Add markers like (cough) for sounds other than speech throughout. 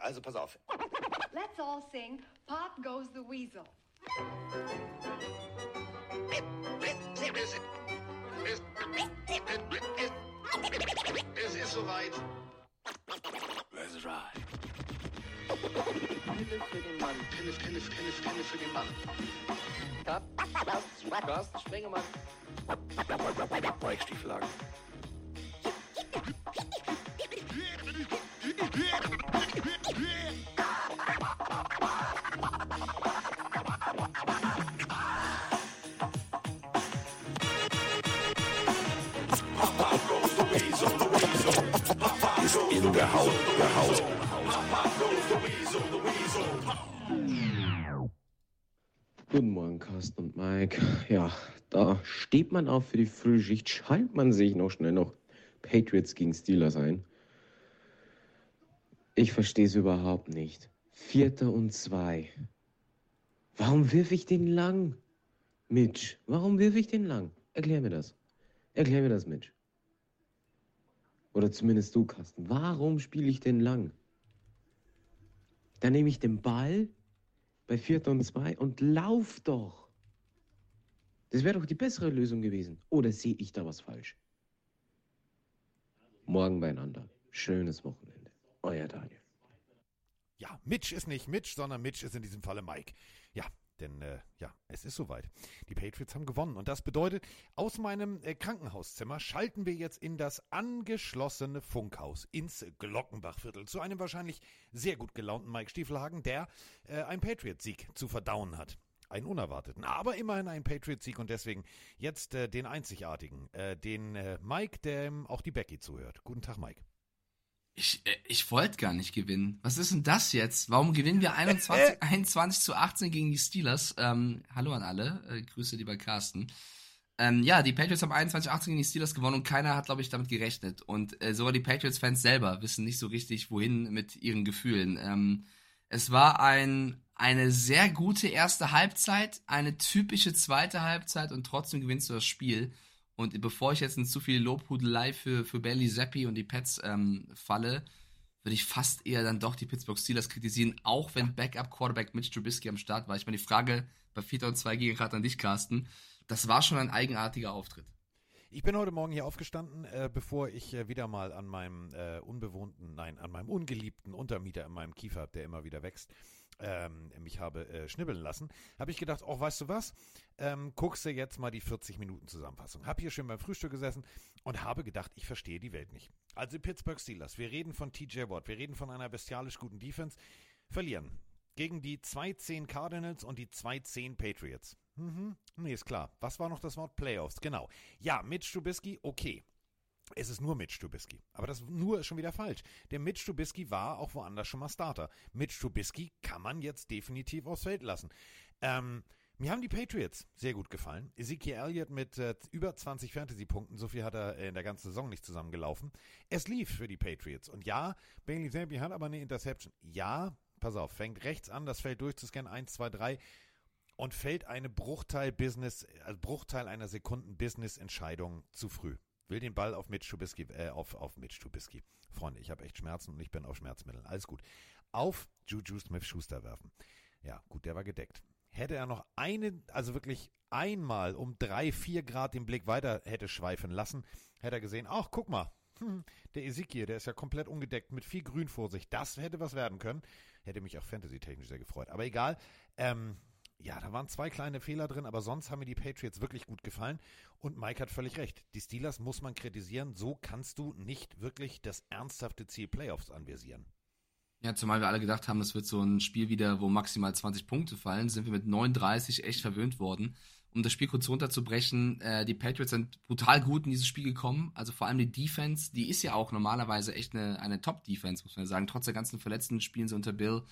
Also pass auf. Let's all sing Pop Goes the Weasel. Es ist soweit. Let's ride. Pille für den Mann. Pille, Pille, Pille, Pille für den Mann. Carsten Spengemann. Mike Stieflagen. Ist der Haut. Guten Morgen, Carsten und Mike. Ja, da steht man auf für die Frühschicht, schaltet man sich noch schnell noch Patriots gegen Steelers ein. Ich verstehe es überhaupt nicht. Vierter und zwei. Warum wirf ich den lang? Mitch, warum wirf ich den lang? Erklär mir das. Erklär mir das, Mitch. Oder zumindest du, Carsten. Warum spiele ich den lang? Dann nehme ich den Ball bei Vierter und Zwei und lauf doch. Das wäre doch die bessere Lösung gewesen. Oder sehe ich da was falsch? Morgen beieinander. Schönes Wochenende. Euer Daniel. Ja, Mitch ist nicht Mitch, sondern Mitch ist in diesem Falle Mike. Ja, denn äh, ja, es ist soweit. Die Patriots haben gewonnen und das bedeutet, aus meinem äh, Krankenhauszimmer schalten wir jetzt in das angeschlossene Funkhaus ins Glockenbachviertel zu einem wahrscheinlich sehr gut gelaunten Mike Stiefelhagen, der äh, einen Patriots-Sieg zu verdauen hat. Einen unerwarteten, aber immerhin einen Patriots-Sieg und deswegen jetzt äh, den einzigartigen, äh, den äh, Mike, dem auch die Becky zuhört. Guten Tag, Mike. Ich, äh, ich wollte gar nicht gewinnen. Was ist denn das jetzt? Warum gewinnen wir 21, 21 (laughs) zu 18 gegen die Steelers? Ähm, hallo an alle. Äh, Grüße, lieber Carsten. Ähm, ja, die Patriots haben 21 zu 18 gegen die Steelers gewonnen und keiner hat, glaube ich, damit gerechnet. Und äh, sogar die Patriots-Fans selber wissen nicht so richtig, wohin mit ihren Gefühlen. Ähm, es war ein, eine sehr gute erste Halbzeit, eine typische zweite Halbzeit und trotzdem gewinnst du das Spiel. Und bevor ich jetzt in zu viel Lobhudelei für, für Bailey Zappi und die Pets ähm, falle, würde ich fast eher dann doch die Pittsburgh Steelers kritisieren, auch wenn Backup-Quarterback Mitch Trubisky am Start war. Ich meine, die Frage bei 4 und 2 gegen gerade an dich, Carsten. Das war schon ein eigenartiger Auftritt. Ich bin heute Morgen hier aufgestanden, äh, bevor ich äh, wieder mal an meinem äh, unbewohnten, nein, an meinem ungeliebten Untermieter in meinem Kiefer, der immer wieder wächst, ähm, mich habe äh, schnibbeln lassen, habe ich gedacht, oh, weißt du was, ähm, guckst du jetzt mal die 40 Minuten Zusammenfassung. Hab hier schön beim Frühstück gesessen und habe gedacht, ich verstehe die Welt nicht. Also Pittsburgh Steelers, wir reden von TJ Watt, wir reden von einer bestialisch guten Defense, verlieren gegen die 2-10 Cardinals und die 2-10 Patriots. Mhm. Nee, ist klar. Was war noch das Wort Playoffs? Genau. Ja, Mitch Trubisky, okay. Es ist nur Mitch Trubisky. Aber das nur ist schon wieder falsch. Der Mitch Trubisky war auch woanders schon mal Starter. Mitch Trubisky kann man jetzt definitiv aufs Feld lassen. Ähm, mir haben die Patriots sehr gut gefallen. Ezekiel Elliott mit äh, über 20 Fantasy-Punkten, so viel hat er in der ganzen Saison nicht zusammengelaufen. Es lief für die Patriots. Und ja, Bailey Zappi hat aber eine Interception. Ja, pass auf, fängt rechts an, das Feld durchzuscannen, 1, 2, 3 und fällt eine Bruchteil Business, also Bruchteil einer Sekunden Business-Entscheidung zu früh. Will den Ball auf Mitch Trubisky, äh, auf, auf Mitch Trubisky. Freunde, ich habe echt Schmerzen und ich bin auf Schmerzmitteln. Alles gut. Auf Juju Smith-Schuster werfen. Ja, gut, der war gedeckt. Hätte er noch eine, also wirklich einmal um drei, vier Grad den Blick weiter hätte schweifen lassen, hätte er gesehen, ach, guck mal, hm, der Ezekiel, der ist ja komplett ungedeckt mit viel Grün vor sich. Das hätte was werden können. Hätte mich auch fantasy-technisch sehr gefreut. Aber egal. Ähm, ja, da waren zwei kleine Fehler drin, aber sonst haben mir die Patriots wirklich gut gefallen. Und Mike hat völlig recht. Die Steelers muss man kritisieren. So kannst du nicht wirklich das ernsthafte Ziel Playoffs anvisieren. Ja, zumal wir alle gedacht haben, das wird so ein Spiel wieder, wo maximal 20 Punkte fallen, sind wir mit 39 echt verwöhnt worden. Um das Spiel kurz runterzubrechen, äh, die Patriots sind brutal gut in dieses Spiel gekommen. Also vor allem die Defense, die ist ja auch normalerweise echt eine, eine Top-Defense, muss man sagen. Trotz der ganzen Verletzten spielen sie unter Bill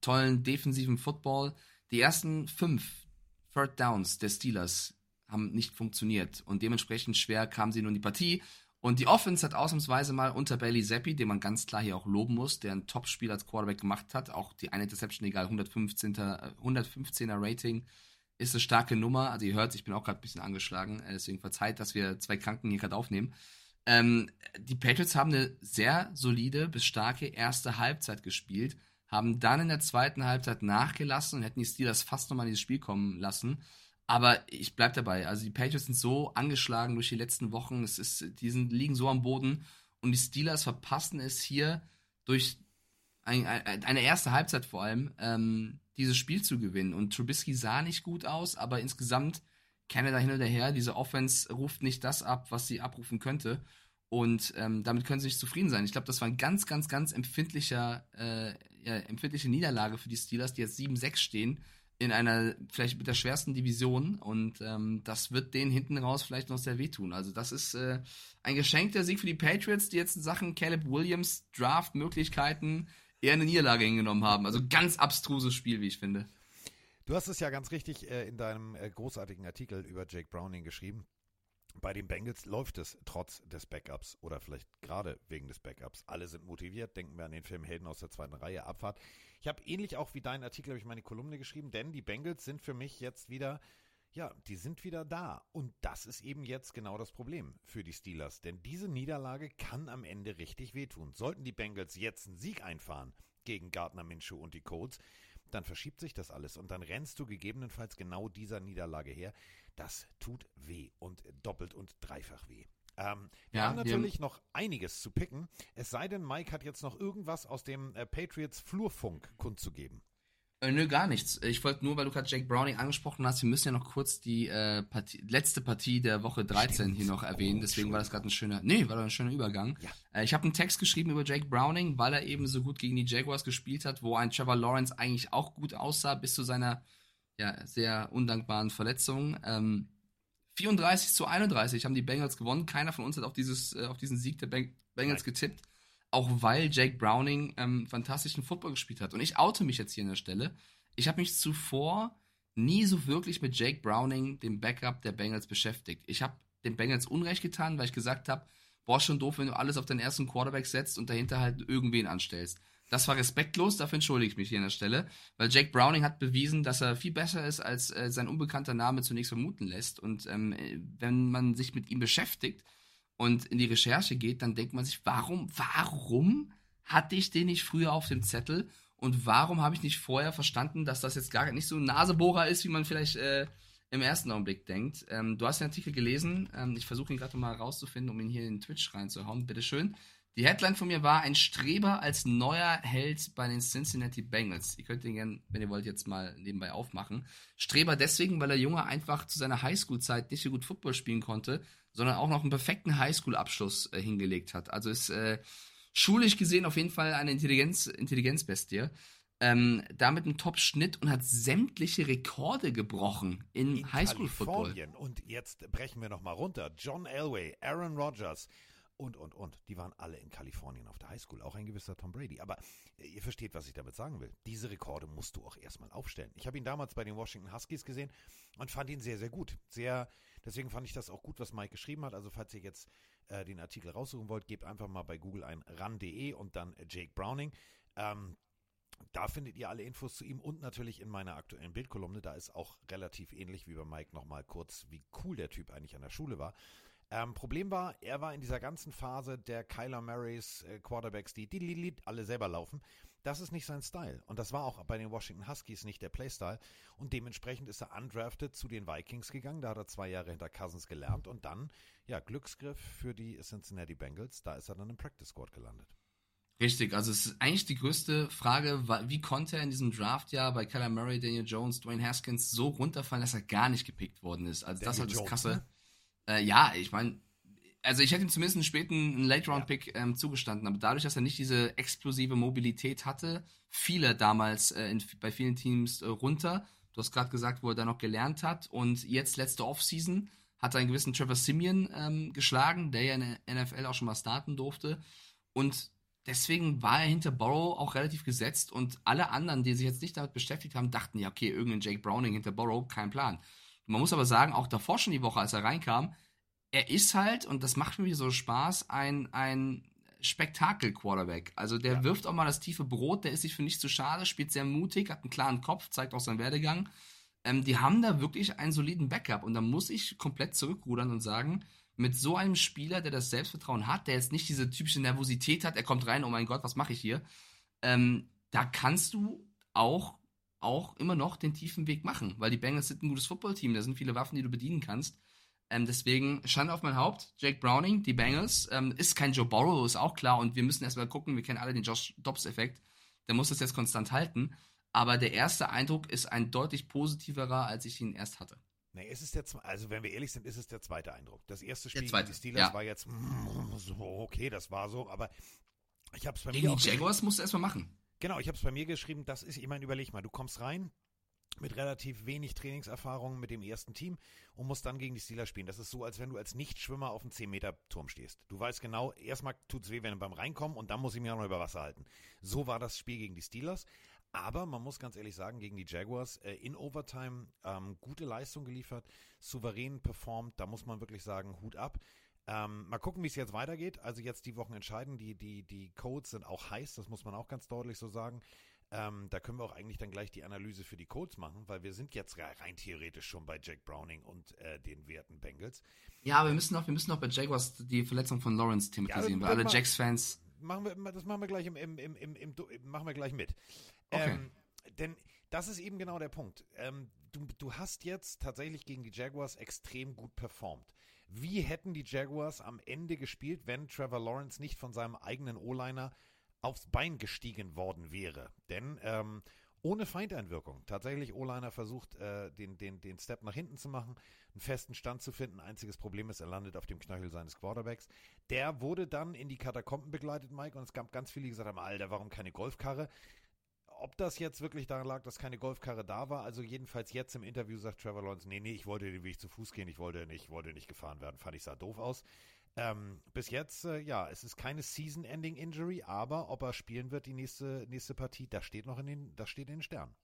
tollen defensiven Football. Die ersten fünf Third Downs der Steelers haben nicht funktioniert und dementsprechend schwer kamen sie nun in die Partie. Und die Offense hat ausnahmsweise mal unter Bailey Zappi, den man ganz klar hier auch loben muss, der ein Top-Spiel als Quarterback gemacht hat, auch die eine Interception, egal, 115 115er Rating, ist eine starke Nummer. Also ihr hört, ich bin auch gerade ein bisschen angeschlagen, äh, deswegen verzeiht, dass wir zwei Kranken hier gerade aufnehmen. Ähm, die Patriots haben eine sehr solide bis starke erste Halbzeit gespielt, haben dann in der zweiten Halbzeit nachgelassen und hätten die Steelers fast nochmal in dieses Spiel kommen lassen. Aber ich bleib dabei. Also die Patriots sind so angeschlagen durch die letzten Wochen. Es ist, die sind, liegen so am Boden und die Steelers verpassen es hier durch ein, ein, eine erste Halbzeit vor allem, ähm, dieses Spiel zu gewinnen. Und Trubisky sah nicht gut aus, aber insgesamt Canada hin oder her, diese Offense ruft nicht das ab, was sie abrufen könnte. Und ähm, damit können sie nicht zufrieden sein. Ich glaube, das war ein ganz, ganz, ganz empfindlicher, äh, ja, empfindliche Niederlage für die Steelers, die jetzt 7-6 stehen, in einer vielleicht mit der schwersten Division. Und ähm, das wird denen hinten raus vielleicht noch sehr wehtun. Also, das ist äh, ein geschenkter Sieg für die Patriots, die jetzt in Sachen Caleb Williams Draft-Möglichkeiten eher eine Niederlage hingenommen haben. Also ganz abstruses Spiel, wie ich finde. Du hast es ja ganz richtig äh, in deinem äh, großartigen Artikel über Jake Browning geschrieben. Bei den Bengals läuft es trotz des Backups oder vielleicht gerade wegen des Backups. Alle sind motiviert. Denken wir an den Film Helden aus der zweiten Reihe, Abfahrt. Ich habe ähnlich auch wie dein Artikel, habe ich meine Kolumne geschrieben, denn die Bengals sind für mich jetzt wieder, ja, die sind wieder da. Und das ist eben jetzt genau das Problem für die Steelers. Denn diese Niederlage kann am Ende richtig wehtun. Sollten die Bengals jetzt einen Sieg einfahren gegen Gardner Minshew und die Colts, dann verschiebt sich das alles und dann rennst du gegebenenfalls genau dieser Niederlage her. Das tut weh und doppelt und dreifach weh. Ähm, wir Ja, haben natürlich haben- noch einiges zu picken. Es sei denn, Mike hat jetzt noch irgendwas aus dem äh, Patriots Flurfunk kundzugeben. Äh, nö, gar nichts. Ich wollte nur, weil du gerade Jake Browning angesprochen hast, wir müssen ja noch kurz die äh, Partie, letzte Partie der Woche 13 Stimmt. hier noch erwähnen. Oh, Deswegen war das gerade ein schöner, nee, war doch ein schöner Übergang. Ja. Äh, ich habe einen Text geschrieben über Jake Browning, weil er eben so gut gegen die Jaguars gespielt hat, wo ein Trevor Lawrence eigentlich auch gut aussah, bis zu seiner ja, sehr undankbaren Verletzung. Ähm, 34 zu 31 haben die Bengals gewonnen. Keiner von uns hat auf, dieses, äh, auf diesen Sieg der Beng Bengals Nein. getippt. Auch weil Jake Browning ähm, fantastischen Football gespielt hat. Und ich oute mich jetzt hier an der Stelle. Ich habe mich zuvor nie so wirklich mit Jake Browning, dem Backup der Bengals, beschäftigt. Ich habe den Bengals Unrecht getan, weil ich gesagt habe, boah, schon doof, wenn du alles auf den ersten Quarterback setzt und dahinter halt irgendwen anstellst. Das war respektlos, dafür entschuldige ich mich hier an der Stelle, weil Jake Browning hat bewiesen, dass er viel besser ist, als äh, sein unbekannter Name zunächst vermuten lässt. Und ähm, äh, wenn man sich mit ihm beschäftigt und in die Recherche geht, dann denkt man sich, warum, warum hatte ich den nicht früher auf dem Zettel und warum habe ich nicht vorher verstanden, dass das jetzt gar nicht so ein Nasebohrer ist, wie man vielleicht äh, im ersten Augenblick denkt. Ähm, du hast den Artikel gelesen, ähm, ich versuche ihn gerade mal rauszufinden, um ihn hier in Twitch reinzuhauen, bitteschön. Die Headline von mir war, ein Streber als neuer Held bei den Cincinnati Bengals. Ihr könnt den gerne, wenn ihr wollt, jetzt mal nebenbei aufmachen. Streber deswegen, weil der Junge einfach zu seiner Highschool-Zeit nicht so gut Football spielen konnte, sondern auch noch einen perfekten Highschool-Abschluss äh, hingelegt hat. Also ist äh, schulisch gesehen auf jeden Fall eine Intelligenz, Intelligenzbestie. Ähm, damit einen Top-Schnitt und hat sämtliche Rekorde gebrochen in, in Highschool-Football. Und jetzt brechen wir nochmal runter. John Elway, Aaron Rodgers und, und, und. Die waren alle in Kalifornien auf der Highschool. Auch ein gewisser Tom Brady. Aber äh, ihr versteht, was ich damit sagen will. Diese Rekorde musst du auch erstmal aufstellen. Ich habe ihn damals bei den Washington Huskies gesehen und fand ihn sehr, sehr gut. Sehr, deswegen fand ich das auch gut, was Mike geschrieben hat. Also falls ihr jetzt äh, den Artikel raussuchen wollt, gebt einfach mal bei Google ein ran.de und dann Jake Browning. Ähm, da findet ihr alle Infos zu ihm und natürlich in meiner aktuellen Bildkolumne. Da ist auch relativ ähnlich wie bei Mike nochmal kurz, wie cool der Typ eigentlich an der Schule war. Ähm, Problem war, er war in dieser ganzen Phase der Kyler Murrays äh, Quarterbacks, die, die, die, die alle selber laufen. Das ist nicht sein Style. Und das war auch bei den Washington Huskies nicht der Playstyle. Und dementsprechend ist er undrafted zu den Vikings gegangen. Da hat er zwei Jahre hinter Cousins gelernt. Und dann, ja, Glücksgriff für die Cincinnati Bengals. Da ist er dann im Practice Squad gelandet. Richtig, also es ist eigentlich die größte Frage, wie konnte er in diesem Draftjahr bei Kyler Murray, Daniel Jones, Dwayne Haskins so runterfallen, dass er gar nicht gepickt worden ist. Also das ist halt Daniel das Jones, Krasse. Äh, ja, ich meine, also ich hätte ihm zumindest einen späten Late-Round-Pick ähm, zugestanden, aber dadurch, dass er nicht diese explosive Mobilität hatte, fiel er damals äh, in, bei vielen Teams äh, runter. Du hast gerade gesagt, wo er da noch gelernt hat und jetzt letzte Offseason hat er einen gewissen Trevor Simeon ähm, geschlagen, der ja in der NFL auch schon mal starten durfte und deswegen war er hinter Borrow auch relativ gesetzt und alle anderen, die sich jetzt nicht damit beschäftigt haben, dachten, ja, okay, irgendein Jake Browning hinter Borrow, kein Plan. Man muss aber sagen, auch davor schon die Woche, als er reinkam, er ist halt, und das macht mir so Spaß, ein, ein Spektakel-Quarterback. Also der Ja. wirft auch mal das tiefe Brot, der ist sich für nichts zu schade, spielt sehr mutig, hat einen klaren Kopf, zeigt auch seinen Werdegang. Ähm, die haben da wirklich einen soliden Backup und da muss ich komplett zurückrudern und sagen, mit so einem Spieler, der das Selbstvertrauen hat, der jetzt nicht diese typische Nervosität hat, er kommt rein, oh mein Gott, was mache ich hier? Ähm, da kannst du auch, auch immer noch den tiefen Weg machen, weil die Bengals sind ein gutes Footballteam, da sind viele Waffen, die du bedienen kannst. Ähm, deswegen Schande auf mein Haupt. Jake Browning, die Bengals, ähm, ist kein Joe Burrow, ist auch klar. Und wir müssen erstmal gucken, wir kennen alle den Josh Dobbs-Effekt. Der muss das jetzt konstant halten. Aber der erste Eindruck ist ein deutlich positiverer, als ich ihn erst hatte. Nee, es ist der, also wenn wir ehrlich sind, ist es der zweite Eindruck. Das erste Spiel zweite, gegen die Steelers ja. war jetzt mm, (laughs) so, okay, das war so, aber ich habe es bei Gegen mir die auch geschrieben. Jaguars musst du erstmal machen. Genau, ich habe es bei mir geschrieben, das ist, ich meine, überleg mal, du kommst rein mit relativ wenig Trainingserfahrung mit dem ersten Team und musst dann gegen die Steelers spielen. Das ist so, als wenn du als Nichtschwimmer auf einem 10-Meter-Turm stehst. Du weißt genau, erstmal tut's weh, wenn du beim Reinkommen und dann muss ich mich auch noch über Wasser halten. So war das Spiel gegen die Steelers. Aber man muss ganz ehrlich sagen, gegen die Jaguars äh, in Overtime ähm, gute Leistung geliefert, souverän performt, da muss man wirklich sagen, Hut ab. Ähm, mal gucken, wie es jetzt weitergeht. Also jetzt die Wochen entscheiden. Die, die, die Codes sind auch heiß, das muss man auch ganz deutlich so sagen. Ähm, da können wir auch eigentlich dann gleich die Analyse für die Colts machen, weil wir sind jetzt rein theoretisch schon bei Jack Browning und äh, den werten Bengals. Ja, aber wir müssen noch, wir müssen noch bei Jaguars die Verletzung von Lawrence thematisieren, Ja, weil alle mal- Jacks-Fans. Machen wir, das machen wir gleich im, im, im, im, im, machen wir gleich mit. Okay. Ähm, denn das ist eben genau der Punkt. Ähm, du, du hast jetzt tatsächlich gegen die Jaguars extrem gut performt. Wie hätten die Jaguars am Ende gespielt, wenn Trevor Lawrence nicht von seinem eigenen O-Liner aufs Bein gestiegen worden wäre? Denn ähm, ohne Feindeinwirkung. Tatsächlich O-Liner versucht, äh, den, den, den Step nach hinten zu machen, einen festen Stand zu finden. Einziges Problem ist, er landet auf dem Knöchel seines Quarterbacks. Der wurde dann in die Katakomben begleitet, Mike, und es gab ganz viele, die gesagt haben, Alter, warum keine Golfkarre? Ob das jetzt wirklich daran lag, dass keine Golfkarre da war, also jedenfalls jetzt im Interview sagt Trevor Lawrence, nee, nee, ich wollte den Weg zu Fuß gehen, ich wollte nicht, wollte nicht gefahren werden, fand ich sah doof aus. Ähm, bis jetzt, äh, ja, es ist keine Season-Ending-Injury, aber ob er spielen wird die nächste, nächste Partie, das steht noch in den, das steht in den Sternen.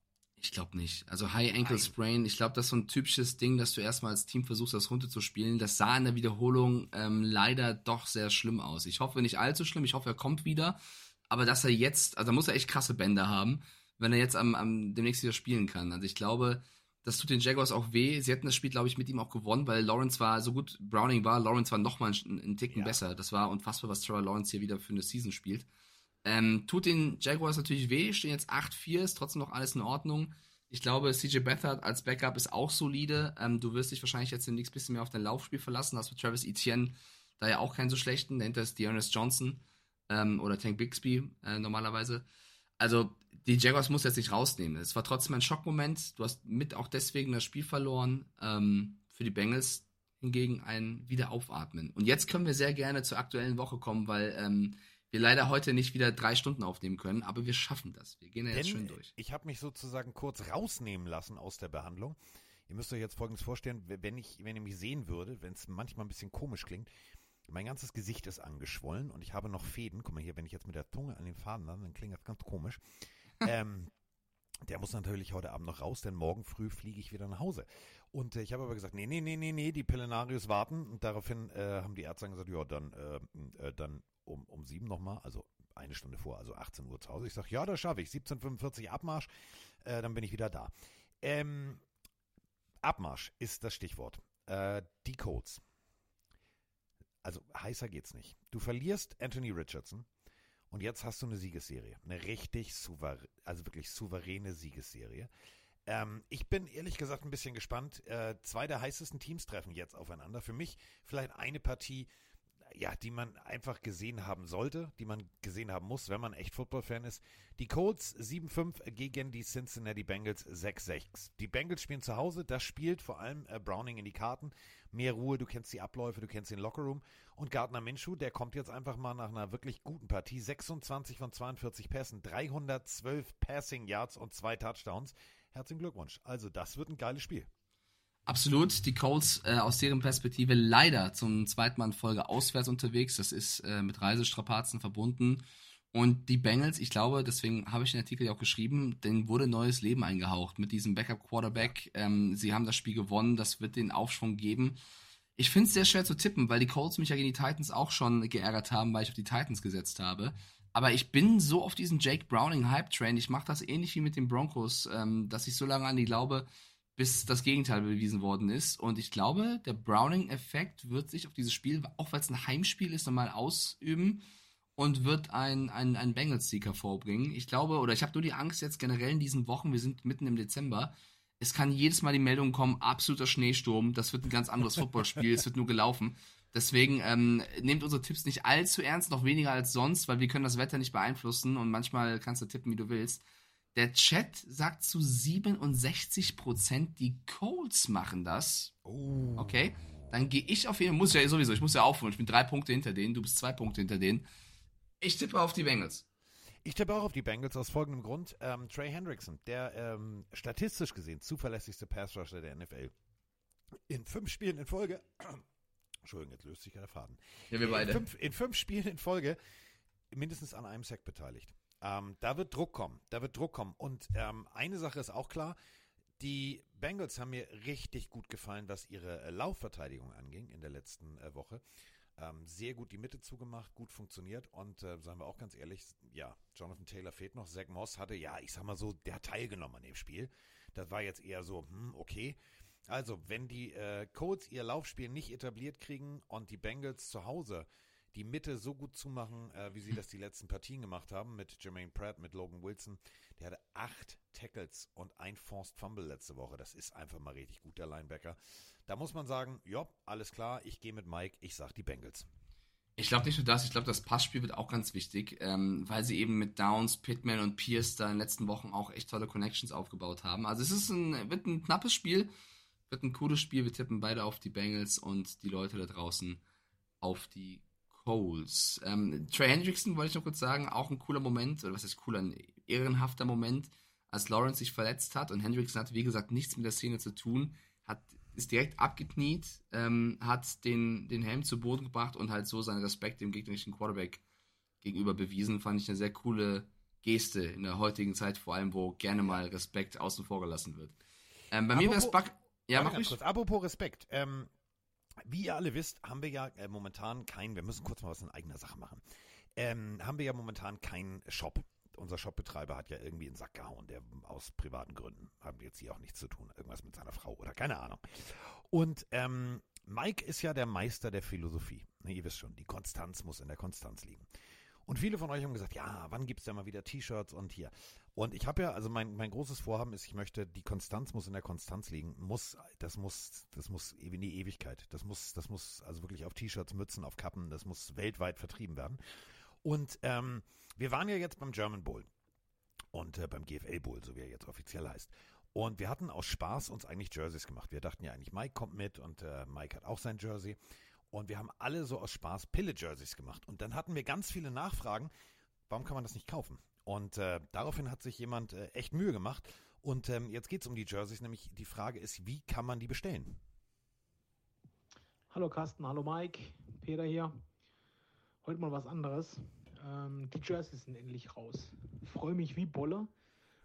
Ich glaube nicht. Also High Ankle Sprain, ich glaube, das ist so ein typisches Ding, dass du erstmal als Team versuchst, das runterzuspielen. Das sah in der Wiederholung ähm, leider doch sehr schlimm aus. Ich hoffe nicht allzu schlimm, ich hoffe, er kommt wieder. Aber dass er jetzt, also da muss er echt krasse Bänder haben, wenn er jetzt am, am demnächst wieder spielen kann. Also ich glaube, das tut den Jaguars auch weh. Sie hätten das Spiel, glaube ich, mit ihm auch gewonnen, weil Lawrence war, so gut Browning war, Lawrence war nochmal einen, einen Ticken Ja. besser. Das war unfassbar, was Trevor Lawrence hier wieder für eine Season spielt. Ähm, tut den Jaguars natürlich weh, stehen jetzt 8-4, ist trotzdem noch alles in Ordnung. Ich glaube, CJ Beathard als Backup ist auch solide. Ähm, du wirst dich wahrscheinlich jetzt demnächst ein bisschen mehr auf dein Laufspiel verlassen. Hast mit Travis Etienne da ja auch keinen so schlechten. Dahinter ist Dearness Johnson ähm, oder Tank Bixby äh, normalerweise. Also die Jaguars muss jetzt nicht rausnehmen. Es war trotzdem ein Schockmoment. Du hast mit auch deswegen das Spiel verloren. Ähm, für die Bengals hingegen ein Wiederaufatmen. Und jetzt können wir sehr gerne zur aktuellen Woche kommen, weil ähm, wir leider heute nicht wieder drei Stunden aufnehmen können, aber wir schaffen das. Wir gehen da jetzt Denn schön durch. ich habe mich sozusagen kurz rausnehmen lassen aus der Behandlung. Ihr müsst euch jetzt folgendes vorstellen, wenn ich, wenn ihr mich sehen würde, wenn es manchmal ein bisschen komisch klingt, mein ganzes Gesicht ist angeschwollen und ich habe noch Fäden. Guck mal hier, wenn ich jetzt mit der Zunge an den Faden lande, dann klingt das ganz komisch. (laughs) ähm, der muss natürlich heute Abend noch raus, denn morgen früh fliege ich wieder nach Hause. Und äh, ich habe aber gesagt, nee, nee, nee, nee, nee, die Pillenarius warten. Und daraufhin äh, haben die Ärzte gesagt, ja, dann, äh, äh, dann um, um sieben nochmal, also eine Stunde vor, also 18 Uhr zu Hause. Ich sage, ja, das schaffe ich. 17.45 Abmarsch, äh, dann bin ich wieder da. Ähm, Abmarsch ist das Stichwort. Äh, die Colts. Also heißer geht's nicht. Du verlierst Anthony Richardson und jetzt hast du eine Siegesserie. Eine richtig souverä also wirklich souveräne Siegesserie. Ähm, ich bin ehrlich gesagt ein bisschen gespannt. Äh, zwei der heißesten Teams treffen jetzt aufeinander. Für mich vielleicht eine Partie, ja, die man einfach gesehen haben sollte, die man gesehen haben muss, wenn man echt Football-Fan ist. Die Colts 7-5 gegen die Cincinnati Bengals 6-6. Die Bengals spielen zu Hause, das spielt vor allem äh, Browning in die Karten. Mehr Ruhe, du kennst die Abläufe, du kennst den Lockerroom. Und Gardner Minshew, der kommt jetzt einfach mal nach einer wirklich guten Partie. 26 von 42 Pässen, 312 Passing Yards und zwei Touchdowns. Herzlichen Glückwunsch. Also, das wird ein geiles Spiel. Absolut. Die Colts äh, aus deren Perspektive leider zum zweiten Mal in Folge auswärts unterwegs. Das ist äh, mit Reisestrapazen verbunden. Und die Bengals, ich glaube, deswegen habe ich den Artikel ja auch geschrieben, denen wurde neues Leben eingehaucht mit diesem Backup-Quarterback. Ähm, sie haben das Spiel gewonnen, das wird den Aufschwung geben. Ich finde es sehr schwer zu tippen, weil die Colts mich ja gegen die Titans auch schon geärgert haben, weil ich auf die Titans gesetzt habe. Aber ich bin so auf diesen Jake Browning Hype Train. Ich mache das ähnlich wie mit den Broncos, ähm, dass ich so lange an die glaube, bis das Gegenteil bewiesen worden ist. Und ich glaube, der Browning-Effekt wird sich auf dieses Spiel, auch weil es ein Heimspiel ist, nochmal ausüben und wird ein, ein, ein Bengals-Sieg hervorbringen. Ich glaube, oder ich habe nur die Angst jetzt generell in diesen Wochen, wir sind mitten im Dezember, es kann jedes Mal die Meldung kommen, absoluter Schneesturm, das wird ein ganz anderes Footballspiel, es wird nur gelaufen. Deswegen ähm, nehmt unsere Tipps nicht allzu ernst, noch weniger als sonst, weil wir können das Wetter nicht beeinflussen und manchmal kannst du tippen, wie du willst. Der Chat sagt zu 67%, die Colts machen das. Oh. Okay, dann gehe ich auf jeden Fall, muss ja sowieso, ich muss ja aufholen, ich bin drei Punkte hinter denen, du bist zwei Punkte hinter denen. Ich tippe auf die Bengals. Ich tippe auch auf die Bengals aus folgendem Grund. Ähm, Trey Hendrickson, der ähm, statistisch gesehen zuverlässigste Passrusher der NFL. In fünf Spielen in Folge. (clears throat) Entschuldigung, jetzt löst sich der Faden. Ja, wir beide. In fünf, in fünf Spielen in Folge mindestens an einem Sack beteiligt. Ähm, da wird Druck kommen. Da wird Druck kommen. Und ähm, eine Sache ist auch klar. Die Bengals haben mir richtig gut gefallen, was ihre äh, Laufverteidigung anging in der letzten äh, Woche. Ähm, sehr gut die Mitte zugemacht, gut funktioniert und äh, sagen wir auch ganz ehrlich, ja, Jonathan Taylor fehlt noch. Zach Moss hatte, ja, ich sag mal so, der hat teilgenommen an dem Spiel. Das war jetzt eher so, hm, okay. Also, wenn die äh, Colts ihr Laufspiel nicht etabliert kriegen und die Bengals zu Hause die Mitte so gut zumachen, äh, wie sie das die letzten Partien gemacht haben, mit Jermaine Pratt, mit Logan Wilson, der hatte acht Tackles und ein Forced Fumble letzte Woche. Das ist einfach mal richtig gut, der Linebacker. Da muss man sagen, ja, alles klar, ich gehe mit Mike, ich sag die Bengals. Ich glaube nicht nur das, ich glaube, das Passspiel wird auch ganz wichtig, ähm, weil sie eben mit Downs, Pittman und Pierce da in den letzten Wochen auch echt tolle Connections aufgebaut haben. Also es ist ein, wird ein knappes Spiel, wird ein cooles Spiel. Wir tippen beide auf die Bengals und die Leute da draußen auf die Coles. Ähm, Trey Hendrickson wollte ich noch kurz sagen, auch ein cooler Moment, oder was ist cooler, ein ehrenhafter Moment, als Lawrence sich verletzt hat und Hendrickson hat, wie gesagt, nichts mit der Szene zu tun, hat ist direkt abgekniet, ähm, hat den, den Helm zu Boden gebracht und halt so seinen Respekt dem gegnerischen Quarterback gegenüber bewiesen. Fand ich eine sehr coole Geste in der heutigen Zeit, vor allem, wo gerne mal Respekt außen vor gelassen wird. Ähm, bei mir wäre es Buck. Ja, mach mich. kurz. Apropos Respekt. Ähm, wie ihr alle wisst, haben wir ja äh, momentan keinen, wir müssen kurz mal was in eigener Sache machen, ähm, haben wir ja momentan keinen Shop. Unser Shopbetreiber hat ja irgendwie einen Sack gehauen, der aus privaten Gründen, haben jetzt hier auch nichts zu tun, irgendwas mit seiner Frau oder keine Ahnung. Und ähm, Mike ist ja der Meister der Philosophie. Ihr wisst schon, die Konstanz muss in der Konstanz liegen. Und viele von euch haben gesagt, ja, wann gibt's denn mal wieder T-Shirts und hier. Und ich habe ja, also mein, mein großes Vorhaben ist, ich möchte, die Konstanz muss in der Konstanz liegen. Muss, das muss, das muss in die Ewigkeit. Das muss, das muss also wirklich auf T-Shirts, Mützen, auf Kappen, das muss weltweit vertrieben werden. Und ähm, wir waren ja jetzt beim German Bowl und äh, beim GFL Bowl, so wie er jetzt offiziell heißt. Und wir hatten aus Spaß uns eigentlich Jerseys gemacht. Wir dachten ja eigentlich, Mike kommt mit und äh, Mike hat auch sein Jersey. Und wir haben alle so aus Spaß Pille-Jerseys gemacht. Und dann hatten wir ganz viele Nachfragen, warum kann man das nicht kaufen? Und äh, daraufhin hat sich jemand äh, echt Mühe gemacht. Und ähm, jetzt geht es um die Jerseys, nämlich die Frage ist, wie kann man die bestellen? Hallo Carsten, hallo Mike, Peter hier. Heute mal was anderes. Ähm, die Jerseys sind endlich raus. Freue mich wie Bolle.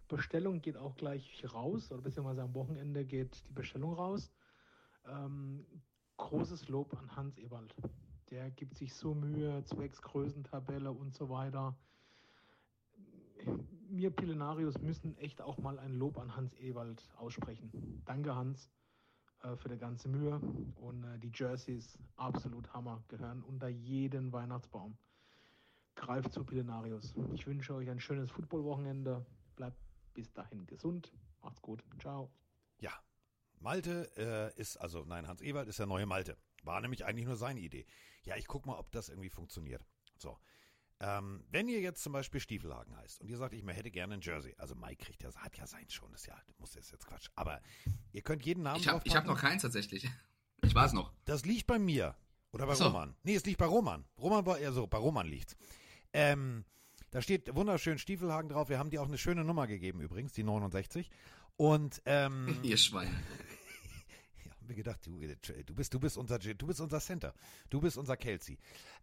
Bestellung geht auch gleich raus, oder beziehungsweise am Wochenende geht die Bestellung raus. Ähm, großes Lob an Hans Ewald. Der gibt sich so Mühe, zwecks Größentabelle und so weiter. Wir Pillenarius müssen echt auch mal ein Lob an Hans Ewald aussprechen. Danke Hans äh, für die ganze Mühe und äh, die Jerseys absolut Hammer, gehören unter jeden Weihnachtsbaum. Greift zu Pillenarius. Ich wünsche euch ein schönes Footballwochenende. Bleibt bis dahin gesund. Macht's gut. Ciao. Ja, Malte äh, ist, also nein, Hans Ewald ist der neue Malte. War nämlich eigentlich nur seine Idee. Ja, ich guck mal, ob das irgendwie funktioniert. So. Ähm, wenn ihr jetzt zum Beispiel Stiefelhagen heißt und ihr sagt, ich hätte gerne ein Jersey, also Mike kriegt ja, hat ja sein schon, das ja, muss jetzt jetzt Quatsch. Aber ihr könnt jeden Namen Ich habe hab noch keins tatsächlich. Ich weiß noch. Das liegt bei mir. Oder bei so. Roman. Nee, es liegt bei Roman. Roman war eher so, bei Roman liegt's. Ähm, da steht wunderschön Stiefelhagen drauf. Wir haben dir auch eine schöne Nummer gegeben übrigens, die 69. Und ähm, (laughs) Ihr Schwein. (laughs) ja, haben wir gedacht, du, du bist, du bist unser, du bist unser Center. Du bist unser Kelsey.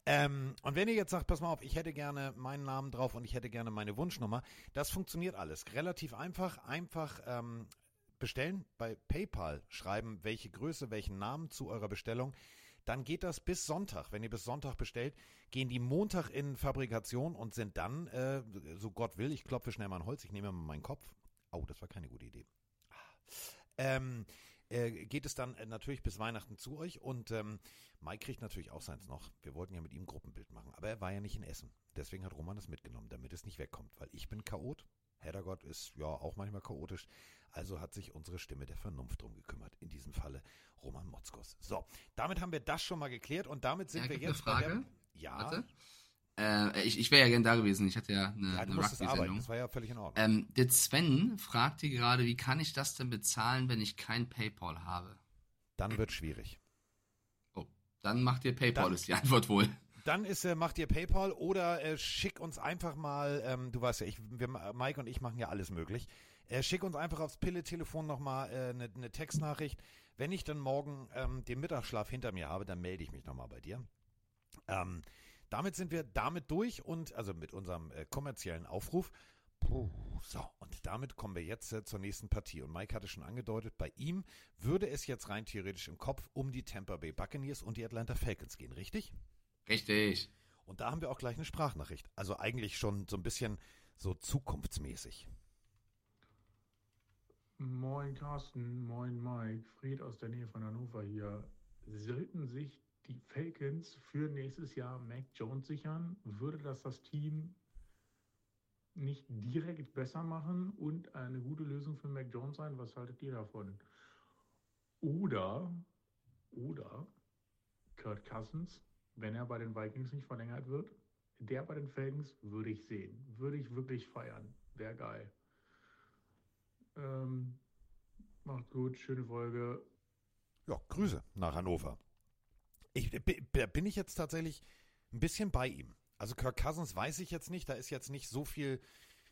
Ähm, und wenn ihr jetzt sagt, pass mal auf, ich hätte gerne meinen Namen drauf und ich hätte gerne meine Wunschnummer, das funktioniert alles. Relativ einfach, einfach ähm, bestellen, bei PayPal schreiben, welche Größe, welchen Namen zu eurer Bestellung. Dann geht das bis Sonntag. Wenn ihr bis Sonntag bestellt, gehen die Montag in Fabrikation und sind dann, äh, so Gott will, ich klopfe schnell mal ein Holz, ich nehme mal meinen Kopf. Oh, das war keine gute Idee. ähm, äh, geht es dann äh, natürlich bis Weihnachten zu euch und ähm, Mike kriegt natürlich auch seins noch. Wir wollten ja mit ihm Gruppenbild machen, aber er war ja nicht in Essen. Deswegen hat Roman das mitgenommen, damit es nicht wegkommt, weil ich bin Chaot. Heddergott ist ja auch manchmal chaotisch. Also hat sich unsere Stimme der Vernunft drum gekümmert. In diesem Falle Roman Motzkos. So, damit haben wir das schon mal geklärt und damit sind Ja, wir jetzt bei der, Frage. Ja, Warte. Äh, ich ich wäre ja gern da gewesen. Ich hatte ja eine, ja, eine. Rugby-Sendung. Das war ja völlig in Ordnung. Ähm, der Sven fragt hier gerade, wie kann ich das denn bezahlen, wenn ich kein PayPal habe? Dann wird schwierig. Oh, dann macht ihr PayPal, Dann- ist die Antwort wohl. Dann ist, äh, macht ihr PayPal oder äh, schick uns einfach mal, ähm, du weißt ja, ich, wir, Mike und ich machen ja alles möglich. Äh, schick uns einfach aufs Pille-Telefon nochmal eine äh, ne- ne Textnachricht. Wenn ich dann morgen ähm, den Mittagsschlaf hinter mir habe, dann melde ich mich nochmal bei dir. Ähm, damit sind wir damit durch und also mit unserem äh, kommerziellen Aufruf. Puh, so, und damit kommen wir jetzt äh, zur nächsten Partie. Und Mike hatte schon angedeutet, bei ihm würde es jetzt rein theoretisch im Kopf um die Tampa Bay Buccaneers und die Atlanta Falcons gehen, richtig? Richtig. Und da haben wir auch gleich eine Sprachnachricht. Also eigentlich schon so ein bisschen so zukunftsmäßig. Moin Carsten, moin Mike, Fried aus der Nähe von Hannover hier. Sollten sich die Falcons für nächstes Jahr Mac Jones sichern, würde das das Team nicht direkt besser machen und eine gute Lösung für Mac Jones sein? Was haltet ihr davon? Oder, oder Kurt Cousins, wenn er bei den Vikings nicht verlängert wird, der bei den Falcons würde ich sehen. Würde ich wirklich feiern. Wäre geil. Ähm, macht gut, schöne Folge. Ja, Grüße nach Hannover. Ich, bin ich jetzt tatsächlich ein bisschen bei ihm. Also Kirk Cousins weiß ich jetzt nicht, da ist jetzt nicht so viel,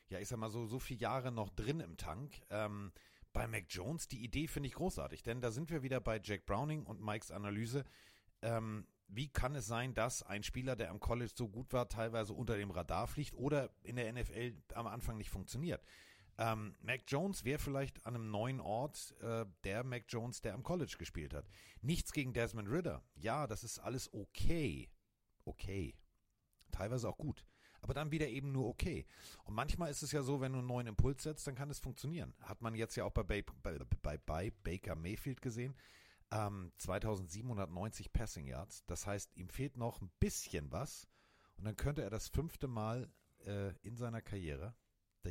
ja, ich sag mal so, so viele Jahre noch drin im Tank. Ähm, bei Mac Jones, die Idee finde ich großartig, denn da sind wir wieder bei Jack Browning und Mikes Analyse. Ähm, wie kann es sein, dass ein Spieler, der am College so gut war, teilweise unter dem Radar fliegt oder in der NFL am Anfang nicht funktioniert? Ähm, Mac Jones wäre vielleicht an einem neuen Ort äh, der Mac Jones, der am College gespielt hat. Nichts gegen Desmond Ritter. Ja, das ist alles okay. Okay. Teilweise auch gut. Aber dann wieder eben nur okay. Und manchmal ist es ja so, wenn du einen neuen Impuls setzt, dann kann es funktionieren. Hat man jetzt ja auch bei, bei, bei, bei Baker Mayfield gesehen. Ähm, 2790 Passing Yards. Das heißt, ihm fehlt noch ein bisschen was. Und dann könnte er das fünfte Mal äh, in seiner Karriere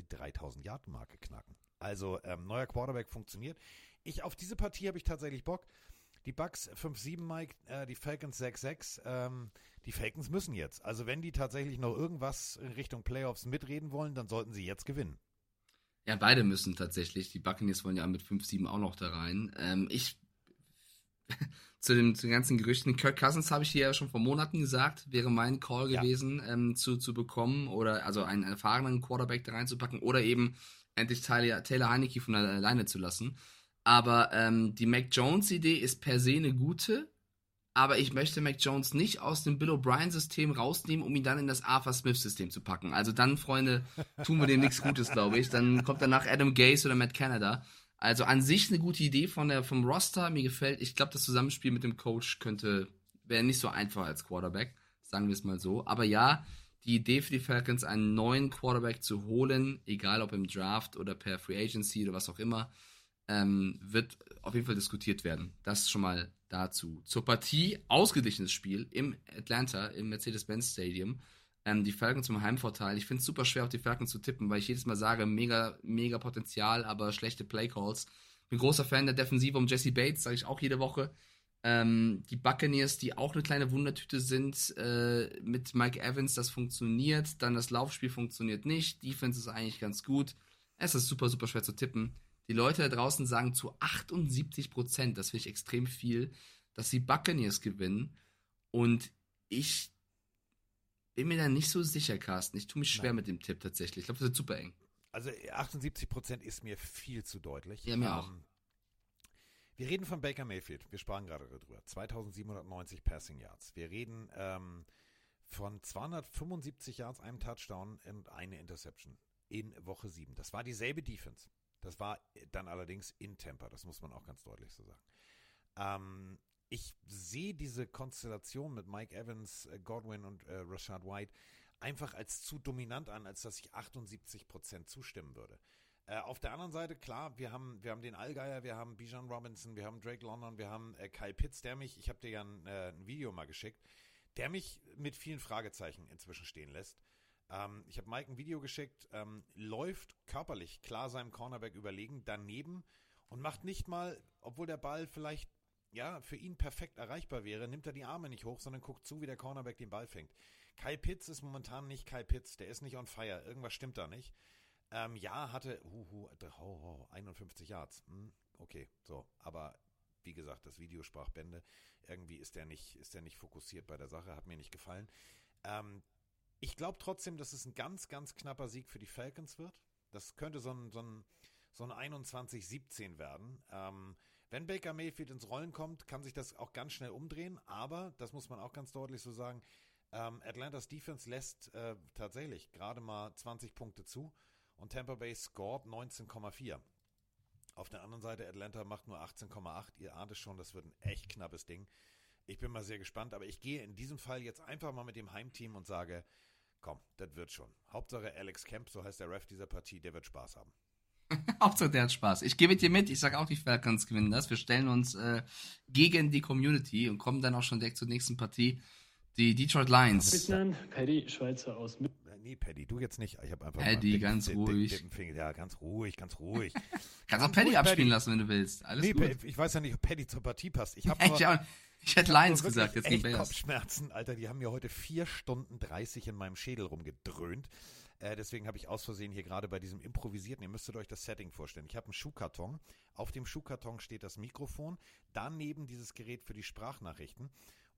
die 3000 Yard Marke knacken. Also ähm, neuer Quarterback funktioniert. Ich auf diese Partie habe ich tatsächlich Bock. Die Bucks 5-7 Mike, äh, die Falcons 6-6. Ähm, die Falcons müssen jetzt. Also wenn die tatsächlich noch irgendwas in Richtung Playoffs mitreden wollen, dann sollten sie jetzt gewinnen. Ja, beide müssen tatsächlich. Die Buccaneers wollen ja mit 5-7 auch noch da rein. Ähm, ich (laughs) zu, dem, zu den ganzen Gerüchten, Kirk Cousins habe ich hier ja schon vor Monaten gesagt, wäre mein Call Ja. gewesen, ähm, zu, zu bekommen oder also einen erfahrenen Quarterback da reinzupacken oder eben endlich Taylor, Taylor Heineke von alleine zu lassen. Aber ähm, die Mac Jones-Idee ist per se eine gute, aber ich möchte Mac Jones nicht aus dem Bill O'Brien-System rausnehmen, um ihn dann in das Arthur Smith-System zu packen. Also dann, Freunde, tun wir dem nichts Gutes, glaube ich. Dann kommt danach Adam Gase oder Matt Canada. Also an sich eine gute Idee von der, vom Roster. Mir gefällt, ich glaube, das Zusammenspiel mit dem Coach könnte, wäre nicht so einfach als Quarterback. Sagen wir es mal so. Aber ja, die Idee für die Falcons, einen neuen Quarterback zu holen, egal ob im Draft oder per Free Agency oder was auch immer, ähm, wird auf jeden Fall diskutiert werden. Das schon mal dazu. Zur Partie, ausgeglichenes Spiel im Atlanta, im Mercedes-Benz Stadium. Ähm, die Falcons zum Heimvorteil. Ich finde es super schwer, auf die Falcons zu tippen, weil ich jedes Mal sage, mega, mega Potenzial, aber schlechte Playcalls. Bin großer Fan der Defensive um Jesse Bates, sage ich auch jede Woche. Ähm, die Buccaneers, die auch eine kleine Wundertüte sind, äh, mit Mike Evans, das funktioniert. Dann das Laufspiel funktioniert nicht. Defense ist eigentlich ganz gut. Es ist super, super schwer zu tippen. Die Leute da draußen sagen zu 78 Prozent, das finde ich extrem viel, dass die Buccaneers gewinnen. Und ich bin mir da nicht so sicher, Carsten. Ich tue mich schwer Nein. mit dem Tipp tatsächlich. Ich glaube, das wird super eng. Also 78 Prozent ist mir viel zu deutlich. Ja, mir auch. Wir reden von Baker Mayfield. Wir sprachen gerade darüber. 2790 Passing Yards. Wir reden ähm, von 275 Yards, einem Touchdown und eine Interception in Woche 7. Das war dieselbe Defense. Das war dann allerdings in Temper. Das muss man auch ganz deutlich so sagen. Ähm, ich sehe diese Konstellation mit Mike Evans, äh, Godwin und äh, Rashad White einfach als zu dominant an, als dass ich 78 Prozent zustimmen würde. Äh, auf der anderen Seite, klar, wir haben, wir haben den Allgeier, wir haben Bijan Robinson, wir haben Drake London, wir haben äh, Kyle Pitts, der mich, ich habe dir ja ein, äh, ein Video mal geschickt, der mich mit vielen Fragezeichen inzwischen stehen lässt. Ähm, ich habe Mike ein Video geschickt, ähm, läuft körperlich klar seinem Cornerback überlegen, daneben und macht nicht mal, obwohl der Ball vielleicht ja für ihn perfekt erreichbar wäre, nimmt er die Arme nicht hoch, sondern guckt zu, wie der Cornerback den Ball fängt. Kyle Pitts ist momentan nicht Kyle Pitts, der ist nicht on fire, irgendwas stimmt da nicht. Ähm, ja, hatte uh, uh, oh, oh, 51 Yards. Hm, okay, so, aber wie gesagt, das Video sprach Bände. Irgendwie ist der nicht, ist der nicht fokussiert bei der Sache, hat mir nicht gefallen. Ähm, ich glaube trotzdem, dass es ein ganz, ganz knapper Sieg für die Falcons wird. Das könnte so ein, so ein, so ein 21-17 werden. Ähm, wenn Baker Mayfield ins Rollen kommt, kann sich das auch ganz schnell umdrehen. Aber, das muss man auch ganz deutlich so sagen, ähm, Atlantas Defense lässt äh, tatsächlich gerade mal 20 Punkte zu und Tampa Bay scored 19,4. Auf der anderen Seite, Atlanta macht nur 18,8. Ihr ahnt es schon, das wird ein echt knappes Ding. Ich bin mal sehr gespannt, aber ich gehe in diesem Fall jetzt einfach mal mit dem Heimteam und sage, komm, das wird schon. Hauptsache Alex Kemp, so heißt der Ref dieser Partie, der wird Spaß haben. (laughs) Hauptsache der hat Spaß. Ich gehe mit dir mit, ich sage auch, die Falcons gewinnen das. Wir stellen uns äh, gegen die Community und kommen dann auch schon direkt zur nächsten Partie. Die Detroit Lions. Bittner, Paddy Schweizer aus München. Nee, Paddy, du jetzt nicht. Ich habe einfach Paddy, mal ganz dicken, ruhig. Dicken, dicken ja, ganz ruhig, ganz ruhig. (laughs) Kannst auch Paddy ruhig, abspielen Paddy. lassen, wenn du willst. Alles nee, gut. Pa- ich weiß ja nicht, ob Paddy zur Partie passt. Ich (laughs) habe ich, auch- ich hätte Lions gesagt, jetzt echt. Kopfschmerzen, Alter. Die haben mir heute 4 Stunden 30 in meinem Schädel rumgedröhnt. Äh, deswegen habe ich aus Versehen hier gerade bei diesem improvisierten, ihr müsstet euch das Setting vorstellen. Ich habe einen Schuhkarton. Auf dem Schuhkarton steht das Mikrofon. Daneben dieses Gerät für die Sprachnachrichten.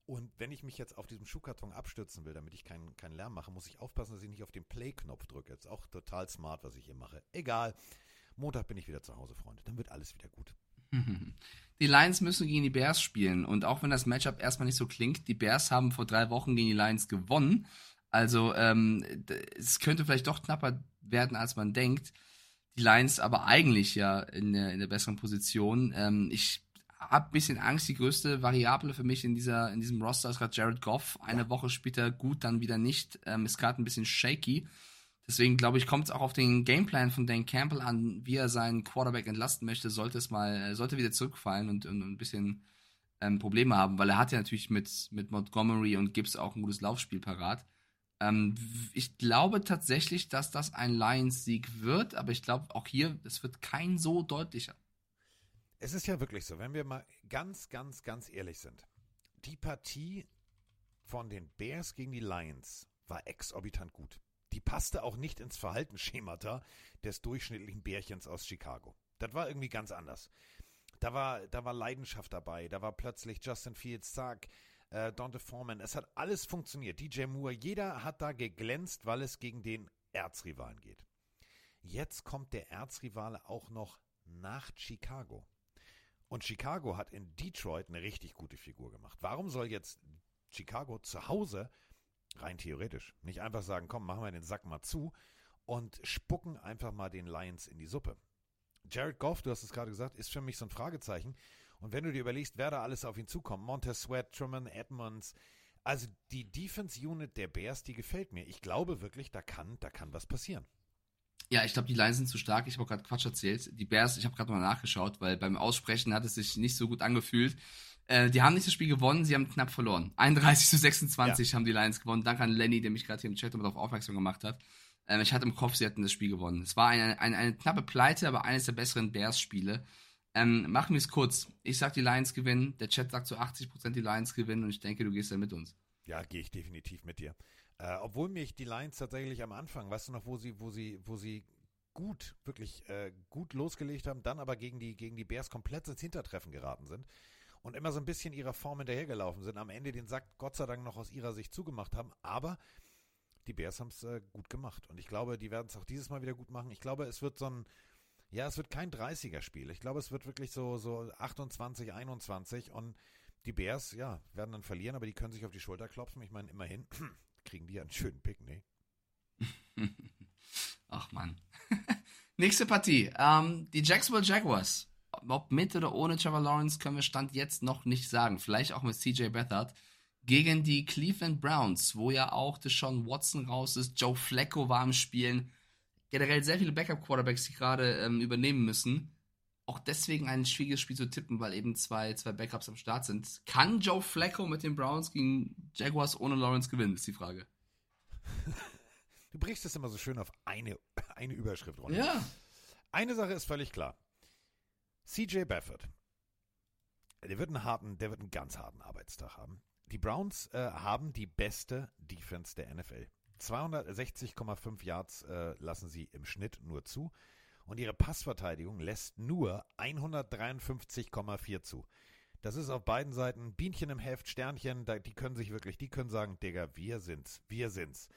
Und wenn ich mich jetzt auf diesem Schuhkarton abstürzen will, damit ich keinen keinen Lärm mache, muss ich aufpassen, dass ich nicht auf den Play-Knopf drücke. Ist auch total smart, was ich hier mache. Egal. Montag bin ich wieder zu Hause, Freunde. Dann wird alles wieder gut. (laughs) Die Lions müssen gegen die Bears spielen. Und auch wenn das Matchup erstmal nicht so klingt, die Bears haben vor drei Wochen gegen die Lions gewonnen. Also ähm, es könnte vielleicht doch knapper werden, als man denkt. Die Lions aber eigentlich ja in der, in der besseren Position. Ähm, ich habe ein bisschen Angst. Die größte Variable für mich in, dieser, in diesem Roster ist gerade Jared Goff. Eine Woche später gut, dann wieder nicht. Ähm, ist gerade ein bisschen shaky. Deswegen glaube ich, kommt es auch auf den Gameplan von Dan Campbell an, wie er seinen Quarterback entlasten möchte, sollte es mal, äh, sollte wieder zurückfallen und, und ein bisschen ähm, Probleme haben, weil er hat ja natürlich mit, mit Montgomery und Gibbs auch ein gutes Laufspiel parat. Ähm, ich glaube tatsächlich, dass das ein Lions-Sieg wird, aber ich glaube auch hier, es wird kein so deutlicher. Es ist ja wirklich so, wenn wir mal ganz, ganz, ganz ehrlich sind. Die Partie von den Bears gegen die Lions war exorbitant gut. Die passte auch nicht ins Verhaltensschemata des durchschnittlichen Bärchens aus Chicago. Das war irgendwie ganz anders. Da war, da war Leidenschaft dabei, da war plötzlich Justin Fields, zack, äh, Dante Foreman. Es hat alles funktioniert. DJ Moore, jeder hat da geglänzt, weil es gegen den Erzrivalen geht. Jetzt kommt der Erzrivale auch noch nach Chicago. Und Chicago hat in Detroit eine richtig gute Figur gemacht. Warum soll jetzt Chicago zu Hause, rein theoretisch, nicht einfach sagen, komm, machen wir den Sack mal zu und spucken einfach mal den Lions in die Suppe? Jared Goff, du hast es gerade gesagt, ist für mich so ein Fragezeichen. Und wenn du dir überlegst, wer da alles auf ihn zukommt, Montez Sweat, Truman Edmonds, also die Defense Unit der Bears, die gefällt mir. Ich glaube wirklich, da kann, da kann was passieren. Ja, ich glaube, die Lions sind zu stark. Ich habe gerade Quatsch erzählt. Die Bears, ich habe gerade mal nachgeschaut, weil beim Aussprechen hat es sich nicht so gut angefühlt. Äh, die haben nicht das Spiel gewonnen, sie haben knapp verloren. 31 zu 26 haben die Lions gewonnen. Danke an Lenny, der mich gerade hier im Chat darauf aufmerksam gemacht hat. Ähm, ich hatte im Kopf, sie hätten das Spiel gewonnen. Es war eine, eine, eine knappe Pleite, aber eines der besseren Bears-Spiele. Ähm, machen wir es kurz. Ich sag, die Lions gewinnen. Der Chat sagt zu 80% die Lions gewinnen und ich denke, du gehst da mit uns. Ja, gehe ich definitiv mit dir. Äh, obwohl mich die Lions tatsächlich am Anfang, weißt du noch, wo sie, wo sie, wo sie gut, wirklich äh, gut losgelegt haben, dann aber gegen die, gegen die Bears komplett ins Hintertreffen geraten sind und immer so ein bisschen ihrer Form hinterhergelaufen sind, am Ende den Sack Gott sei Dank noch aus ihrer Sicht zugemacht haben, aber die Bears haben es äh, gut gemacht und ich glaube, die werden es auch dieses Mal wieder gut machen. Ich glaube, es wird so ein, ja, es wird kein 30er-Spiel. Ich glaube, es wird wirklich so, so 28, 21 und die Bears, ja, werden dann verlieren, aber die können sich auf die Schulter klopfen. Ich meine, immerhin (clears throat) kriegen die ja einen schönen Pick, ne? (laughs) Ach man. (laughs) Nächste Partie. Ähm, die Jacksonville Jaguars. Ob mit oder ohne Trevor Lawrence können wir Stand jetzt noch nicht sagen. Vielleicht auch mit CJ Beathard. Gegen die Cleveland Browns, wo ja auch Deshaun Watson raus ist. Joe Flacco war am Spielen. Generell sehr viele Backup-Quarterbacks, die gerade ähm, übernehmen müssen. Auch deswegen ein schwieriges Spiel zu tippen, weil eben zwei, zwei Backups am Start sind. Kann Joe Flacco mit den Browns gegen Jaguars ohne Lawrence gewinnen, ist die Frage. (laughs) Du brichst es immer so schön auf eine, (laughs) eine Überschrift runter. Ja. Eine Sache ist völlig klar. CJ Baffert, der wird einen harten, der wird einen ganz harten Arbeitstag haben. Die Browns äh, haben die beste Defense der NFL. 260,5 Yards äh, lassen sie im Schnitt nur zu und ihre Passverteidigung lässt nur 153,4 zu. Das ist auf beiden Seiten Bienchen im Heft, Sternchen, da, die können sich wirklich, die können sagen, Digga, wir sind's, wir sind's.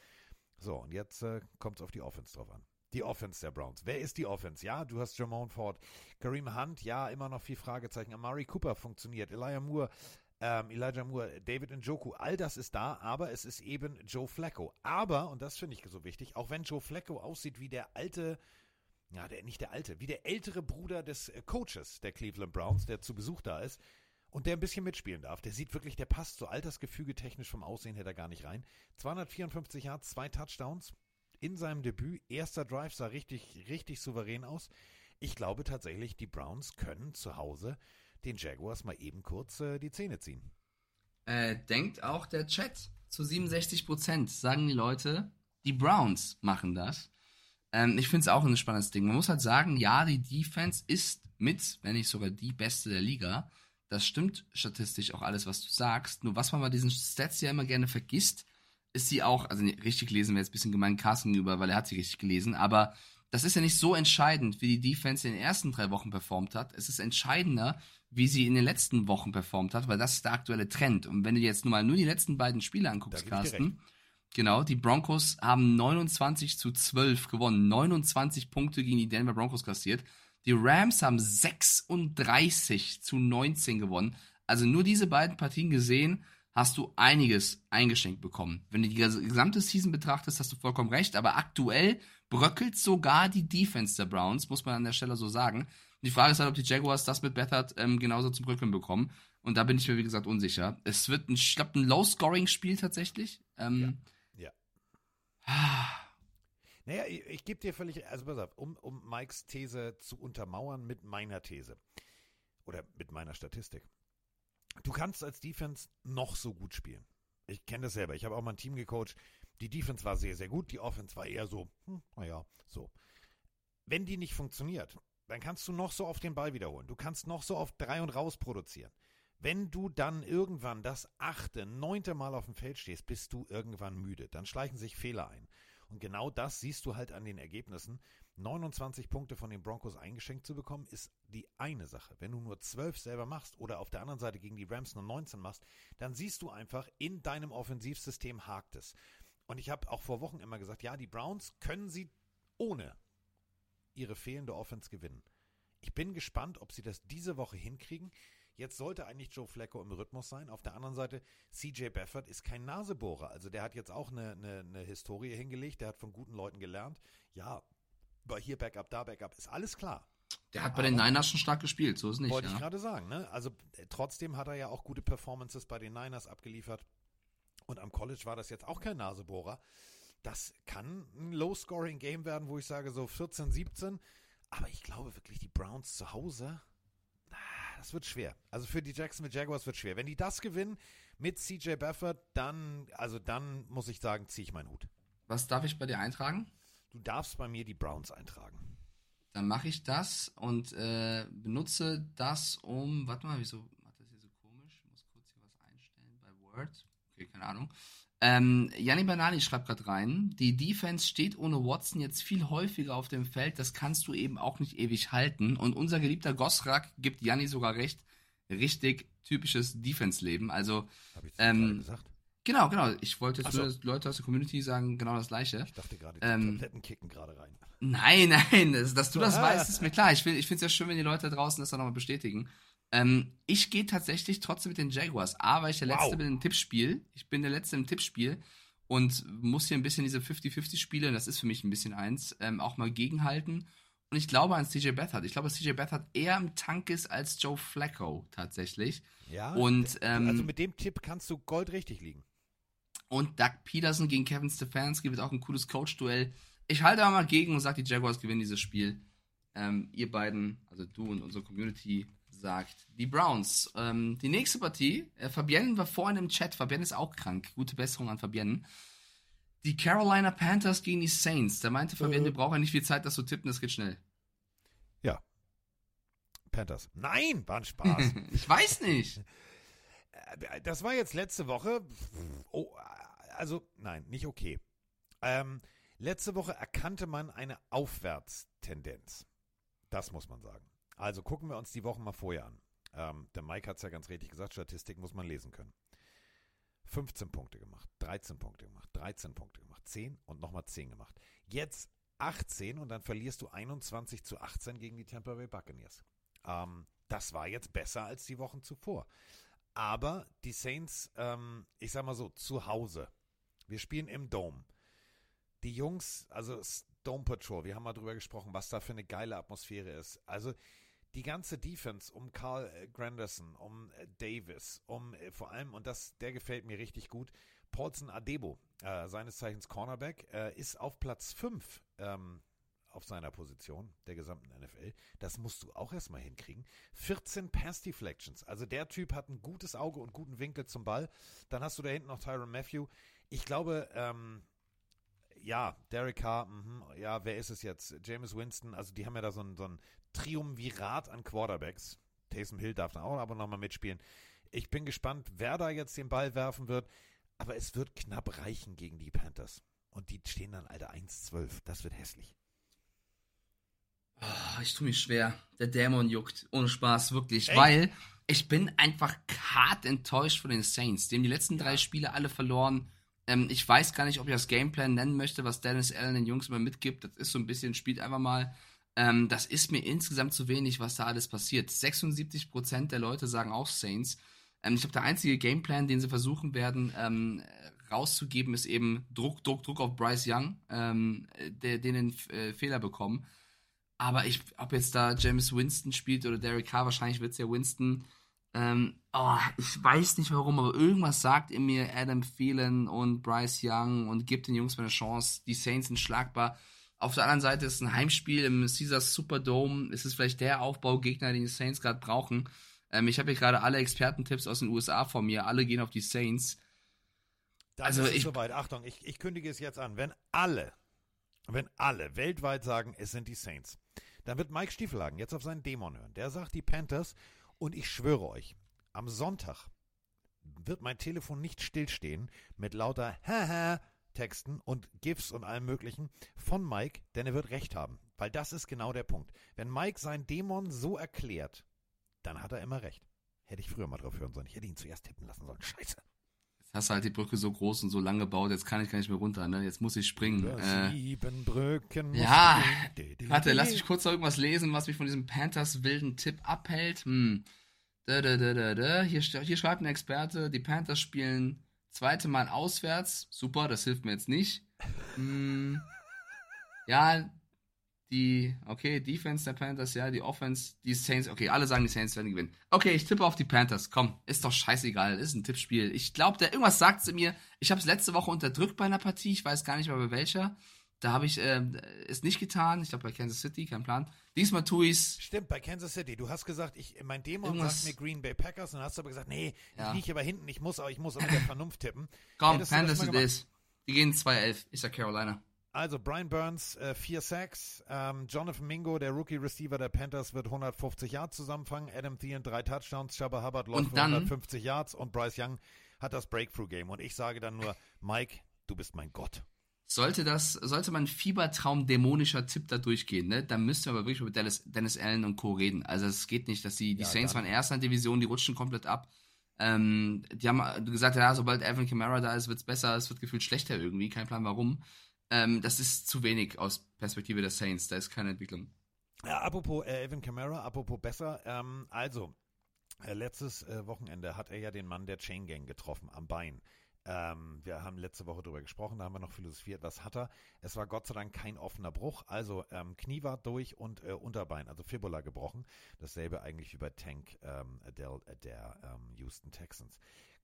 So, und jetzt äh, kommt es auf die Offense drauf an. Die Offense der Browns. Wer ist die Offense? Ja, du hast Jamon Ford. Kareem Hunt, ja, immer noch viel Fragezeichen. Amari Cooper funktioniert. Elijah Moore, ähm, Elijah Moore, David Njoku, all das ist da, aber es ist eben Joe Flacco. Aber, und das finde ich so wichtig, auch wenn Joe Flacco aussieht wie der alte, ja, der, nicht der alte, wie der ältere Bruder des äh, Coaches der Cleveland Browns, der zu Besuch da ist, und der ein bisschen mitspielen darf. Der sieht wirklich, der passt so altersgefüge technisch vom Aussehen her da gar nicht rein. 254 Yards, zwei Touchdowns in seinem Debüt. Erster Drive sah richtig, richtig souverän aus. Ich glaube tatsächlich, die Browns können zu Hause den Jaguars mal eben kurz äh, die Zähne ziehen. Äh, denkt auch der Chat. Zu 67 Prozent sagen die Leute, die Browns machen das. Ähm, ich finde es auch ein spannendes Ding. Man muss halt sagen, ja, die Defense ist mit, wenn nicht sogar die beste der Liga. Das stimmt statistisch auch alles, was du sagst. Nur was man bei diesen Stats ja immer gerne vergisst, ist sie auch, also richtig gelesen wäre jetzt ein bisschen gemein Carsten über, weil er hat sie richtig gelesen, aber das ist ja nicht so entscheidend, wie die Defense in den ersten drei Wochen performt hat. Es ist entscheidender, wie sie in den letzten Wochen performt hat, weil das ist der aktuelle Trend. Und wenn du jetzt nur mal nur die letzten beiden Spiele anguckst, dir Carsten, genau, die Broncos haben 29 zu 12 gewonnen, 29 Punkte gegen die Denver Broncos kassiert. Die Rams haben 36 zu 19 gewonnen. Also nur diese beiden Partien gesehen, hast du einiges eingeschenkt bekommen. Wenn du die ges- gesamte Season betrachtest, hast du vollkommen recht, aber aktuell bröckelt sogar die Defense der Browns, muss man an der Stelle so sagen. Die Frage ist halt, ob die Jaguars das mit Bethard ähm, genauso zum Bröckeln bekommen. Und da bin ich mir, wie gesagt, unsicher. Es wird ein, ich ein Low-Scoring-Spiel tatsächlich. Ähm, Ja. ah, Naja, ich, ich gebe dir völlig, also pass auf, um, um Mikes These zu untermauern mit meiner These oder mit meiner Statistik. Du kannst als Defense noch so gut spielen. Ich kenne das selber. Ich habe auch mal ein Team gecoacht. Die Defense war sehr, sehr gut. Die Offense war eher so, hm, naja, so. Wenn die nicht funktioniert, dann kannst du noch so auf den Ball wiederholen. Du kannst noch so auf drei und raus produzieren. Wenn du dann irgendwann das achte, neunte Mal auf dem Feld stehst, bist du irgendwann müde. Dann schleichen sich Fehler ein. Und genau das siehst du halt an den Ergebnissen. 29 Punkte von den Broncos eingeschenkt zu bekommen, ist die eine Sache. Wenn du nur 12 selber machst oder auf der anderen Seite gegen die Rams nur 19 machst, dann siehst du einfach, in deinem Offensivsystem hakt es. Und ich habe auch vor Wochen immer gesagt, ja, die Browns können sie ohne ihre fehlende Offense gewinnen. Ich bin gespannt, ob sie das diese Woche hinkriegen. Jetzt sollte eigentlich Joe Flacco im Rhythmus sein. Auf der anderen Seite, CJ Baffert ist kein Nasebohrer. Also der hat jetzt auch eine, eine, eine Historie hingelegt. Der hat von guten Leuten gelernt. Ja, hier Backup, da Backup, ist alles klar. der hat bei den Niners schon stark gespielt, so ist es nicht. Wollte ich Ja. gerade sagen, ne? Also äh, trotzdem hat er ja auch gute Performances bei den Niners abgeliefert. Und am College war das jetzt auch kein Nasebohrer. Das kann ein Low-Scoring-Game werden, wo ich sage so 14, 17. Aber ich glaube wirklich, die Browns zu Hause, das wird schwer. Also für die Jacksonville Jaguars wird schwer. Wenn die das gewinnen mit CJ Baffert, dann, also dann muss ich sagen, ziehe ich meinen Hut. Was darf ich bei dir eintragen? Du darfst bei mir die Browns eintragen. Dann mache ich das und äh, benutze das um. Warte mal, wieso macht das hier so komisch? Ich muss kurz hier was einstellen bei Word. Okay, keine Ahnung. Ähm, Janni Banani schreibt gerade rein, die Defense steht ohne Watson jetzt viel häufiger auf dem Feld, das kannst du eben auch nicht ewig halten. Und unser geliebter Gosrak gibt Janni sogar recht, richtig typisches Defense-Leben. Also, Habe ich das Ähm? Genau, genau, ich wollte jetzt so. nur, dass Leute aus der Community sagen genau das Gleiche. Ich dachte gerade, die ähm, Tabletten kicken gerade rein. Nein, (laughs) nein, das, dass du das Ah. weißt, ist mir klar. Ich, ich finde es ja schön, wenn die Leute da draußen das dann nochmal bestätigen. Ähm, ich gehe tatsächlich trotzdem mit den Jaguars. A, weil ich der Wow. Letzte bin im Tippspiel. Ich bin der Letzte im Tippspiel und muss hier ein bisschen diese 50-50-Spiele, und das ist für mich ein bisschen eins, ähm, auch mal gegenhalten. Und ich glaube an CJ Beathard. Ich glaube, dass CJ Beathard eher im Tank ist als Joe Flacco tatsächlich. Ja, Und, d- ähm, also mit dem Tipp kannst du goldrichtig liegen. Und Doug Peterson gegen Kevin Stefanski wird auch ein cooles Coach-Duell. ich halte aber mal gegen und sage, die Jaguars gewinnen dieses Spiel. Ähm, ihr beiden, also du und unsere Community, sagt die Browns. Ähm, die nächste Partie, äh, Fabienne war vorhin im Chat, Fabienne ist auch krank. Gute Besserung an Fabienne. Die Carolina Panthers gegen die Saints. Da meinte Fabienne, wir brauchen ja nicht viel Zeit, das zu tippen, das geht schnell. Ja. Panthers. Nein, war ein Spaß. (laughs) ich weiß nicht. (laughs) Äh, Das war jetzt letzte Woche. Oh, also, nein, nicht okay. Ähm, letzte Woche erkannte man eine Aufwärtstendenz. Das muss man sagen. Also gucken wir uns die Wochen mal vorher an. Ähm, der Mike hat es ja ganz richtig gesagt, Statistik muss man lesen können. 15 Punkte gemacht, 13 Punkte gemacht, 13 Punkte gemacht, 10 und nochmal 10 gemacht. Jetzt 18 und dann verlierst du 21 zu 18 gegen die Tampa Bay Buccaneers. Ähm, das war jetzt besser als die Wochen zuvor. Aber die Saints, ähm, ich sag mal so, zu Hause. Wir spielen im Dome. Die Jungs, also Dome Patrol, wir haben mal drüber gesprochen, was da für eine geile Atmosphäre ist. Also die ganze Defense um Carl äh, Granderson, um äh, Davis, um äh, vor allem, und das, der gefällt mir richtig gut, Paulson Adebo, äh, seines Zeichens Cornerback, äh, ist auf Platz 5 ähm, auf seiner Position der gesamten NFL. Das musst du auch erstmal hinkriegen. 14 Pass Deflections. Also der Typ hat ein gutes Auge und guten Winkel zum Ball. Dann hast du da hinten noch Tyron Matthew. Ich glaube, ähm, ja, Derek Carr, mhm, ja, wer ist es jetzt? James Winston, also die haben ja da so ein, so ein Triumvirat an Quarterbacks. Taysom Hill darf dann auch aber nochmal mitspielen. Ich bin gespannt, wer da jetzt den Ball werfen wird, aber es wird knapp reichen gegen die Panthers. Und die stehen dann, Alter, 1-12. Das wird hässlich. Oh, ich tue mich schwer. Der Dämon juckt. Ohne Spaß, wirklich. Echt? Weil ich bin einfach hart enttäuscht von den Saints. Die haben die letzten drei Spiele alle verloren. Ähm, ich weiß gar nicht, ob ich das Gameplan nennen möchte, was Dennis Allen den Jungs immer mitgibt. Das ist so ein bisschen, spielt einfach mal. Ähm, das ist mir insgesamt zu wenig, was da alles passiert. 76% der Leute sagen auch Saints. Ähm, ich glaube, der einzige Gameplan, den sie versuchen werden, ähm, rauszugeben, ist eben Druck, Druck, Druck auf Bryce Young, ähm, der, den den äh, Fehler bekommen. Aber ich, ob jetzt da James Winston spielt oder Derek Carr, wahrscheinlich wird es ja Winston. Ähm, oh, ich weiß nicht warum, aber irgendwas sagt in mir Adam Phelan und Bryce Young und gibt den Jungs mal eine Chance. Die Saints sind schlagbar. Auf der anderen Seite ist ein Heimspiel im Caesars Superdome. Es ist vielleicht der Aufbaugegner, den die Saints gerade brauchen. Ähm, ich habe hier gerade alle Expertentipps aus den USA vor mir. Alle gehen auf die Saints. Dann Also ist es ich- soweit. Achtung, ich, ich kündige es jetzt an. Wenn alle, wenn alle weltweit sagen, es sind die Saints, dann wird Mike Stiefelhagen jetzt auf seinen Dämon hören. Der sagt die Panthers und ich schwöre euch, am Sonntag wird mein Telefon nicht stillstehen mit lauter Haha Texten und GIFs und allem möglichen von Mike, denn er wird recht haben. Weil das ist genau der Punkt. Wenn Mike seinen Dämon so erklärt, dann hat er immer recht. Hätte ich früher mal drauf hören sollen. Ich hätte ihn zuerst tippen lassen sollen. Scheiße. Hast du halt die Brücke so groß und so lang gebaut, jetzt kann ich gar nicht mehr runter, ne? Jetzt muss ich springen. Äh, sieben Brücken. ja, Warte, lass mich kurz noch irgendwas lesen, was mich von diesem Panthers wilden Tipp abhält. Hm. Da, da, da, da, da. Hier, hier schreibt ein Experte, die Panthers spielen zweite Mal auswärts. Super, das hilft mir jetzt nicht. Hm. Ja, die, okay, Defense der Panthers, ja, die Offense, die Saints, okay, alle sagen, die Saints werden gewinnen. Okay, ich tippe auf die Panthers, komm, ist doch scheißegal, ist ein Tippspiel. Ich glaube, der irgendwas sagt sie mir. Ich habe es letzte Woche unterdrückt bei einer Partie, ich weiß gar nicht mehr bei welcher. Da habe ich äh, es nicht getan, ich glaube bei Kansas City, kein Plan. Diesmal tue ich's. Stimmt, bei Kansas City. Du hast gesagt, ich, mein Dämon sagt mir Green Bay Packers und hast aber gesagt, nee, Ja. ich liege aber hinten, ich muss, aber ich muss auch mit der (laughs) Vernunft tippen. Komm, Panthers it is. Die gehen 2-11, ist ja Carolina. Also Brian Burns, äh, vier Sacks. Ähm, Jonathan Mingo, der Rookie-Receiver der Panthers, wird 150 Yards zusammenfangen. Adam Thielen, drei Touchdowns. Chubba Hubbard läuft Und für dann- 150 Yards. Und Bryce Young hat das Breakthrough-Game. Und ich sage dann nur, Mike, du bist mein Gott. Sollte das, sollte man Fiebertraum dämonischer Tipp da durchgehen, ne, dann müssten wir aber wirklich über Dallas, Dennis Allen und Co. reden. Also es geht nicht, dass die, die Ja, Saints dann- waren erster Division, die rutschen komplett ab. Ähm, die haben gesagt, ja, sobald Alvin Kamara da ist, wird's besser, es wird gefühlt schlechter irgendwie, kein Plan warum. Ähm, das ist zu wenig aus Perspektive der Saints, da ist keine Entwicklung. Ja, apropos äh, Evan Kamara, apropos besser. Ähm, also, äh, letztes äh, Wochenende hat er ja den Mann der Chain Gang getroffen am Bein. Ähm, wir haben letzte Woche darüber gesprochen, da haben wir noch philosophiert, was hat er. Es war Gott sei Dank kein offener Bruch, also ähm, Knie war durch und äh, Unterbein, also Fibula gebrochen. Dasselbe eigentlich wie bei Tank ähm, Adele, äh, der ähm, Houston Texans.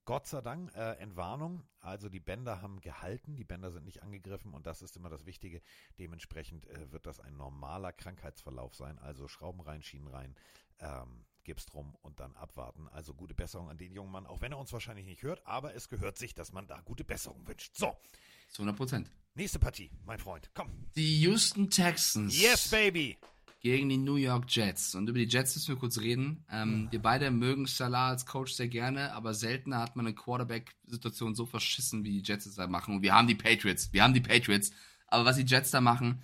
Gott sei Dank, äh, Entwarnung. Also die Bänder haben gehalten, die Bänder sind nicht angegriffen und das ist immer das Wichtige. Dementsprechend äh, wird das ein normaler Krankheitsverlauf sein. Also Schrauben rein, Schienen rein, ähm, Gips drum und dann abwarten. Also gute Besserung an den jungen Mann, auch wenn er uns wahrscheinlich nicht hört, aber es gehört sich, dass man da gute Besserung wünscht. So, Zu 100 Prozent. nächste Partie, mein Freund. Komm. Die Houston Texans. Yes, baby. Gegen die New York Jets. Und über die Jets müssen wir kurz reden. Ähm, Wir beide mögen Salah als Coach sehr gerne, aber seltener hat man eine Quarterback-Situation so verschissen, wie die Jets es da machen. Und wir haben die Patriots. Wir haben die Patriots. Aber was die Jets da machen,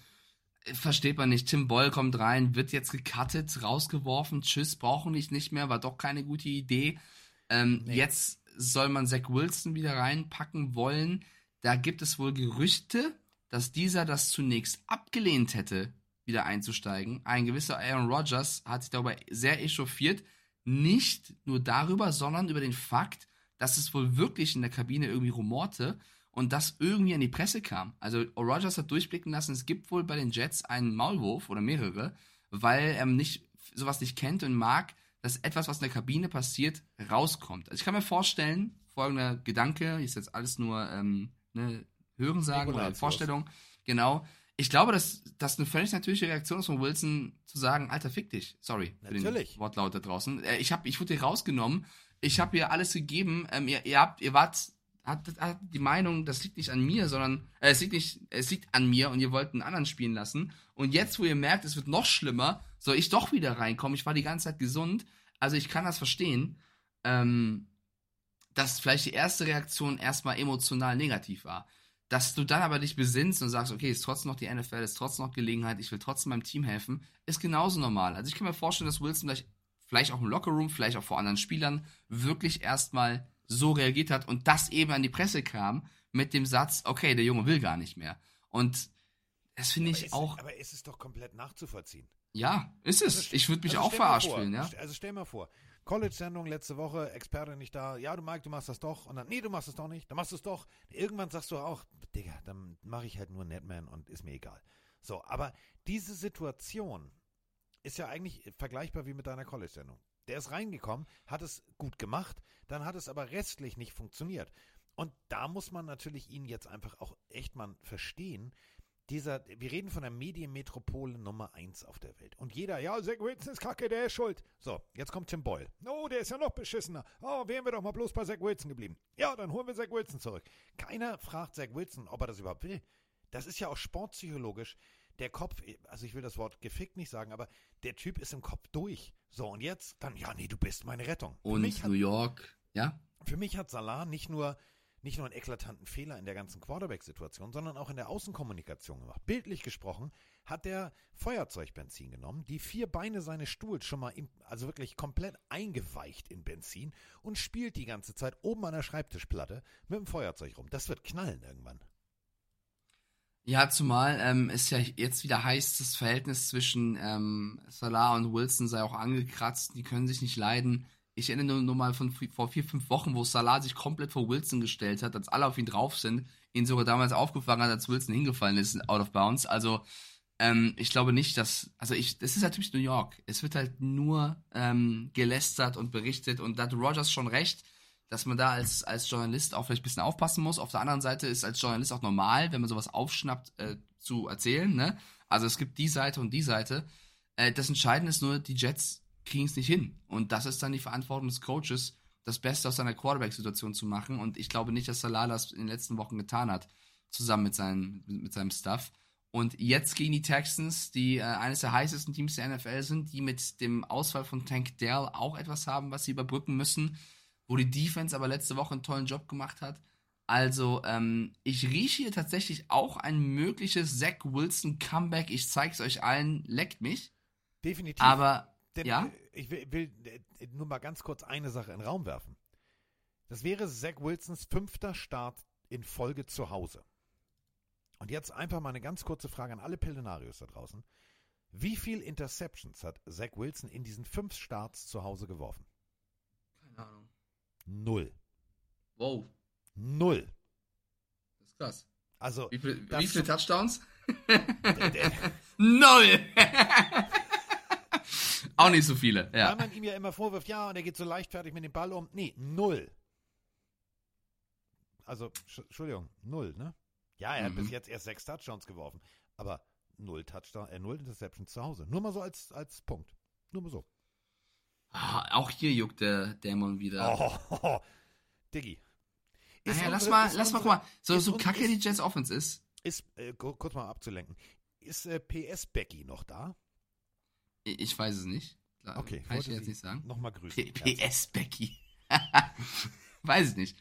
äh, versteht man nicht. Tim Boyle kommt rein, wird jetzt gecuttet, rausgeworfen. Tschüss, brauchen dich nicht mehr, war doch keine gute Idee. Ähm, Jetzt soll man Zach Wilson wieder reinpacken wollen. Da gibt es wohl Gerüchte, dass dieser das zunächst abgelehnt hätte, wieder einzusteigen. Ein gewisser Aaron Rodgers hat sich darüber sehr echauffiert. Nicht nur darüber, sondern über den Fakt, dass es wohl wirklich in der Kabine irgendwie rumorte und das irgendwie an die Presse kam. Also Rodgers hat durchblicken lassen, es gibt wohl bei den Jets einen Maulwurf oder mehrere, weil er nicht, sowas nicht kennt und mag, dass etwas, was in der Kabine passiert, rauskommt. Also ich kann mir vorstellen, folgender Gedanke, ist jetzt alles nur ähm, ne, Hörensagen oder. Vorstellung, genau. Ich glaube, dass das eine völlig natürliche Reaktion ist von Wilson, zu sagen, Alter, fick dich. Sorry für Natürlich. den Wortlaut da draußen. Äh, Ich, hab, ich wurde hier rausgenommen. Ich habe hier alles gegeben. Ähm, ihr, ihr, habt, ihr wart, hat, hat die Meinung, das liegt nicht an mir, sondern äh, es, liegt nicht, es liegt an mir und ihr wollt einen anderen spielen lassen. Und jetzt, wo ihr merkt, es wird noch schlimmer, soll ich doch wieder reinkommen. Ich war die ganze Zeit gesund. Also ich kann das verstehen, ähm, dass vielleicht die erste Reaktion erstmal emotional negativ war. Dass du dann aber dich besinnst und sagst, okay, ist trotzdem noch die NFL, ist trotzdem noch Gelegenheit, ich will trotzdem meinem Team helfen, ist genauso normal. Also ich kann mir vorstellen, dass Wilson vielleicht, vielleicht auch im Lockerroom, vielleicht auch vor anderen Spielern wirklich erstmal so reagiert hat und das eben an die Presse kam mit dem Satz, okay, der Junge will gar nicht mehr. Und das finde ich ist, auch, aber ist es doch komplett nachzuvollziehen. ja, ist es. Also, Ich würde mich also auch verarscht fühlen, ja. Also stell mal vor, College-Sendung letzte Woche, Experte nicht da, ja, du Mike, du machst das doch. Und dann, nee, du machst es doch nicht, dann machst du es doch. Irgendwann sagst du auch, Digga, dann mache ich halt nur Netman und ist mir egal. So, aber diese Situation ist ja eigentlich vergleichbar wie mit deiner College-Sendung. Der ist reingekommen, hat es gut gemacht, dann hat es aber restlich nicht funktioniert. Und da muss man natürlich ihn jetzt einfach auch echt mal verstehen, dieser, wir reden von der Medienmetropole Nummer 1 auf der Welt. Und jeder, ja, Zach Wilson ist kacke, der ist schuld. So, jetzt kommt Tim Boyle. Oh, der ist ja noch beschissener. Oh, wären wir doch mal bloß bei Zach Wilson geblieben. Ja, dann holen wir Zach Wilson zurück. Keiner fragt Zach Wilson, ob er das überhaupt will. Das ist ja auch sportpsychologisch. Der Kopf, also ich will das Wort gefickt nicht sagen, aber der Typ ist im Kopf durch. So, und jetzt dann, ja, nee, du bist meine Rettung. Und mich hat New York, ja. für mich hat Salah nicht nur, nicht nur einen eklatanten Fehler in der ganzen Quarterback-Situation, sondern auch in der Außenkommunikation gemacht. Bildlich gesprochen hat er Feuerzeugbenzin genommen, die vier Beine seines Stuhls schon mal, im, also wirklich komplett eingeweicht in Benzin und spielt die ganze Zeit oben an der Schreibtischplatte mit dem Feuerzeug rum. Das wird knallen irgendwann. Ja, zumal ähm, es ja jetzt wieder heißt, das Verhältnis zwischen ähm, Salah und Wilson sei auch angekratzt, die können sich nicht leiden. Ich erinnere nur, mal von vor vier, fünf Wochen, wo Salah sich komplett vor Wilson gestellt hat, als alle auf ihn drauf sind, ihn sogar damals aufgefangen hat, als Wilson hingefallen ist, out of bounds. Also, ähm, ich glaube nicht, dass, also ich, das ist typisch New York. Es wird halt nur ähm, gelästert und berichtet und da hat Rogers schon recht, dass man da als, als Journalist auch vielleicht ein bisschen aufpassen muss. Auf der anderen Seite ist als Journalist auch normal, wenn man sowas aufschnappt, äh, zu erzählen. Ne? Also es gibt die Seite und die Seite. Äh, das Entscheidende ist nur, die Jets kriegen es nicht hin. Und das ist dann die Verantwortung des Coaches, das Beste aus seiner Quarterback-Situation zu machen. Und ich glaube nicht, dass Salah das in den letzten Wochen getan hat, zusammen mit seinem, mit seinem Stuff. Und jetzt gegen die Texans, die äh, eines der heißesten Teams der NFL sind, die mit dem Ausfall von Tank Dell auch etwas haben, was sie überbrücken müssen, wo die Defense aber letzte Woche einen tollen Job gemacht hat. Also, ähm, ich rieche hier tatsächlich auch ein mögliches Zach Wilson Comeback. Ich zeige es euch allen, leckt mich. Definitiv. Aber, Denn ja? äh, ich will, will äh, nur mal ganz kurz eine Sache in den Raum werfen. Das wäre Zach Wilsons fünfter Start in Folge zu Hause. Und jetzt einfach mal eine ganz kurze Frage an alle Pellenarios da draußen. Wie viel Interceptions hat Zach Wilson in diesen fünf Starts zu Hause geworfen? Keine Ahnung. Null. Wow, Null. das ist krass. Also, Wie, viel, wie viele Touchdowns? (laughs) (laughs) Null! (laughs) auch nicht so viele, weil ja. man ihm ja immer vorwirft, ja, und er geht so leichtfertig mit dem Ball um. Nee, null. Also, Sch- Entschuldigung, null, ne? Ja, er hat Mhm. bis jetzt erst sechs Touchdowns geworfen, aber null Touchdown, äh, null Interceptions zu Hause. Nur mal so als, als Punkt. Nur mal so. Ah, auch hier juckt der Dämon wieder. Oh, Diggi. Ist naja, lass unsere- mal, lass mal, unsere- guck mal, so, so kacke ist- die Jets Offense ist. Ist, äh, ku- kurz mal abzulenken. Ist äh, PS Becky noch da? Ich weiß es nicht. Klar, Okay, Kann ich jetzt nicht sagen. Nochmal grüßen. PS Becky. (laughs) weiß ich nicht.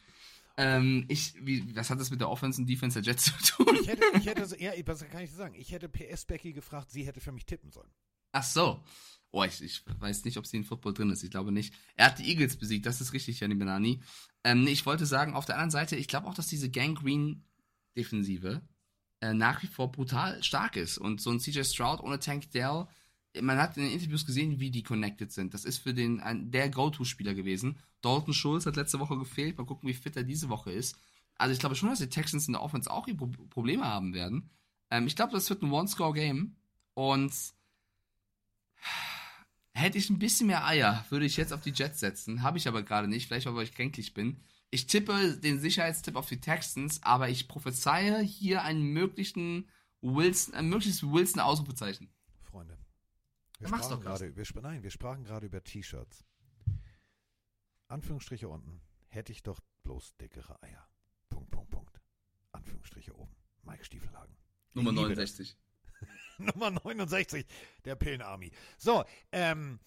Ähm, ich, wie, was hat das mit der Offense und Defense der Jets zu tun? Ich hätte, ich hätte, so- ja, was kann ich sagen? Ich hätte PS Becky gefragt, sie hätte für mich tippen sollen. Ach so. Oh, ich, ich weiß nicht, ob sie in Football drin ist. Ich glaube nicht. Er hat die Eagles besiegt, das ist richtig, Janni Benani. Ähm, ich wollte sagen, auf der anderen Seite, ich glaube auch, dass diese Gangrene-Defensive äh, nach wie vor brutal stark ist. Und so ein CJ Stroud ohne Tank Dell, man hat in den Interviews gesehen, wie die connected sind. Das ist für den ein, der Go-To-Spieler gewesen. Dalton Schulz hat letzte Woche gefehlt. Mal gucken, wie fit er diese Woche ist. Also ich glaube schon, dass die Texans in der Offense auch ihre Pro Probleme haben werden. Ähm, ich glaube, das wird ein One-Score-Game. Und Hätte ich ein bisschen mehr Eier, würde ich jetzt auf die Jets setzen. Habe ich aber gerade nicht, vielleicht weil ich kränklich bin. Ich tippe den Sicherheitstipp auf die Texans, aber ich prophezeie hier einen möglichen Wilson, ein mögliches Wilson-Ausrufezeichen. Freunde. Wir mach's sprachen doch, gerade, wir, nein, wir sprachen gerade über T-Shirts. Anführungsstriche unten. Hätte ich doch bloß dickere Eier. Punkt, Punkt, Punkt. Anführungsstriche oben. Mike Stiefelhagen. Nummer liebe 69. (laughs) Nummer 69 der Pillenarmy. So, ähm,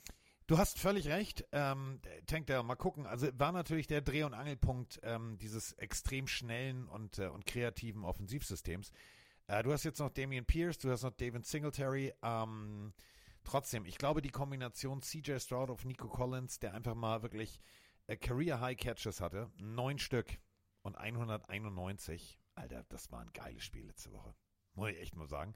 du hast völlig recht. Ähm, Tank der, mal gucken. Also war natürlich der Dreh- und Angelpunkt ähm, dieses extrem schnellen und, äh, und kreativen Offensivsystems. Äh, du hast jetzt noch Damian Pierce, du hast noch David Singletary. Ähm, trotzdem, ich glaube, die Kombination CJ Stroud auf Nico Collins, der einfach mal wirklich äh, Career High Catches hatte, neun Stück und 191. Alter, das war ein geiles Spiel letzte Woche. Muss ich echt mal sagen.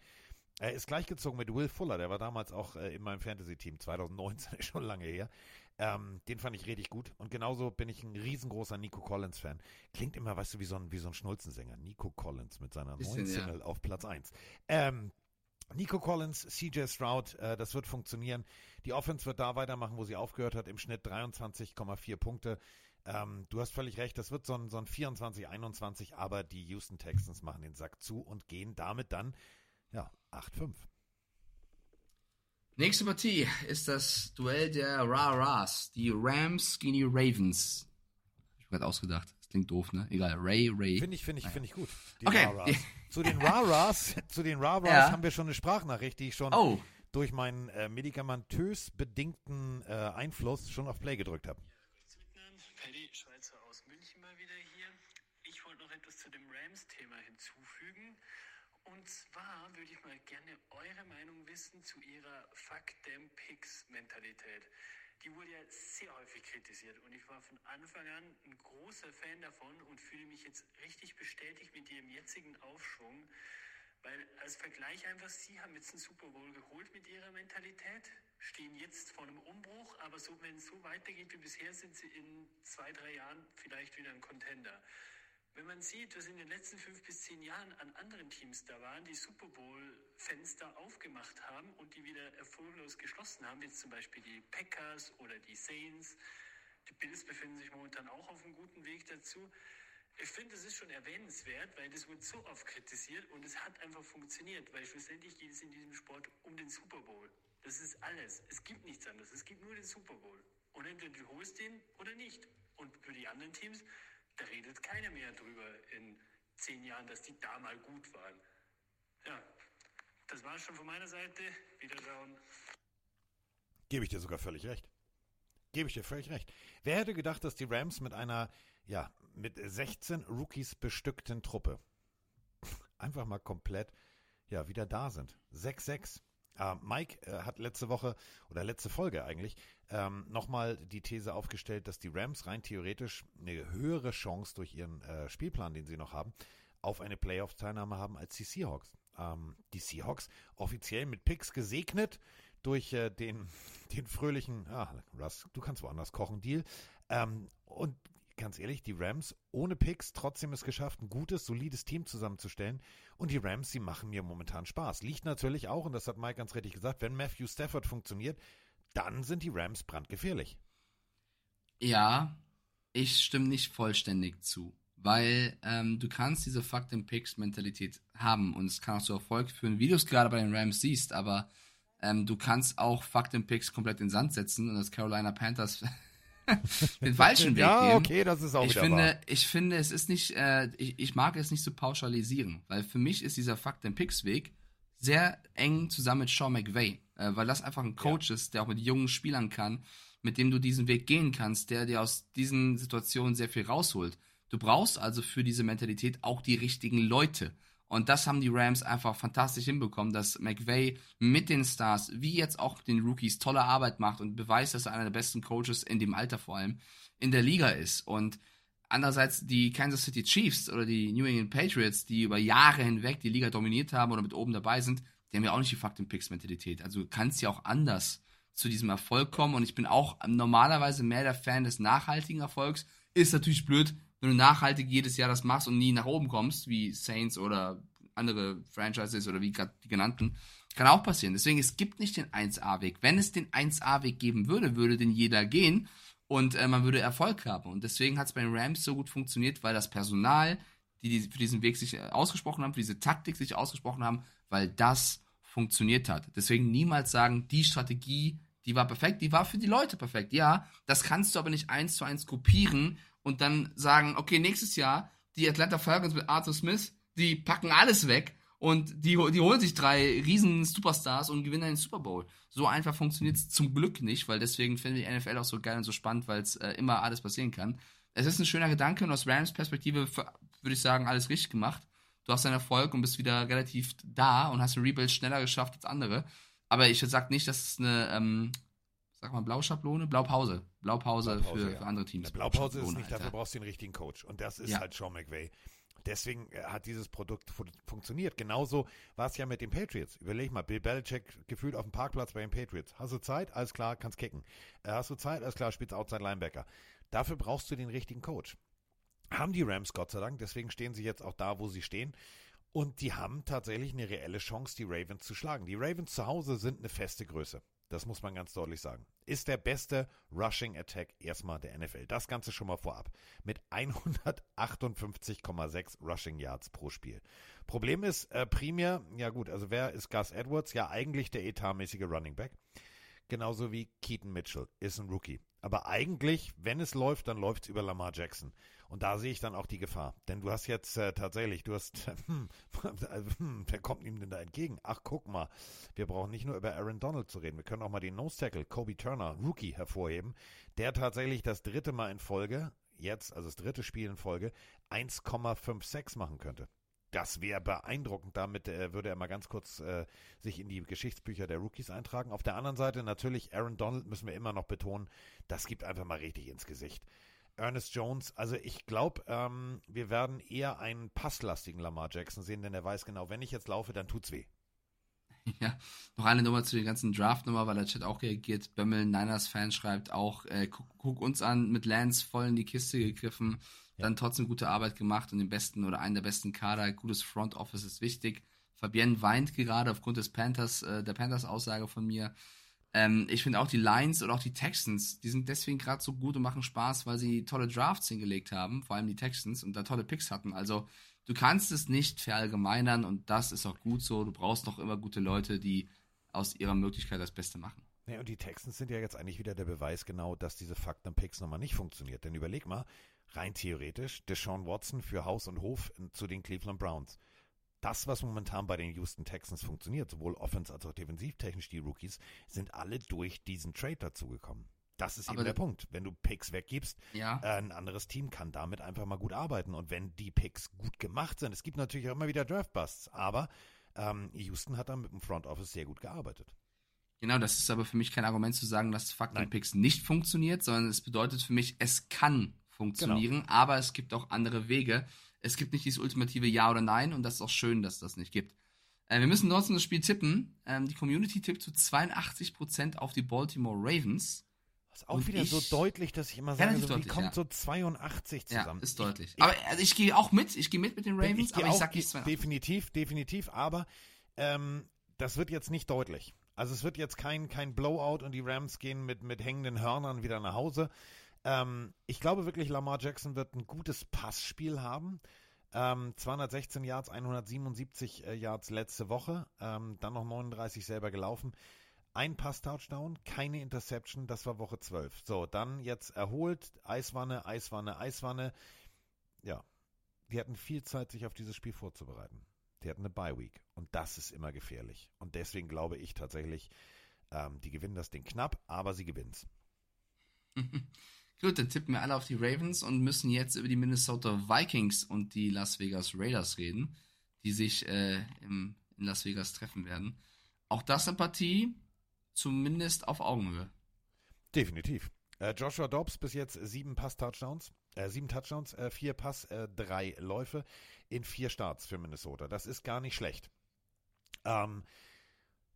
Er ist gleichgezogen mit Will Fuller, der war damals auch äh, in meinem Fantasy-Team, 2019, (laughs) ist schon lange her. Ähm, den fand ich richtig gut. Und genauso bin ich ein riesengroßer Nico Collins-Fan. Klingt immer, weißt du, wie so ein, wie so ein Schnulzensänger. Nico Collins mit seiner neuen ja. Single auf Platz 1. Ähm, Nico Collins, CJ Stroud, äh, das wird funktionieren. Die Offense wird da weitermachen, wo sie aufgehört hat, im Schnitt 23,4 Punkte. Ähm, du hast völlig recht, das wird so ein, so ein 24-21, aber die Houston Texans machen den Sack zu und gehen damit dann, ja, 8-5. Nächste Partie ist das Duell der Ra-Ras. Die Rams gegen die Ravens. Hab ich mir gerade ausgedacht. Das klingt doof, ne? Egal. Ray, Ray. Finde ich, finde ich, finde ich gut. Die Okay. Zu den Ra-Ras, (laughs) zu den Ra-Ras Ja. haben wir schon eine Sprachnachricht, die ich schon Oh, durch meinen äh, medikamentös bedingten äh, Einfluss schon auf Play gedrückt habe. Paddy Schweizer aus München mal wieder hier. Ich wollte noch etwas zu dem Rams-Thema hinzufügen. Und zwar würde ich mal gerne eure Meinung wissen zu ihrer Fuck them Picks Mentalität. Die wurde ja sehr häufig kritisiert und ich war von Anfang an ein großer Fan davon und fühle mich jetzt richtig bestätigt mit ihrem jetzigen Aufschwung. Weil als Vergleich einfach, sie haben jetzt einen Super Bowl geholt mit ihrer Mentalität, stehen jetzt vor einem Umbruch, aber so, wenn es so weitergeht wie bisher, sind sie in zwei, drei Jahren vielleicht wieder ein Contender. Wenn man sieht, was in den letzten fünf bis zehn Jahren an anderen Teams da waren, die Super Bowl-Fenster aufgemacht haben und die wieder erfolglos geschlossen haben, jetzt zum Beispiel die Packers oder die Saints, die Bills befinden sich momentan auch auf einem guten Weg dazu. Ich finde, es ist schon erwähnenswert, weil das wird so oft kritisiert und es hat einfach funktioniert, weil schlussendlich geht es in diesem Sport um den Super Bowl. Das ist alles. Es gibt nichts anderes. Es gibt nur den Super Bowl. Und entweder du holst den oder nicht. Und für die anderen Teams, da redet keiner mehr drüber in zehn Jahren, dass die da mal gut waren. Ja, das war schon von meiner Seite. Wiederschauen. Gebe ich dir sogar völlig recht. Gebe ich dir völlig recht. Wer hätte gedacht, dass die Rams mit einer, ja, mit 16 Rookies bestückten Truppe (laughs) einfach mal komplett, ja, wieder da sind. 6-6. Äh, Mike äh, hat letzte Woche oder letzte Folge eigentlich ähm, nochmal die These aufgestellt, dass die Rams rein theoretisch eine höhere Chance durch ihren äh, Spielplan, den sie noch haben, auf eine Playoff-Teilnahme haben als die Seahawks. Ähm, die Seahawks offiziell mit Picks gesegnet durch äh, den, (laughs) den fröhlichen, ah, Russ, du kannst woanders kochen, Deal. Ähm, und ganz ehrlich, die Rams ohne Picks trotzdem es geschafft, ein gutes, solides Team zusammenzustellen. Und die Rams, sie machen mir momentan Spaß. Liegt natürlich auch, und das hat Mike ganz richtig gesagt, wenn Matthew Stafford funktioniert, dann sind die Rams brandgefährlich. ja. Ich stimme nicht vollständig zu. weil ähm, du kannst diese Fuck them Picks Mentalität haben und es kann auch zu Erfolg führen, wie du es gerade bei den Rams siehst, aber ähm, du kannst auch Fuck them Picks komplett in den Sand setzen und das Carolina Panthers (laughs) den falschen Weg ja, gehen. okay, das ist auch ich wieder finde, wahr. ich finde, es ist nicht, äh, ich, ich mag es nicht so pauschalisieren, weil für mich ist dieser Fuck them Picks Weg sehr eng zusammen mit Sean McVay, äh, weil das einfach ein Coach ist, der auch mit jungen Spielern kann, mit dem du diesen Weg gehen kannst, der dir aus diesen Situationen sehr viel rausholt. Du brauchst also für diese Mentalität auch die richtigen Leute. Und das haben die Rams einfach fantastisch hinbekommen, dass McVay mit den Stars, wie jetzt auch mit den Rookies, tolle Arbeit macht und beweist, dass er einer der besten Coaches in dem Alter vor allem in der Liga ist. Und andererseits die Kansas City Chiefs oder die New England Patriots, die über Jahre hinweg die Liga dominiert haben oder mit oben dabei sind, die haben ja auch nicht die Fuck Picks Mentalität. Also du kannst ja auch anders zu diesem Erfolg kommen und ich bin auch normalerweise mehr der Fan des nachhaltigen Erfolgs. Ist natürlich blöd, wenn du nachhaltig jedes Jahr das machst und nie nach oben kommst, wie Saints oder andere Franchises oder wie gerade die genannten. Kann auch passieren. Deswegen, es gibt nicht den 1A-Weg. Wenn es den 1A-Weg geben würde, würde den jeder gehen und äh, man würde Erfolg haben. Und deswegen hat es bei den Rams so gut funktioniert, weil das Personal, die, die für diesen Weg sich äh, ausgesprochen haben, für diese Taktik sich ausgesprochen haben, weil das funktioniert hat. Deswegen niemals sagen, die Strategie, die war perfekt, die war für die Leute perfekt. Ja, das kannst du aber nicht eins zu eins kopieren und dann sagen, okay, nächstes Jahr die Atlanta Falcons mit Arthur Smith, die packen alles weg und die, die holen sich drei riesen Superstars und gewinnen einen Super Bowl. So einfach funktioniert es zum Glück nicht, weil deswegen finde ich NFL auch so geil und so spannend, weil es äh, immer alles passieren kann. Es ist ein schöner Gedanke und aus Rams Perspektive würde ich sagen, alles richtig gemacht. Du hast einen Erfolg und bist wieder relativ da und hast ein Rebuild schneller geschafft als andere. Aber ich sag nicht, dass es eine, ähm, sag mal, Blauschablone, Blaupause. Blaupause, Blaupause, für, ja. für andere Teams. Blaupause ist nicht, dafür Alter. brauchst du den richtigen Coach. Und das ist Ja. halt Sean McVay. Deswegen äh, hat dieses Produkt fu funktioniert. Genauso war es ja mit den Patriots. Überleg mal, Bill Belichick gefühlt auf dem Parkplatz bei den Patriots. Hast du Zeit? Alles klar, kannst kicken. Äh, hast du Zeit? Alles klar, spielst Outside Linebacker. Dafür brauchst du den richtigen Coach. Haben die Rams Gott sei Dank, deswegen stehen sie jetzt auch da, wo sie stehen. Und die haben tatsächlich eine reelle Chance, die Ravens zu schlagen. Die Ravens zu Hause sind eine feste Größe. Das muss man ganz deutlich sagen. Ist der beste Rushing Attack erstmal der NFL. Das Ganze schon mal vorab. Mit 158,6 Rushing Yards pro Spiel. Problem ist äh, primär, ja gut, also wer ist Gus Edwards? Ja, eigentlich der etatmäßige Running Back. Genauso wie Keaton Mitchell ist ein Rookie. Aber eigentlich, wenn es läuft, dann läuft es über Lamar Jackson. Und da sehe ich dann auch die Gefahr. Denn du hast jetzt äh, tatsächlich, du hast, (laughs) hm, also, hm, wer kommt ihm denn da entgegen? Ach, guck mal, wir brauchen nicht nur über Aaron Donald zu reden. Wir können auch mal den Nose Tackle, Kobe Turner, Rookie, hervorheben, der tatsächlich das dritte Mal in Folge, jetzt, also das dritte Spiel in Folge, 1,56 machen könnte. Das wäre beeindruckend. Damit äh, würde er mal ganz kurz äh, sich in die Geschichtsbücher der Rookies eintragen. Auf der anderen Seite natürlich Aaron Donald müssen wir immer noch betonen. Das gibt einfach mal richtig ins Gesicht. Ernest Jones, also ich glaube, ähm, wir werden eher einen passlastigen Lamar Jackson sehen, denn er weiß genau, wenn ich jetzt laufe, dann tut's weh. (laughs) Ja, noch eine Nummer zu den ganzen Draft-Nummer, weil der Chat auch reagiert. Bömmel, Niners-Fan, schreibt auch, äh, guck, guck uns an, mit Lance voll in die Kiste gegriffen, Ja. dann trotzdem gute Arbeit gemacht und den besten oder einen der besten Kader. Gutes Front Office ist wichtig. Fabienne weint gerade aufgrund des Panthers, äh, der Panthers-Aussage von mir. Ähm, ich finde auch die Lions und auch die Texans, die sind deswegen gerade so gut und machen Spaß, weil sie tolle Drafts hingelegt haben, vor allem die Texans und da tolle Picks hatten. Also du kannst es nicht verallgemeinern und das ist auch gut so. Du brauchst noch immer gute Leute, die aus ihrer Möglichkeit das Beste machen. Ja, und die Texans sind ja jetzt eigentlich wieder der Beweis genau, dass diese Fakten Picks nochmal nicht funktioniert. Denn überleg mal, rein theoretisch, Deshaun Watson für Haus und Hof zu den Cleveland Browns. Das, was momentan bei den Houston Texans funktioniert, sowohl offens- als auch defensivtechnisch, die Rookies, sind alle durch diesen Trade dazugekommen. Das ist Aber eben der Punkt. Wenn du Picks weggibst, Ja. äh, ein anderes Team kann damit einfach mal gut arbeiten. Und wenn die Picks gut gemacht sind, es gibt natürlich auch immer wieder Draft-Busts, aber ähm, Houston hat da mit dem Front Office sehr gut gearbeitet. Genau, das ist aber für mich kein Argument zu sagen, dass Fakten Nein. Picks nicht funktioniert, sondern es bedeutet für mich, es kann funktionieren, Genau. aber es gibt auch andere Wege. Es gibt nicht dieses ultimative Ja oder Nein und das ist auch schön, dass das nicht gibt. Äh, wir müssen trotzdem das Spiel tippen. Ähm, die Community tippt zu 82% auf die Baltimore Ravens. Das ist auch Und wieder so ich- deutlich, dass ich immer sage, so, wie deutlich, kommt ja. so 82 zusammen? Ja, ist deutlich. Ich, aber also ich gehe auch mit, ich gehe mit mit den Ravens, ich gehe aber ich auch sag nicht de- 82. definitiv, definitiv, aber ähm, das wird jetzt nicht deutlich. Also es wird jetzt kein, kein Blowout und die Rams gehen mit, mit hängenden Hörnern wieder nach Hause. Ähm, ich glaube wirklich, Lamar Jackson wird ein gutes Passspiel haben. Ähm, 216 Yards, 177 äh, Yards letzte Woche, ähm, dann noch 39 selber gelaufen. Ein Pass-Touchdown, keine Interception, das war Woche 12. So, dann jetzt erholt, Eiswanne, Eiswanne, Eiswanne. Ja, die hatten viel Zeit, sich auf dieses Spiel vorzubereiten. Die hatten eine Bye-Week und das ist immer gefährlich. Und deswegen glaube ich tatsächlich, ähm, die gewinnen das Ding knapp, aber sie gewinnen es. (laughs) Gut, dann tippen wir alle auf die Ravens und müssen jetzt über die Minnesota Vikings und die Las Vegas Raiders reden, die sich äh, im, in Las Vegas treffen werden. Auch das eine Partie, zumindest auf Augenhöhe. Definitiv. Äh, Joshua Dobbs bis jetzt sieben Pass-Touchdowns, äh, sieben Touchdowns, äh, vier Pass, äh, drei Läufe in vier Starts für Minnesota. Das ist gar nicht schlecht. Ähm,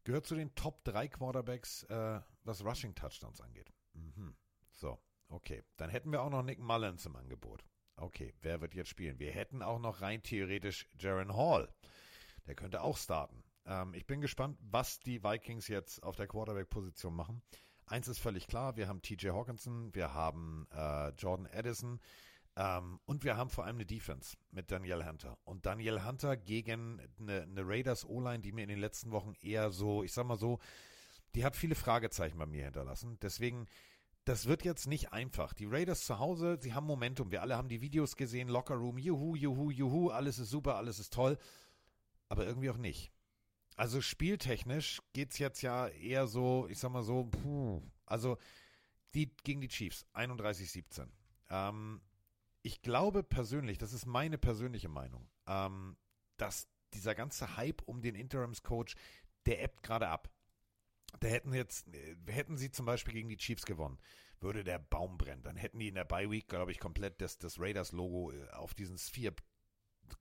gehört zu den Top 3 Quarterbacks, äh, was Rushing Touchdowns angeht. Mhm. So, okay. Dann hätten wir auch noch Nick Mullins im Angebot. Okay, wer wird jetzt spielen? Wir hätten auch noch rein theoretisch Jaron Hall. Der könnte auch starten. Ähm, ich bin gespannt, was die Vikings jetzt auf der Quarterback-Position machen. Eins ist völlig klar, wir haben TJ Hawkinson, wir haben äh, Jordan Addison ähm, und wir haben vor allem eine Defense mit Daniel Hunter. Und Daniel Hunter gegen eine, eine Raiders O-Line, die mir in den letzten Wochen eher so, ich sag mal so, die hat viele Fragezeichen bei mir hinterlassen. Deswegen, das wird jetzt nicht einfach. Die Raiders zu Hause, sie haben Momentum. Wir alle haben die Videos gesehen, Locker Room, juhu, juhu, juhu, alles ist super, alles ist toll. Aber irgendwie auch nicht. Also spieltechnisch geht's jetzt ja eher so, ich sag mal so, puh, also die gegen die Chiefs, 31-17. Ähm, ich glaube persönlich, das ist meine persönliche Meinung, ähm, dass dieser ganze Hype um den Interims-Coach, der ebbt gerade ab. Da hätten jetzt, äh, hätten sie zum Beispiel gegen die Chiefs gewonnen, würde der Baum brennen. Dann hätten die in der Bye Week, glaube ich, komplett das, das Raiders-Logo äh, auf diesen Sphere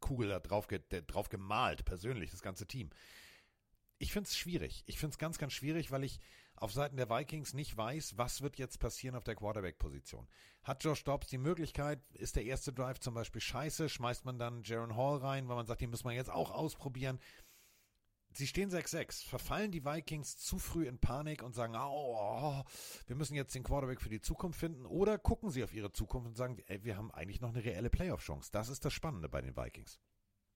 Kugel da drauf, drauf gemalt, persönlich, das ganze Team. Ich finde es schwierig. Ich finde es ganz, ganz schwierig, weil ich auf Seiten der Vikings nicht weiß, was wird jetzt passieren auf der Quarterback-Position. Hat Josh Dobbs die Möglichkeit, ist der erste Drive zum Beispiel scheiße, schmeißt man dann Jaron Hall rein, weil man sagt, den muss man jetzt auch ausprobieren. Sie stehen 6-6. Verfallen die Vikings zu früh in Panik und sagen, oh, wir müssen jetzt den Quarterback für die Zukunft finden? Oder gucken sie auf ihre Zukunft und sagen, ey, wir haben eigentlich noch eine reelle Playoff-Chance? Das ist das Spannende bei den Vikings.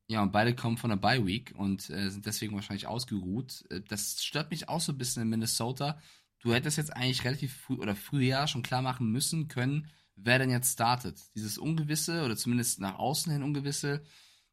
Ja, und beide kommen von der Bye Week und äh, sind deswegen wahrscheinlich ausgeruht. Äh, das stört mich auch so ein bisschen in Minnesota. Du hättest jetzt eigentlich relativ früh oder früher schon klar machen müssen können, wer denn jetzt startet. Dieses Ungewisse oder zumindest nach außen hin Ungewisse,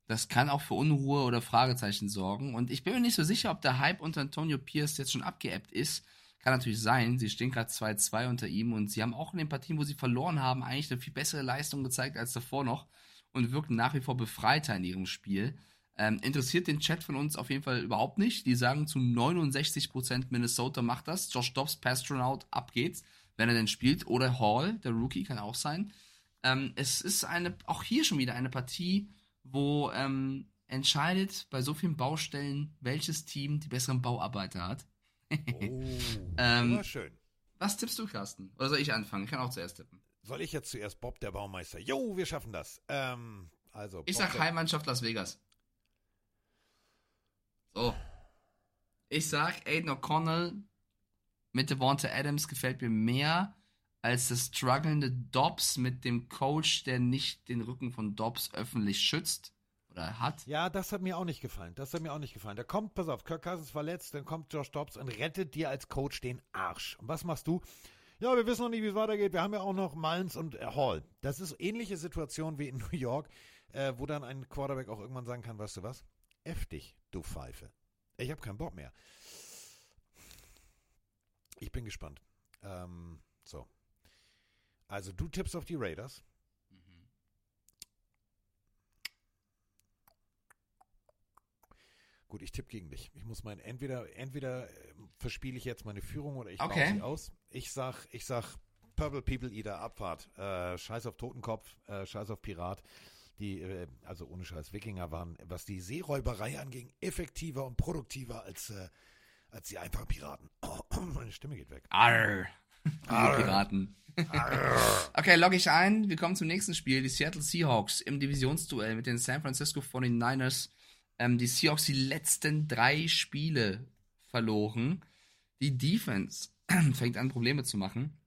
das kann auch für Unruhe oder Fragezeichen sorgen. Und ich bin mir nicht so sicher, ob der Hype unter Antonio Pierce jetzt schon abgeebbt ist. Kann natürlich sein. Sie stehen gerade 2-2 unter ihm und sie haben auch in den Partien, wo sie verloren haben, eigentlich eine viel bessere Leistung gezeigt als davor noch und wirken nach wie vor befreiter in ihrem Spiel. Ähm, interessiert den Chat von uns auf jeden Fall überhaupt nicht. Die sagen zu 69% Minnesota macht das. Josh Dobbs, Pastronaut, ab geht's, wenn er denn spielt. Oder Hall, der Rookie, kann auch sein. Ähm, es ist eine, auch hier schon wieder eine Partie, wo ähm, entscheidet bei so vielen Baustellen, welches Team die besseren Bauarbeiter hat. Oh, (laughs) ähm, schön. Was tippst du, Carsten? Oder soll ich anfangen? Ich kann auch zuerst tippen. Soll ich jetzt zuerst Bob, der Baumeister? Jo, wir schaffen das. Ähm, also, Ich Bob, sag der- Heimmannschaft Las Vegas. So. Ich sag Aiden O'Connell mit Devonta Adams gefällt mir mehr als das strugglende Dobbs mit dem Coach, der nicht den Rücken von Dobbs öffentlich schützt oder hat. Ja, das hat mir auch nicht gefallen. Das hat mir auch nicht gefallen. Da kommt, pass auf, Kirk Cousins verletzt, dann kommt Josh Dobbs und rettet dir als Coach den Arsch. Und was machst du? Ja, wir wissen noch nicht, wie es weitergeht. Wir haben ja auch noch Malms und äh, Hall. Das ist ähnliche Situation wie in (laughs) New York, äh, wo dann ein Quarterback auch irgendwann sagen kann, weißt du was? F dich, du Pfeife. Ich habe keinen Bock mehr. Ich bin gespannt. Ähm, so. Also du tippst auf die Raiders. Gut, ich tippe gegen dich. Ich muss mein entweder entweder äh, verspiele ich jetzt meine Führung oder ich baue Okay. sie aus. Ich sag ich sag Purple People Eater Abfahrt. Äh, Scheiß auf Totenkopf, äh, Scheiß auf Pirat. Die äh, also ohne Scheiß Wikinger waren, was die Seeräuberei anging, effektiver und produktiver als äh, als die einfachen Piraten. (coughs) meine Stimme geht weg. Arr. Die Piraten. okay, logge ich ein. Wir kommen zum nächsten Spiel. Die Seattle Seahawks im Divisionsduell mit den San Francisco 49ers. Ähm, die Seahawks die letzten drei Spiele verloren. Die Defense (clears throat) fängt an, Probleme zu machen.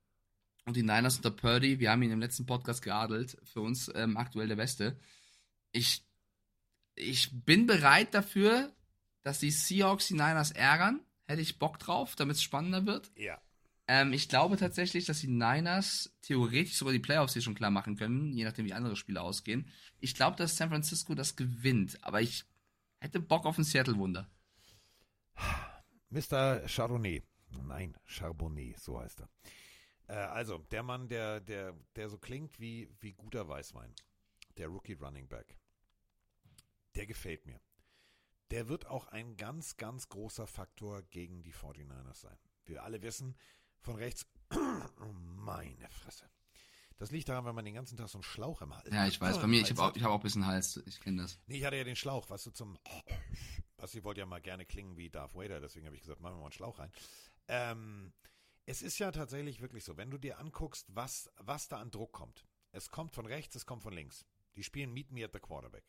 Und die Niners unter Purdy, wir haben ihn im letzten Podcast geadelt, für uns ähm, aktuell der Beste. Ich, ich bin bereit dafür, dass die Seahawks die Niners ärgern. Hätte ich Bock drauf, damit es spannender wird. Ja. Ähm, ich glaube tatsächlich, dass die Niners theoretisch sogar die Playoffs hier schon klar machen können, je nachdem, wie andere Spiele ausgehen. Ich glaube, dass San Francisco das gewinnt, aber ich hätte Bock auf ein Seattle-Wunder. Mr. Chardonnay. Nein, Charbonnet, so heißt er. Äh, also, der Mann, der, der, der so klingt wie, wie guter Weißwein. Der Rookie Running Back. Der gefällt mir. Der wird auch ein ganz, ganz großer Faktor gegen die 49ers sein. Wir alle wissen, von rechts, (clears throat) meine Fresse. Das liegt daran, wenn man den ganzen Tag so einen Schlauch im Hals Ja, ich weiß, bei mir, ich habe auch, ich hab auch ein bisschen Hals, ich kenne das. Nee, ich hatte ja den Schlauch, was du zum. (laughs) Basti wollte ja mal gerne klingen wie Darth Vader, deswegen habe ich gesagt, machen wir mal einen Schlauch rein. Ähm, es ist ja tatsächlich wirklich so, wenn du dir anguckst, was, was da an Druck kommt. Es kommt von rechts, es kommt von links. Die spielen Meet Me at the Quarterback.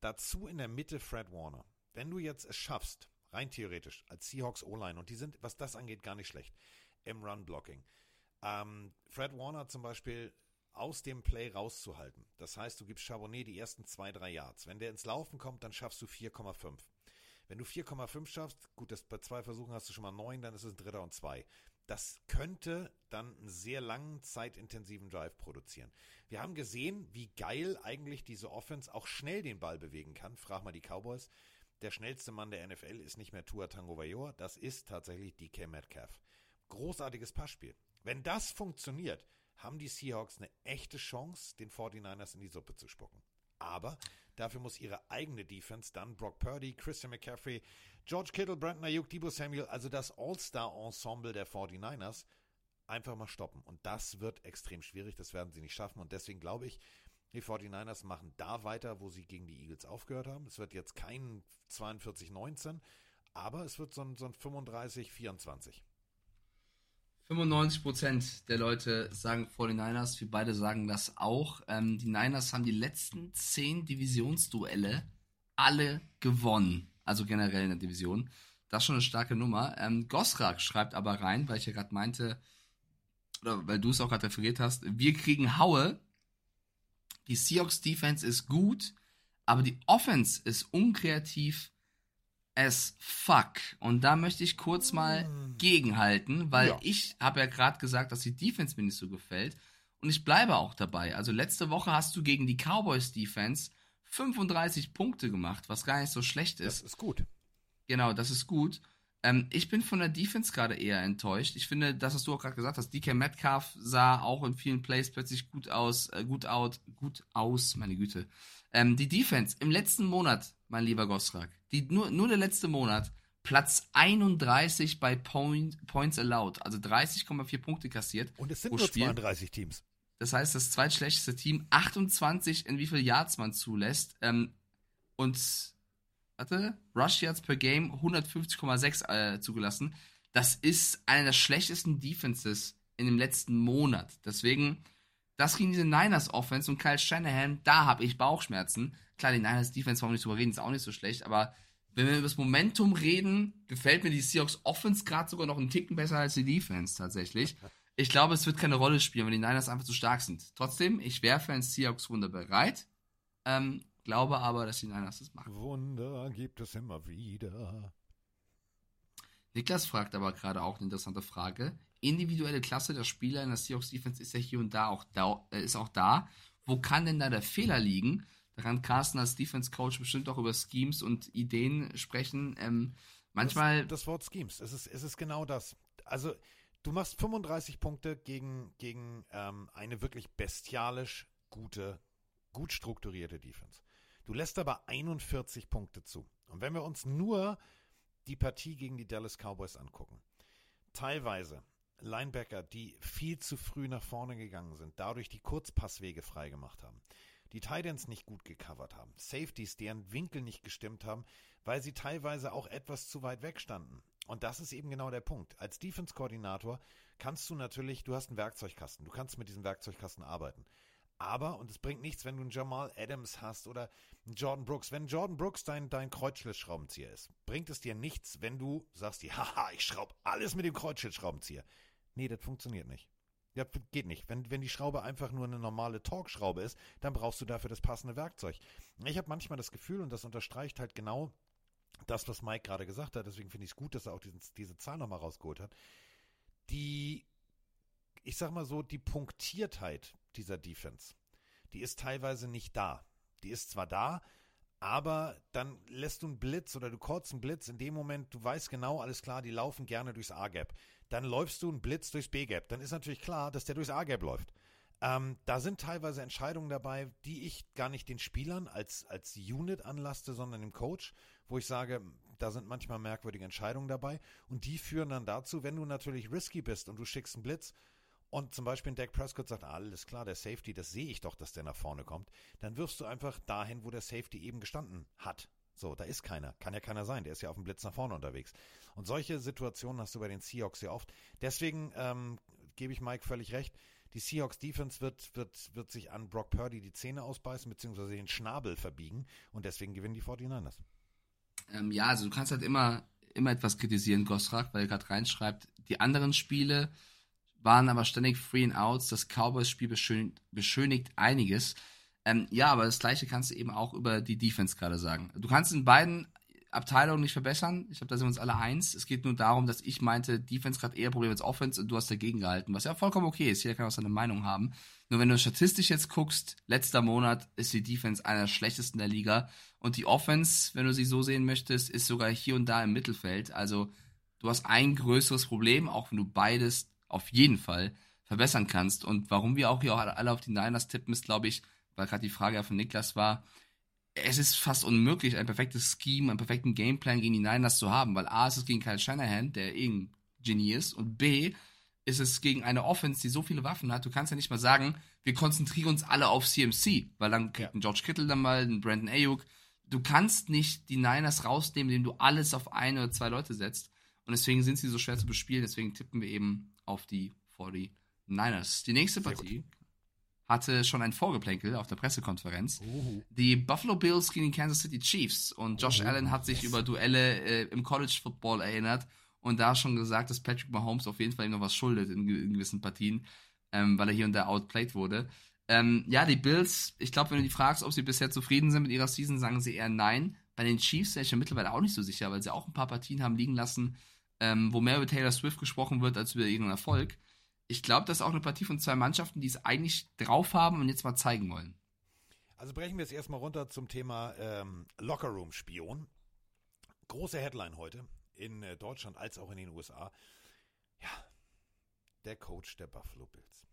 Dazu in der Mitte Fred Warner. Wenn du jetzt es schaffst, rein theoretisch, als Seahawks O-Line, und die sind, was das angeht, gar nicht schlecht, im Run-Blocking. Ähm, Fred Warner zum Beispiel aus dem Play rauszuhalten. Das heißt, du gibst Charbonnet die ersten zwei, drei Yards. Wenn der ins Laufen kommt, dann schaffst du 4,5. Wenn du 4,5 schaffst, gut, das, bei zwei Versuchen hast du schon mal neun, dann ist es ein Dritter und zwei. Das könnte dann einen sehr langen, zeitintensiven Drive produzieren. Wir haben gesehen, wie geil eigentlich diese Offense auch schnell den Ball bewegen kann. Frag mal die Cowboys. Der schnellste Mann der NFL ist nicht mehr Tua Tango Vajor, das ist tatsächlich DK Metcalf. Großartiges Passspiel. Wenn das funktioniert, haben die Seahawks eine echte Chance, den 49ers in die Suppe zu spucken. Aber dafür muss ihre eigene Defense dann Brock Purdy, Christian McCaffrey, George Kittle, Brandon Ayuk, Debo Samuel, also das All-Star-Ensemble der 49ers, einfach mal stoppen. Und das wird extrem schwierig, das werden sie nicht schaffen. Und deswegen glaube ich, die 49ers machen da weiter, wo sie gegen die Eagles aufgehört haben. Es wird jetzt kein 42-19, aber es wird so ein, so ein 35-24. 95% der Leute sagen 49ers, wir beide sagen das auch. Ähm, die Niners haben die letzten 10 Divisionsduelle alle gewonnen. Also generell in der Division. Das ist schon eine starke Nummer. Ähm, Gosrak schreibt aber rein, weil ich ja gerade meinte, oder weil du es auch gerade referiert hast, wir kriegen Haue. Die Seahawks Defense ist gut, aber die Offense ist unkreativ as fuck. Und da möchte ich kurz mal gegenhalten, weil Ja. ich habe ja gerade gesagt, dass die Defense mir nicht so gefällt. Und ich bleibe auch dabei. Also letzte Woche hast du gegen die Cowboys Defense 35 Punkte gemacht, was gar nicht so schlecht ist. Das ist gut. Genau, das ist gut. Ähm, ich bin von der Defense gerade eher enttäuscht. Ich finde, das, was du auch gerade gesagt hast, DK Metcalf sah auch in vielen Plays plötzlich gut aus, äh, gut out, gut aus, meine Güte. Ähm, die Defense im letzten Monat, mein lieber Gosrak, die, nur, nur der letzte Monat, Platz 31 bei Point, Points Allowed, also 30,4 Punkte kassiert. Und es sind nur Spiel. 32 Teams. Das heißt, das zweitschlechteste Team, 28 in wie viel Yards man zulässt. Ähm, und, warte, Rush Yards per Game 150,6 äh, zugelassen. Das ist eine der schlechtesten Defenses in dem letzten Monat. Deswegen, das gegen diese Niners Offense und Kyle Shanahan, da habe ich Bauchschmerzen. Klar, die Niners Defense, warum nicht drüber reden, ist auch nicht so schlecht, aber wenn wir über das Momentum reden, gefällt mir die Seahawks Offense gerade sogar noch einen Ticken besser als die Defense tatsächlich. Ich glaube, es wird keine Rolle spielen, weil die Niners einfach zu stark sind. Trotzdem, ich wäre für ein Seahawks-Wunder bereit. Ähm, glaube aber, dass die Niners das machen. Wunder gibt es immer wieder. Niklas fragt aber gerade auch eine interessante Frage. Individuelle Klasse der Spieler in der Seahawks Defense ist ja hier und da auch da, äh, ist auch da. Wo kann denn da der Fehler liegen? Da kann Carsten als Defense Coach bestimmt auch über Schemes und Ideen sprechen. Ähm, manchmal. Das, das Wort Schemes, es ist, es ist genau das. Also, du machst 35 Punkte gegen, gegen ähm, eine wirklich bestialisch gute, gut strukturierte Defense. Du lässt aber 41 Punkte zu. Und wenn wir uns nur die Partie gegen die Dallas Cowboys angucken, teilweise Linebacker, die viel zu früh nach vorne gegangen sind, dadurch die Kurzpasswege freigemacht haben, die Titans nicht gut gecovert haben, Safeties, deren Winkel nicht gestimmt haben, weil sie teilweise auch etwas zu weit weg standen. Und das ist eben genau der Punkt. Als Defense-Koordinator kannst du natürlich, du hast einen Werkzeugkasten, du kannst mit diesem Werkzeugkasten arbeiten. Aber, und es bringt nichts, wenn du einen Jamal Adams hast oder einen Jordan Brooks. Wenn Jordan Brooks dein, dein Kreuzschlitzschraubenzieher ist, bringt es dir nichts, wenn du sagst, haha, (laughs) ich schraube alles mit dem Kreuzschlitzschraubenzieher. Nee, das funktioniert nicht. Ja, geht nicht. Wenn, wenn die Schraube einfach nur eine normale Torx-Schraube ist, dann brauchst du dafür das passende Werkzeug. Ich habe manchmal das Gefühl, und das unterstreicht halt genau das, was Mike gerade gesagt hat, deswegen finde ich es gut, dass er auch diesen, diese Zahl nochmal rausgeholt hat, die, ich sag mal so, die Punktiertheit dieser Defense, die ist teilweise nicht da. Die ist zwar da, aber dann lässt du einen Blitz oder du callst einen Blitz in dem Moment, du weißt genau, alles klar, die laufen gerne durchs A-Gap. Dann läufst du einen Blitz durchs B-Gap. Dann ist natürlich klar, dass der durchs A-Gap läuft. Ähm, da sind teilweise Entscheidungen dabei, die ich gar nicht den Spielern als, als Unit anlaste, sondern dem Coach, wo ich sage, da sind manchmal merkwürdige Entscheidungen dabei. Und die führen dann dazu, wenn du natürlich risky bist und du schickst einen Blitz, und zum Beispiel Dak Prescott sagt, alles klar, der Safety, das sehe ich doch, dass der nach vorne kommt, dann wirfst du einfach dahin, wo der Safety eben gestanden hat. So, da ist keiner. Kann ja keiner sein. Der ist ja auf dem Blitz nach vorne unterwegs. Und solche Situationen hast du bei den Seahawks sehr oft. Deswegen ähm, gebe ich Mike völlig recht. Die Seahawks Defense wird, wird, wird sich an Brock Purdy die Zähne ausbeißen, beziehungsweise den Schnabel verbiegen. Und deswegen gewinnen die 49ers. Ähm, ja, also du kannst halt immer, immer etwas kritisieren, Gosrak, weil er gerade reinschreibt, die anderen Spiele, waren aber ständig Free and Outs. Das Cowboys-Spiel beschönigt, beschönigt einiges. Ähm, ja, aber das gleiche kannst du eben auch über die Defense gerade sagen. Du kannst in beiden Abteilungen nicht verbessern. Ich glaube, da sind wir uns alle eins. Es geht nur darum, dass ich meinte, Defense gerade eher Probleme als Offense und du hast dagegen gehalten, was ja vollkommen okay ist. Jeder kann auch seine Meinung haben. Nur wenn du statistisch jetzt guckst, letzter Monat ist die Defense einer der schlechtesten der Liga und die Offense, wenn du sie so sehen möchtest, ist sogar hier und da im Mittelfeld. Also du hast ein größeres Problem, auch wenn du beides auf jeden Fall verbessern kannst. Und warum wir auch hier auch alle auf die Niners tippen, ist, glaube ich, weil gerade die Frage von Niklas war, es ist fast unmöglich, ein perfektes Scheme, einen perfekten Gameplan gegen die Niners zu haben, weil A, ist es gegen Kyle Shanahan, der eh ein Genie ist, und B, ist es gegen eine Offense, die so viele Waffen hat. Du kannst ja nicht mal sagen, wir konzentrieren uns alle auf CMC, weil dann kriegt ein George Kittle dann mal, ein Brandon Ayuk. Du kannst nicht die Niners rausnehmen, indem du alles auf ein oder zwei Leute setzt. Und deswegen sind sie so schwer zu bespielen. Deswegen tippen wir eben auf die 49ers. Die nächste Partie hatte schon ein Vorgeplänkel auf der Pressekonferenz. Uh. Die Buffalo Bills gegen die Kansas City Chiefs. Und Josh Oh, Allen hat sich über Duelle äh, im College Football erinnert und da schon gesagt, dass Patrick Mahomes auf jeden Fall ihm noch was schuldet in, in gewissen Partien, ähm, weil er hier und da outplayed wurde. Ähm, ja, die Bills, ich glaube, wenn du die fragst, ob sie bisher zufrieden sind mit ihrer Season, sagen sie eher nein. Bei den Chiefs wäre ich ja mittlerweile auch nicht so sicher, weil sie auch ein paar Partien haben liegen lassen, ähm, wo mehr über Taylor Swift gesprochen wird als über ihren Erfolg. Ich glaube, das ist auch eine Partie von zwei Mannschaften, die es eigentlich drauf haben und jetzt mal zeigen wollen. Also brechen wir es erstmal runter zum Thema ähm, Lockerroom-Spion. Große Headline heute in äh, Deutschland als auch in den USA. Ja, der Coach der Buffalo Bills.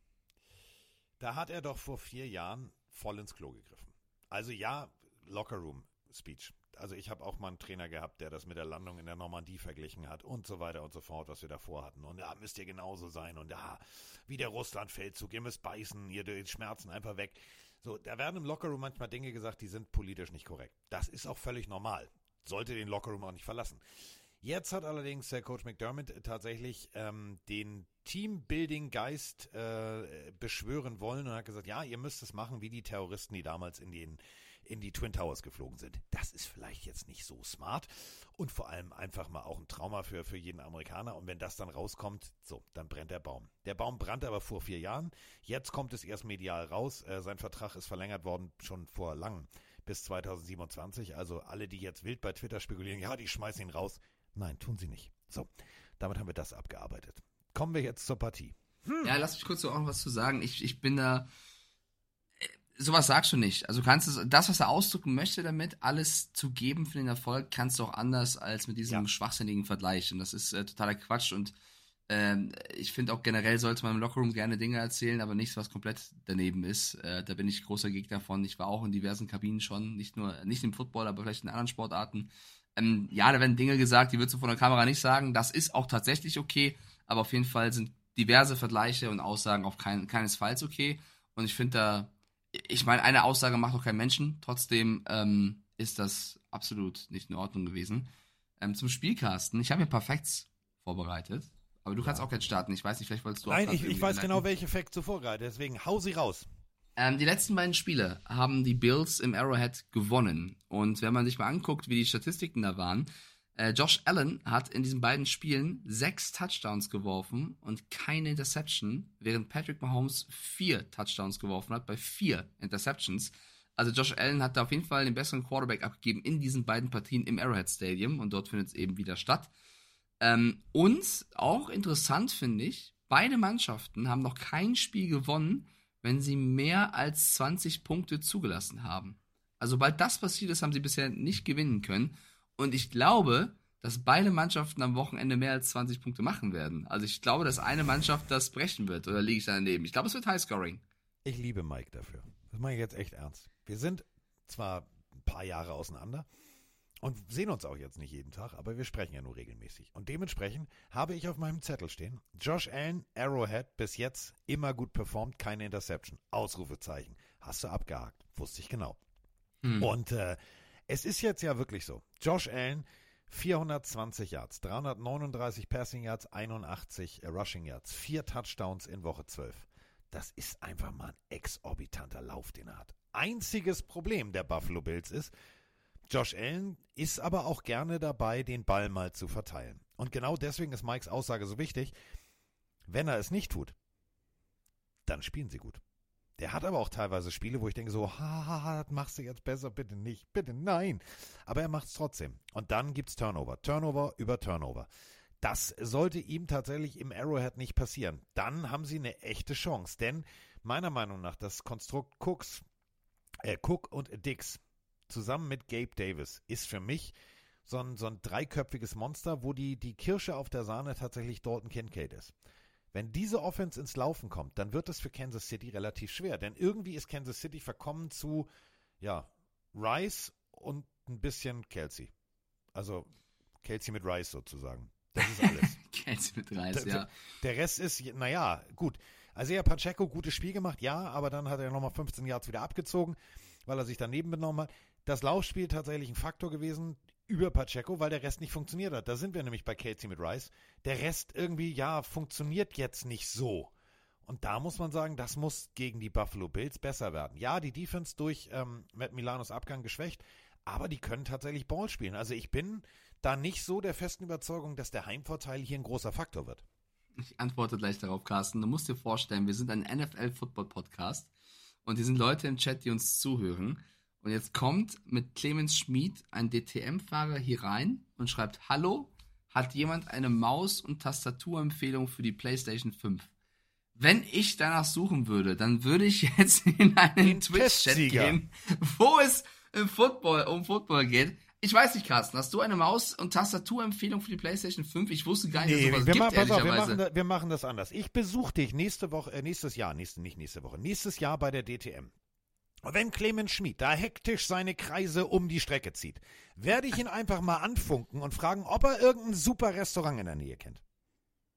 Da hat er doch vor vier Jahren voll ins Klo gegriffen. Also ja, Lockerroom-Speech. Also ich habe auch mal einen Trainer gehabt, der das mit der Landung in der Normandie verglichen hat und so weiter und so fort, was wir davor hatten. Und ja, müsst ihr genauso sein. Und ja, wie der Russland-Feldzug, ihr müsst beißen, ihr die Schmerzen einfach weg. So, da werden im Lockerroom manchmal Dinge gesagt, die sind politisch nicht korrekt. Das ist auch völlig normal. Sollte den Lockerroom auch nicht verlassen. Jetzt hat allerdings der Coach McDermott tatsächlich ähm, den Teambuilding-Geist äh, beschwören wollen und hat gesagt, ja, ihr müsst es machen wie die Terroristen, die damals in den in die Twin Towers geflogen sind. Das ist vielleicht jetzt nicht so smart und vor allem einfach mal auch ein Trauma für, für jeden Amerikaner. Und wenn das dann rauskommt, so, dann brennt der Baum. Der Baum brannte aber vor vier Jahren. Jetzt kommt es erst medial raus. Äh, sein Vertrag ist verlängert worden schon vor langem bis 2027. Also alle, die jetzt wild bei Twitter spekulieren, ja, die schmeißen ihn raus. Nein, tun sie nicht. So, damit haben wir das abgearbeitet. Kommen wir jetzt zur Partie. Ja, lass mich kurz so auch noch was zu sagen. Ich, ich bin da. Sowas sagst du nicht. Also kannst du das, was er ausdrücken möchte, damit alles zu geben für den Erfolg, kannst du auch anders als mit diesem Ja. schwachsinnigen Vergleich. Und das ist äh, totaler Quatsch. Und ähm, ich finde auch generell sollte man im Lockerroom gerne Dinge erzählen, aber nichts, was komplett daneben ist. Äh, da bin ich großer Gegner von. Ich war auch in diversen Kabinen schon, nicht nur, nicht im Football, aber vielleicht in anderen Sportarten. Ähm, ja, da werden Dinge gesagt, die würdest du von der Kamera nicht sagen. Das ist auch tatsächlich okay, aber auf jeden Fall sind diverse Vergleiche und Aussagen auf kein, keinesfalls okay. Und ich finde da, ich meine, eine Aussage macht doch kein Menschen. Trotzdem ähm, ist das absolut nicht in Ordnung gewesen. Ähm, zum Spielkasten. Ich habe hier ein paar Facts vorbereitet. Aber du kannst auch jetzt starten. Ich weiß nicht, vielleicht wolltest du auch Nein, grad ich, ich weiß genau, welche Facts du vorbereitet. Deswegen hau sie raus. Ähm, die letzten beiden Spiele haben die Bills im Arrowhead gewonnen. Und wenn man sich mal anguckt, wie die Statistiken da waren, Äh, Josh Allen hat in diesen beiden Spielen sechs Touchdowns geworfen und keine Interception, während Patrick Mahomes vier Touchdowns geworfen hat bei vier Interceptions. Also Josh Allen hat da auf jeden Fall den besseren Quarterback abgegeben in diesen beiden Partien im Arrowhead Stadium und dort findet es eben wieder statt. Ähm, und auch interessant finde ich, beide Mannschaften haben noch kein Spiel gewonnen, wenn sie mehr als 20 Punkte zugelassen haben. Also sobald das passiert ist, haben sie bisher nicht gewinnen können. Und ich glaube, dass beide Mannschaften am Wochenende mehr als 20 Punkte machen werden. Also ich glaube, dass eine Mannschaft das brechen wird. Oder liege ich daneben? Ich glaube, es wird Highscoring. Ich liebe Mike dafür. Das mache ich jetzt echt ernst. Wir sind zwar ein paar Jahre auseinander und sehen uns auch jetzt nicht jeden Tag, aber wir sprechen ja nur regelmäßig. Und dementsprechend habe ich auf meinem Zettel stehen, Josh Allen, Arrowhead, bis jetzt immer gut performt, keine Interception. Ausrufezeichen. Hast du abgehakt. Wusste ich genau. Hm. Und äh, es ist jetzt ja wirklich so. Josh Allen, 420 Yards, 339 Passing Yards, 81 äh, Rushing Yards, vier Touchdowns in Woche 12. Das ist einfach mal ein exorbitanter Lauf, den er hat. Einziges Problem der Buffalo Bills ist, Josh Allen ist aber auch gerne dabei, den Ball mal zu verteilen. Und genau deswegen ist Mikes Aussage so wichtig. Wenn er es nicht tut, dann spielen sie gut. Der hat aber auch teilweise Spiele, wo ich denke so, haha, das machst du jetzt besser, bitte nicht, bitte nein. Aber er macht es trotzdem. Und dann gibt's Turnover. Turnover über Turnover. Das sollte ihm tatsächlich im Arrowhead nicht passieren. Dann haben sie eine echte Chance. Denn meiner Meinung nach, das Konstrukt Cooks, äh, Cook und Dix zusammen mit Gabe Davis ist für mich so ein, so ein dreiköpfiges Monster, wo die, die Kirsche auf der Sahne tatsächlich Dalton Kincaid ist. Wenn diese Offense ins Laufen kommt, dann wird es für Kansas City relativ schwer, denn irgendwie ist Kansas City verkommen zu, ja, Rice und ein bisschen Kelsey. Also Kelsey mit Rice sozusagen. Das ist alles. (laughs) Kelsey mit Reis, Der- ja. Der Rest ist, naja, gut. Also ja, Pacheco, gutes Spiel gemacht, ja, aber dann hat er nochmal 15 Yards wieder abgezogen, weil er sich daneben benommen hat. Das Laufspiel tatsächlich ein Faktor gewesen über Pacheco, weil der Rest nicht funktioniert hat. Da sind wir nämlich bei Casey mit Rice. Der Rest irgendwie, ja, funktioniert jetzt nicht so. Und da muss man sagen, das muss gegen die Buffalo Bills besser werden. Ja, die Defense durch ähm, Matt Milanos Abgang geschwächt, aber die können tatsächlich Ball spielen. Also ich bin da nicht so der festen Überzeugung, dass der Heimvorteil hier ein großer Faktor wird. Ich antworte gleich darauf, Carsten. Du musst dir vorstellen, wir sind ein NFL-Football-Podcast und hier sind Leute im Chat, die uns zuhören. Und jetzt kommt mit Clemens Schmid ein DTM-Fahrer hier rein und schreibt: Hallo, hat jemand eine Maus- und Tastaturempfehlung für die PlayStation 5? Wenn ich danach suchen würde, dann würde ich (laughs) jetzt in einen Twitch-Chat gehen, wo es im Football, um Football geht. Ich weiß nicht, Carsten, hast du eine Maus- und Tastaturempfehlung für die PlayStation 5? Ich wusste gar nicht, dass Nee, sowas wir, gibt, ma pass auf, wir, machen das, wir machen das anders. Ich besuche dich nächste Woche, äh, nächstes Jahr, nächste, nicht nächste Woche, nächstes Jahr bei der DTM. Wenn Clemens Schmid da hektisch seine Kreise um die Strecke zieht, werde ich ihn einfach mal anfunken und fragen, ob er irgendein super Restaurant in der Nähe kennt.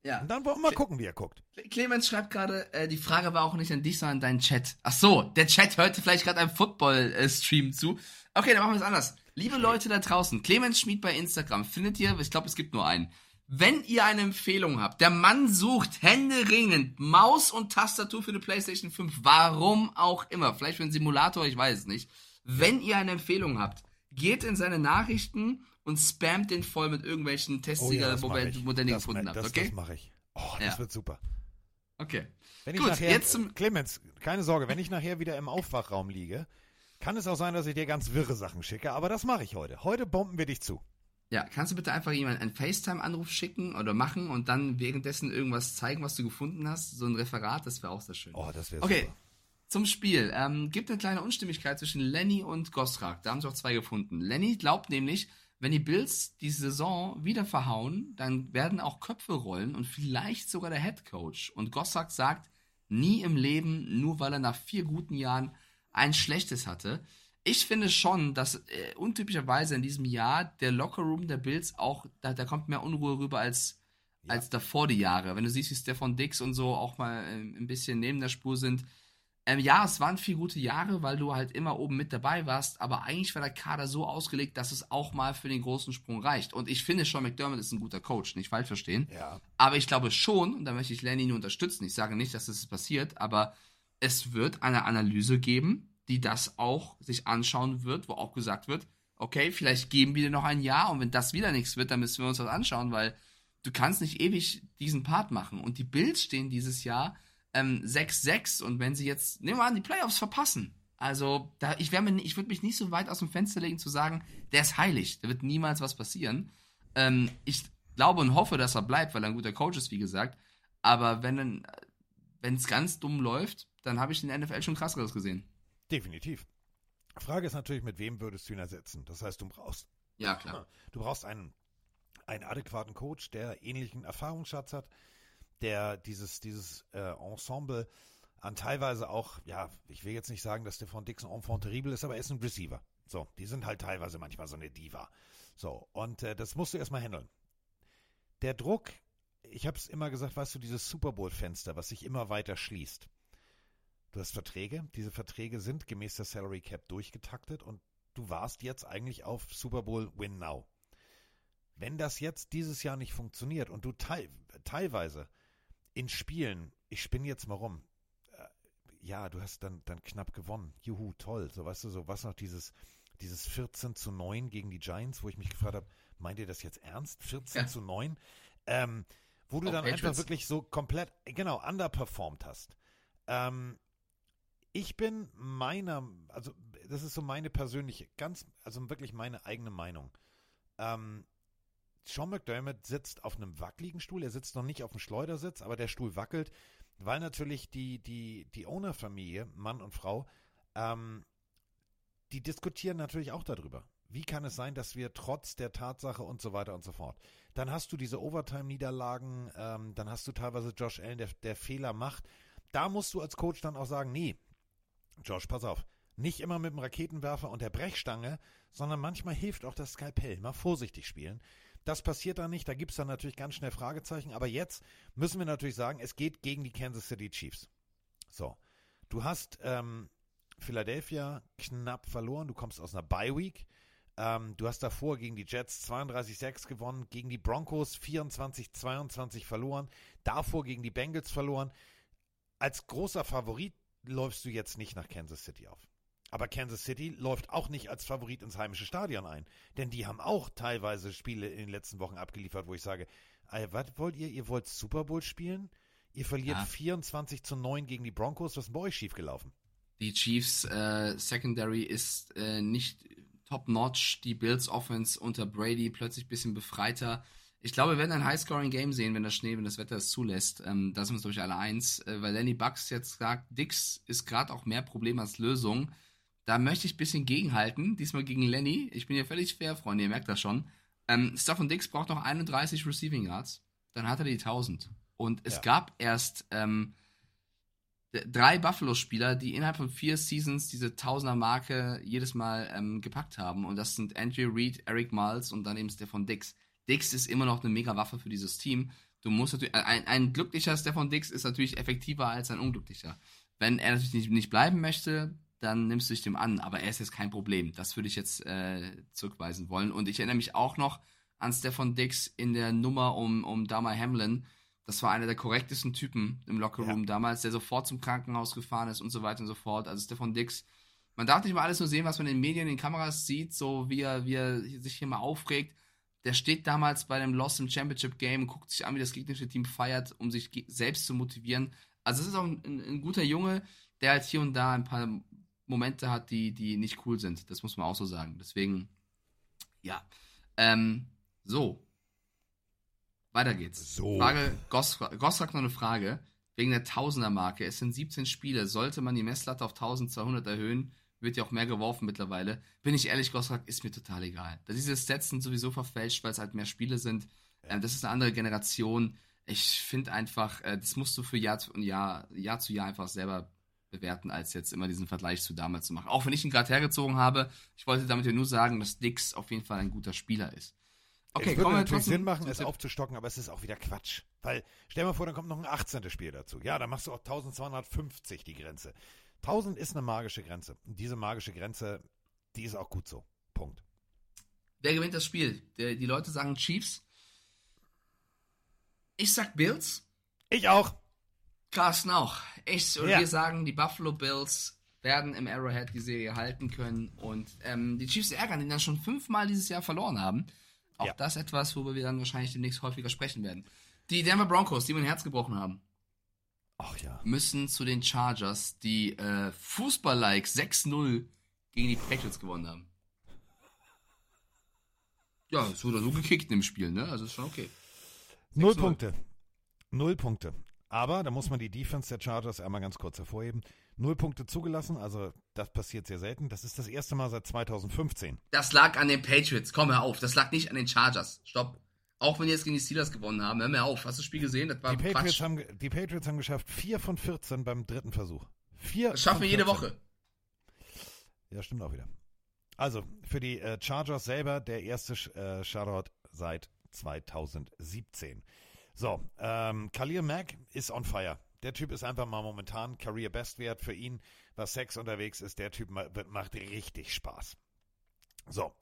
ja. Und dann wollen wir mal gucken, wie er guckt. Clemens schreibt gerade, äh, die Frage war auch nicht an dich, sondern an deinen Chat. Ach so, der Chat hörte vielleicht gerade einem Football-Stream zu. Okay, dann machen wir es anders. Liebe Leute da draußen, Clemens Schmid bei Instagram findet ihr, ich glaube, es gibt nur einen. Wenn ihr eine Empfehlung habt, der Mann sucht händeringend Maus und Tastatur für die PlayStation 5, warum auch immer, vielleicht für einen Simulator, ich weiß es nicht. Wenn ihr eine Empfehlung habt, geht in seine Nachrichten und spammt den voll mit irgendwelchen Testsieger, Oh das wo ihr. Modelle gefunden habt, das, okay? Das mache ich. Oh, das Ja. wird super. Okay. Wenn ich Gut, nachher, jetzt zum- Clemens, keine Sorge, wenn ich nachher wieder im Aufwachraum liege, kann es auch sein, dass ich dir ganz wirre Sachen schicke, aber das mache ich heute. Heute bomben wir dich zu. Ja, kannst du bitte einfach jemand einen FaceTime-Anruf schicken oder machen und dann währenddessen irgendwas zeigen, was du gefunden hast? So ein Referat, das wäre auch sehr schön. Oh, das wäre Okay, super. zum Spiel. Ähm, gibt eine kleine Unstimmigkeit zwischen Lenny und Gosrak. Da haben sie auch zwei gefunden. Lenny glaubt nämlich, wenn die Bills die Saison wieder verhauen, dann werden auch Köpfe rollen und vielleicht sogar der Head Coach. Und Gosrak sagt, nie im Leben, nur weil er nach vier guten Jahren ein schlechtes hatte. Ich finde schon, dass äh, untypischerweise in diesem Jahr der Lockerroom der Bills auch, da, da kommt mehr Unruhe rüber als, als davor die Jahre. Wenn du siehst, wie Stefan Dix und so auch mal ähm, ein bisschen neben der Spur sind. Ähm, ja, es waren vier gute Jahre, weil du halt immer oben mit dabei warst, aber eigentlich war der Kader so ausgelegt, dass es auch mal für den großen Sprung reicht. Und ich finde schon, McDermott ist ein guter Coach, nicht falsch verstehen. Ja. Aber ich glaube schon, und da möchte ich Lenny nur unterstützen, ich sage nicht, dass das passiert, aber es wird eine Analyse geben, die das auch sich anschauen wird, wo auch gesagt wird, Okay, vielleicht geben wir dir noch ein Jahr und wenn das wieder nichts wird, dann müssen wir uns das anschauen, weil du kannst nicht ewig diesen Part machen. Und die Bills stehen dieses Jahr ähm, 6-6 und wenn sie jetzt, nehmen wir an, die Playoffs verpassen. Also, da, ich, ich würde mich nicht so weit aus dem Fenster legen zu sagen, der ist heilig, da wird niemals was passieren. Ähm, ich glaube und hoffe, dass er bleibt, weil er ein guter Coach ist, wie gesagt. Aber wenn es ganz dumm läuft, dann habe ich in der NFL schon krasseres gesehen. Definitiv. Frage ist natürlich, mit wem würdest du ihn ersetzen? Das heißt, du brauchst, Ja, klar. du brauchst einen, einen adäquaten Coach, der ähnlichen Erfahrungsschatz hat, der dieses, dieses äh, Ensemble an teilweise auch, ja, ich will jetzt nicht sagen, dass der von Dixon Enfant terrible ist, aber er ist ein Receiver. So, die sind halt teilweise manchmal so eine Diva. So, und äh, das musst du erstmal handeln. Der Druck, ich habe es immer gesagt, weißt du, dieses Super Bowl-Fenster, was sich immer weiter schließt. Du hast Verträge, diese Verträge sind gemäß der Salary Cap durchgetaktet und du warst jetzt eigentlich auf Super Bowl Win Now. Wenn das jetzt dieses Jahr nicht funktioniert und du teil, teilweise in Spielen, ich spinne jetzt mal rum, äh, ja, du hast dann, dann knapp gewonnen. Juhu, toll. So, weißt du, so was noch dieses, dieses 14 zu 9 gegen die Giants, wo ich mich gefragt habe, meint ihr das jetzt ernst? 14 Ja. zu 9? Ähm, wo du Auch dann einfach Patriots. wirklich so komplett, genau, underperformed hast. Ähm, ich bin meiner, also das ist so meine persönliche, ganz, also wirklich meine eigene Meinung. Ähm, Sean McDermott sitzt auf einem wackeligen Stuhl, er sitzt noch nicht auf dem Schleudersitz, aber der Stuhl wackelt, weil natürlich die, die, die Owner-Familie, Mann und Frau, ähm, die diskutieren natürlich auch darüber. Wie kann es sein, dass wir trotz der Tatsache und so weiter und so fort. Dann hast du diese Overtime-Niederlagen, ähm, dann hast du teilweise Josh Allen, der, der Fehler macht. Da musst du als Coach dann auch sagen, nee, Josh, pass auf, nicht immer mit dem Raketenwerfer und der Brechstange, sondern manchmal hilft auch das Skalpell. Mal vorsichtig spielen. Das passiert dann nicht, da gibt es dann natürlich ganz schnell Fragezeichen, aber jetzt müssen wir natürlich sagen, es geht gegen die Kansas City Chiefs. So, du hast ähm, Philadelphia knapp verloren, du kommst aus einer Bye Week. Ähm, du hast davor gegen die Jets 32-6 gewonnen, gegen die Broncos 24-22 verloren, davor gegen die Bengals verloren. Als großer Favorit läufst du jetzt nicht nach Kansas City auf. Aber Kansas City läuft auch nicht als Favorit ins heimische Stadion ein. Denn die haben auch teilweise Spiele in den letzten Wochen abgeliefert, wo ich sage, ey, was wollt ihr? Ihr wollt Super Bowl spielen? Ihr verliert Ja. 24 zu 9 gegen die Broncos. Was ist bei euch schiefgelaufen? Die Chiefs äh, Secondary ist äh, nicht top-notch. Die Bills Offense unter Brady plötzlich ein bisschen befreiter. Ich glaube, wir werden ein High-Scoring-Game sehen, wenn das Schnee, wenn das Wetter es zulässt. Ähm, da sind wir uns, glaube ich, alle eins. Äh, weil Lenny Bucks jetzt sagt, Dix ist gerade auch mehr Problem als Lösung. Da möchte ich ein bisschen gegenhalten. Diesmal gegen Lenny. Ich bin ja völlig fair, Freunde, ihr merkt das schon. Ähm, Stefan Dix braucht noch 31 Receiving Yards. Dann hat er die 1000. Und es Ja. gab erst ähm, drei Buffalo-Spieler, die innerhalb von vier Seasons diese Tausender-Marke jedes Mal ähm, gepackt haben. Und das sind Andrew Reed, Eric Miles und dann eben Stefan Dix. Dix ist immer noch eine mega Waffe für dieses Team. Du musst natürlich, ein, ein glücklicher Stefan Dix ist natürlich effektiver als ein unglücklicher. Wenn er natürlich nicht, nicht bleiben möchte, dann nimmst du dich dem an. Aber er ist jetzt kein Problem. Das würde ich jetzt äh, zurückweisen wollen. Und ich erinnere mich auch noch an Stefan Dix in der Nummer um, um Damar Hamlin. Das war einer der korrektesten Typen im Lockerroom Ja. damals, der sofort zum Krankenhaus gefahren ist und so weiter und so fort. Also Stefan Dix, man darf nicht mal alles nur sehen, was man in den Medien, in den Kameras sieht, so wie er, wie er sich hier mal aufregt. Der steht damals bei dem Lost im Championship Game und guckt sich an, wie das gegnerische Team feiert, um sich selbst zu motivieren. Also es ist auch ein, ein, ein guter Junge, der halt hier und da ein paar Momente hat, die, die nicht cool sind. Das muss man auch so sagen. Deswegen, ja. Ähm, so. Weiter geht's. So. Frage, Goss, Goss fragt noch eine Frage. Wegen der Tausender-Marke. Es sind 17 Spiele. Sollte man die Messlatte auf 1200 erhöhen, wird ja auch mehr geworfen mittlerweile. Bin ich ehrlich, Gossrak, ist mir total egal. Diese Stats sind sowieso verfälscht, weil es halt mehr Spiele sind. Ähm, das ist eine andere Generation. Ich finde einfach, äh, das musst du für Jahr zu Jahr, Jahr zu Jahr einfach selber bewerten, als jetzt immer diesen Vergleich zu damals zu machen. Auch wenn ich ihn gerade hergezogen habe, ich wollte damit ja nur sagen, dass Dix auf jeden Fall ein guter Spieler ist. Okay, es würde natürlich trotzdem Sinn machen, es aufzustocken, aber es ist auch wieder Quatsch. Weil, stell mal vor, dann kommt noch ein 18. Spiel dazu. Ja, dann machst du auch 1250 die Grenze. 1000 ist eine magische Grenze. Und diese magische Grenze, die ist auch gut so. Punkt. Wer gewinnt das Spiel? Die Leute sagen Chiefs. Ich sag Bills. Ich auch. Carsten auch. Ich, und Ja. wir sagen, die Buffalo Bills werden im Arrowhead die Serie halten können und ähm, die Chiefs ärgern, die dann schon fünfmal dieses Jahr verloren haben. Auch Ja. das etwas, worüber wir dann wahrscheinlich demnächst häufiger sprechen werden. Die Denver Broncos, die mir ein Herz gebrochen haben, ja. müssen zu den Chargers, die äh, Fußball-like 6-0 gegen die Patriots gewonnen haben. Ja, es wurde so gekickt im Spiel, ne? Also ist schon okay. Null 6-0. Punkte. Null Punkte. Aber da muss man die Defense der Chargers einmal ganz kurz hervorheben. Null Punkte zugelassen, also das passiert sehr selten. Das ist das erste Mal seit 2015. Das lag an den Patriots. Komm, hör auf. Das lag nicht an den Chargers. Stopp. Auch wenn die jetzt gegen die Steelers gewonnen haben, hör mir auf. Hast du das Spiel gesehen? Das war Die Patriots, Quatsch. haben, die Patriots haben geschafft 4 von 14 beim dritten Versuch. 4 Das schaffen wir jede 14. Woche. Ja, stimmt auch wieder. Also, für die äh, Chargers selber der erste äh, Shoutout seit 2017. So, ähm, Khalil Mack ist on fire. Der Typ ist einfach mal momentan Career Best Wert für ihn, was Sex unterwegs ist. Der Typ macht richtig Spaß. So.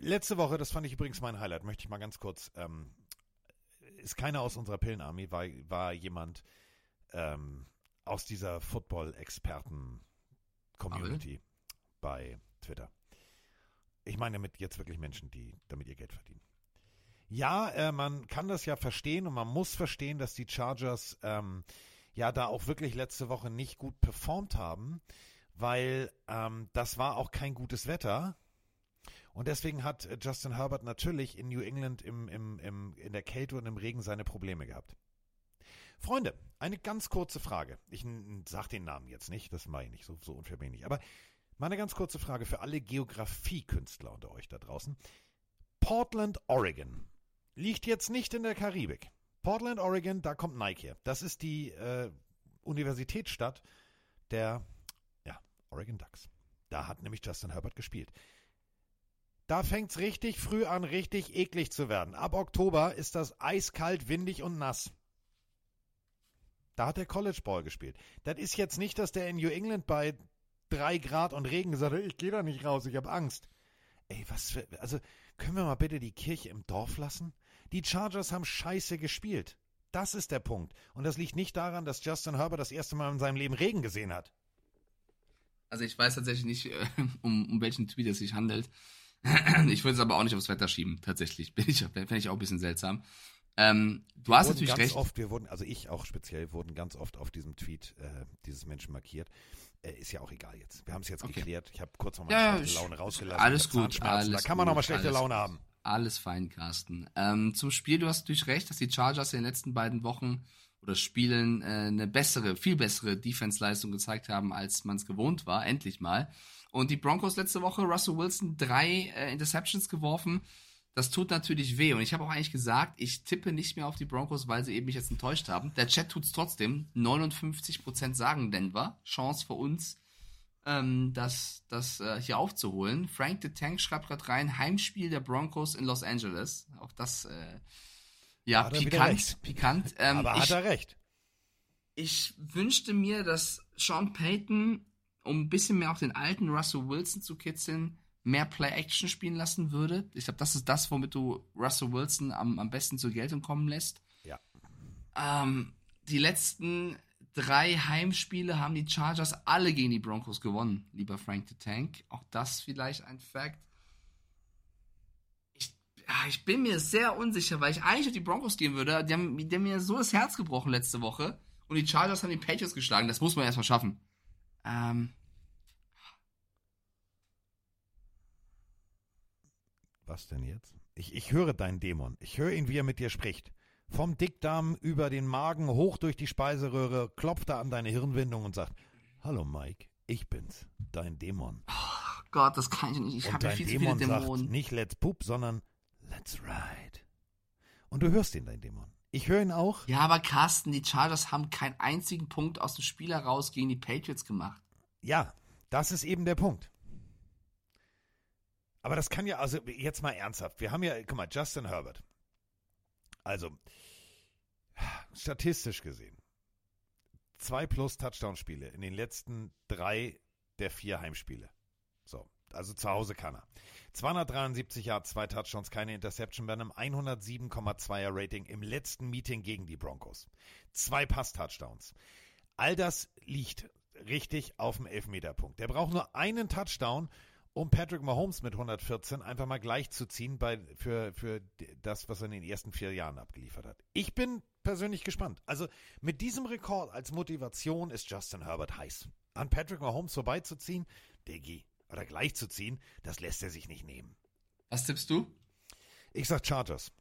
Letzte Woche, das fand ich übrigens mein Highlight, möchte ich mal ganz kurz, ähm, ist keiner aus unserer Pillenarmee, war, war jemand ähm, aus dieser Football-Experten-Community bei Twitter. Ich meine damit jetzt wirklich Menschen, die damit ihr Geld verdienen. Ja, äh, man kann das ja verstehen und man muss verstehen, dass die Chargers ähm, ja da auch wirklich letzte Woche nicht gut performt haben, weil ähm, das war auch kein gutes Wetter. Und deswegen hat äh, Justin Herbert natürlich in New England im, im, im, in der Kälte und im Regen seine Probleme gehabt. Freunde, eine ganz kurze Frage. Ich sag den Namen jetzt nicht, das mache ich nicht, so, so unfair bin ich nicht. Aber mal eine ganz kurze Frage für alle Geografiekünstler unter euch da draußen. Portland, Oregon liegt jetzt nicht in der Karibik. Portland, Oregon, da kommt Nike her. Das ist die äh, Universitätsstadt der ja, Oregon Ducks. Da hat nämlich Justin Herbert gespielt. Da fängt's richtig früh an, richtig eklig zu werden. Ab Oktober ist das eiskalt, windig und nass. Da hat der College Ball gespielt. Das ist jetzt nicht, dass der in New England bei drei Grad und Regen gesagt hat, ich gehe da nicht raus, ich habe Angst. Ey, was für, also können wir mal bitte die Kirche im Dorf lassen? Die Chargers haben scheiße gespielt. Das ist der Punkt. Und das liegt nicht daran, dass Justin Herbert das erste Mal in seinem Leben Regen gesehen hat. Also ich weiß tatsächlich nicht, (laughs) um, um welchen Tweet es sich handelt. (clears throat) Ich würde es aber auch nicht aufs Wetter schieben, tatsächlich. Bin ich, Fände ich auch ein bisschen seltsam. Ähm, du hast wurden natürlich ganz recht. oft, wir wurden, also ich auch speziell, wurden ganz oft auf diesem Tweet äh, dieses Menschen markiert. Äh, ist ja auch egal jetzt. Wir haben es jetzt Okay. geklärt. Ich habe kurz noch mal Ja, schlechte Laune rausgelassen. alles gut, alles Da kann man noch mal gut, schlechte Laune gut. haben. Alles fein, Carsten. Ähm, zum Spiel, du hast natürlich recht, dass die Chargers in den letzten beiden Wochen oder Spielen äh, eine bessere, viel bessere Defense-Leistung gezeigt haben, als man es gewohnt war, endlich mal. Und die Broncos letzte Woche, Russell Wilson, drei äh, Interceptions geworfen. Das tut natürlich weh. Und ich habe auch eigentlich gesagt, ich tippe nicht mehr auf die Broncos, weil sie eben mich jetzt enttäuscht haben. Der Chat tut's trotzdem. 59% sagen Denver. Chance für uns, ähm, das, das äh, hier aufzuholen. Frank the Tank schreibt gerade rein, Heimspiel der Broncos in Los Angeles. Auch das, äh, ja, pikant, pikant. (laughs) Ähm, Aber ich, hat er recht. ich wünschte mir, dass Sean Payton, um ein bisschen mehr auch den alten Russell Wilson zu kitzeln, mehr Play-Action spielen lassen würde. Ich glaube, das ist das, womit du Russell Wilson am, am besten zur Geltung kommen lässt. Ja. Ähm, die letzten drei Heimspiele haben die Chargers alle gegen die Broncos gewonnen, lieber Frank the Tank. Auch das vielleicht ein Fact. Ich, bin mir sehr unsicher, weil ich eigentlich auf die Broncos gehen würde. Die haben, die haben mir so das Herz gebrochen letzte Woche. Und die Chargers haben die Patriots geschlagen. Das muss man erstmal schaffen. Ähm, Was denn jetzt? Ich, ich höre deinen Dämon. Ich höre ihn, wie er mit dir spricht. Vom Dickdarm über den Magen hoch durch die Speiseröhre klopft er an deine Hirnwindung und sagt: Hallo Mike, ich bin's, dein Dämon. Gott, das kann ich nicht. Ich habe ja viel zu Dämon viele sagt Dämonen. nicht Let's Poop, sondern Let's Ride. Und du hörst ihn, dein Dämon. Ich höre ihn auch. Ja, aber Carsten, die Chargers haben keinen einzigen Punkt aus dem Spiel heraus gegen die Patriots gemacht. Ja, das ist eben der Punkt. Aber das kann ja, also jetzt mal ernsthaft. Wir haben ja, guck mal, Justin Herbert. Also, statistisch gesehen, zwei plus Touchdown-Spiele in den letzten drei der vier Heimspiele. So, also zu Hause kann er. 273 Yards, zwei Touchdowns, keine Interception bei einem 107,2er Rating im letzten Meeting gegen die Broncos. Zwei Pass-Touchdowns. All das liegt richtig auf dem Elfmeterpunkt. Der braucht nur einen Touchdown, um Patrick Mahomes mit 114 einfach mal gleichzuziehen bei, für, für das, was er in den ersten vier Jahren abgeliefert hat. Ich bin persönlich gespannt. Also mit diesem Rekord als Motivation ist Justin Herbert heiß. An Patrick Mahomes vorbeizuziehen, Diggi, oder gleichzuziehen, das lässt er sich nicht nehmen. Was tippst du? Ich sag Chargers.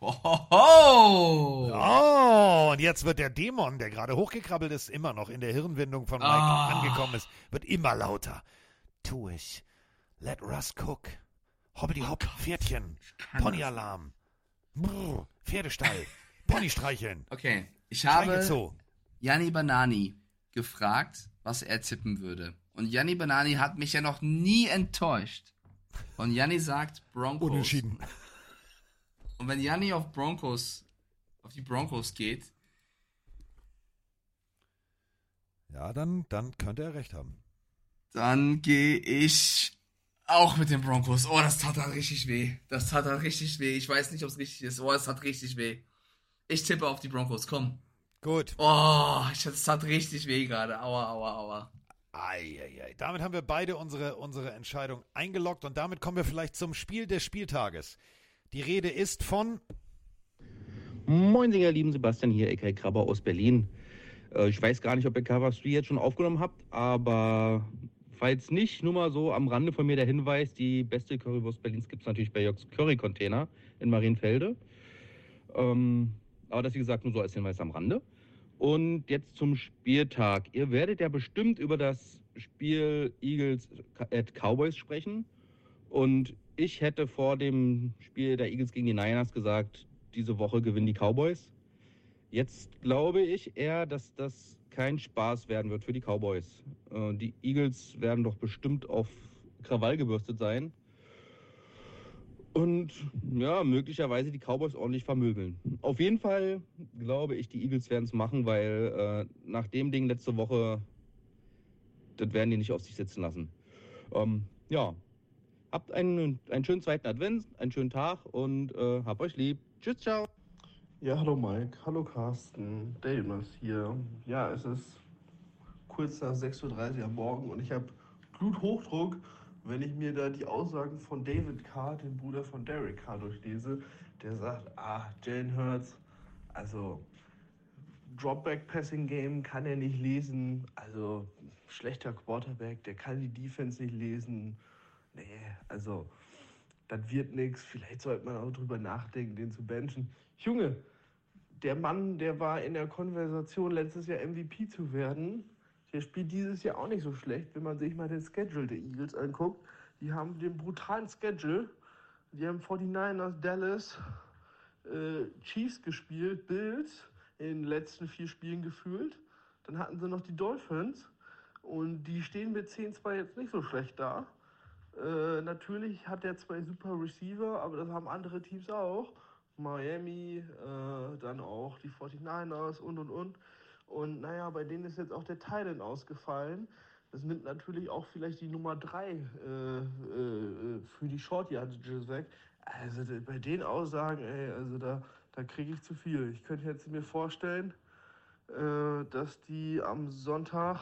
Ohoho! Oh, und jetzt wird der Dämon, der gerade hochgekrabbelt ist, immer noch in der Hirnwindung von Mike Ah. angekommen ist, wird immer lauter. Tu ich. Let Russ cook. Hobbidi hopp, Pferdchen. kann Ponyalarm. Brr, Pferdestall. Pony (laughs) streicheln. Okay, ich habe. Janni Banani gefragt, was er tippen würde. Und Janni Banani hat mich ja noch nie enttäuscht. Und Janni sagt Broncos. Unentschieden. Und wenn Janni auf Broncos, auf die Broncos geht, Ja, dann, dann könnte er recht haben. dann gehe ich auch mit den Broncos. Oh, das tat halt richtig weh. Das tat halt richtig weh. Ich weiß nicht, ob es richtig ist. Oh, es tat richtig weh. Ich tippe auf die Broncos. Komm. Gut. Oh, ich- das tat richtig weh gerade. Aua, aua, aua. Eieiei. Damit haben wir beide unsere, unsere Entscheidung eingeloggt und damit kommen wir vielleicht zum Spiel des Spieltages. Die Rede ist von Moin, ihr lieben Sebastian hier, Eckhard Krabber aus Berlin. Äh, Ich weiß gar nicht, ob ihr Cover 3 jetzt schon aufgenommen habt, aber falls nicht, nur mal so am Rande von mir der Hinweis, die beste Currywurst Berlins gibt es natürlich bei Jörgs Curry Container in Marienfelde. Ähm, aber das, wie gesagt, nur so als Hinweis am Rande. Und jetzt zum Spieltag. Ihr werdet ja bestimmt über das Spiel Eagles at Cowboys sprechen. Und ich hätte vor dem Spiel der Eagles gegen die Niners gesagt, diese Woche gewinnen die Cowboys. Jetzt glaube ich eher, dass das kein Spaß werden wird für die Cowboys. Äh, Die Eagles werden doch bestimmt auf Krawall gebürstet sein. Und ja, möglicherweise die Cowboys ordentlich vermöbeln. Auf jeden Fall glaube ich, die Eagles werden es machen, weil äh, nach dem Ding letzte Woche, das werden die nicht auf sich sitzen lassen. Ähm, ja, habt einen, einen schönen zweiten Advent, einen schönen Tag und äh, habt euch lieb. Tschüss, ciao. Ja, hallo Mike, hallo Carsten, Damas hier. Ja, es ist kurz nach 6.30 Uhr am Morgen und ich habe Bluthochdruck, wenn ich mir da die Aussagen von David Carr, dem Bruder von Derek Carr, durchlese. Der sagt, ah, Jalen Hurts, also Dropback-Passing-Game kann er nicht lesen. Also schlechter Quarterback, der kann die Defense nicht lesen. Nee, also das wird nichts. Vielleicht sollte man auch drüber nachdenken, den zu benchen. Junge, der Mann, der war in der Konversation letztes Jahr MVP zu werden. Der spielt dieses Jahr auch nicht so schlecht, wenn man sich mal den Schedule der Eagles anguckt. Die haben den brutalen Schedule. Die haben 49ers, Dallas, äh, Chiefs gespielt, Bills in den letzten vier Spielen gefühlt. Dann hatten sie noch die Dolphins und die stehen mit 10-2 jetzt nicht so schlecht da. Äh, natürlich hat er zwei super Receiver, aber das haben andere Teams auch. Miami, äh, dann auch die 49ers und und und. Und naja, bei denen ist jetzt auch der Thailand ausgefallen. Das nimmt natürlich auch vielleicht die Nummer 3 äh, äh, für die Short Yardages weg. Also bei den Aussagen, ey, also da, da kriege ich zu viel. Ich könnte jetzt mir vorstellen, äh, dass die am Sonntag,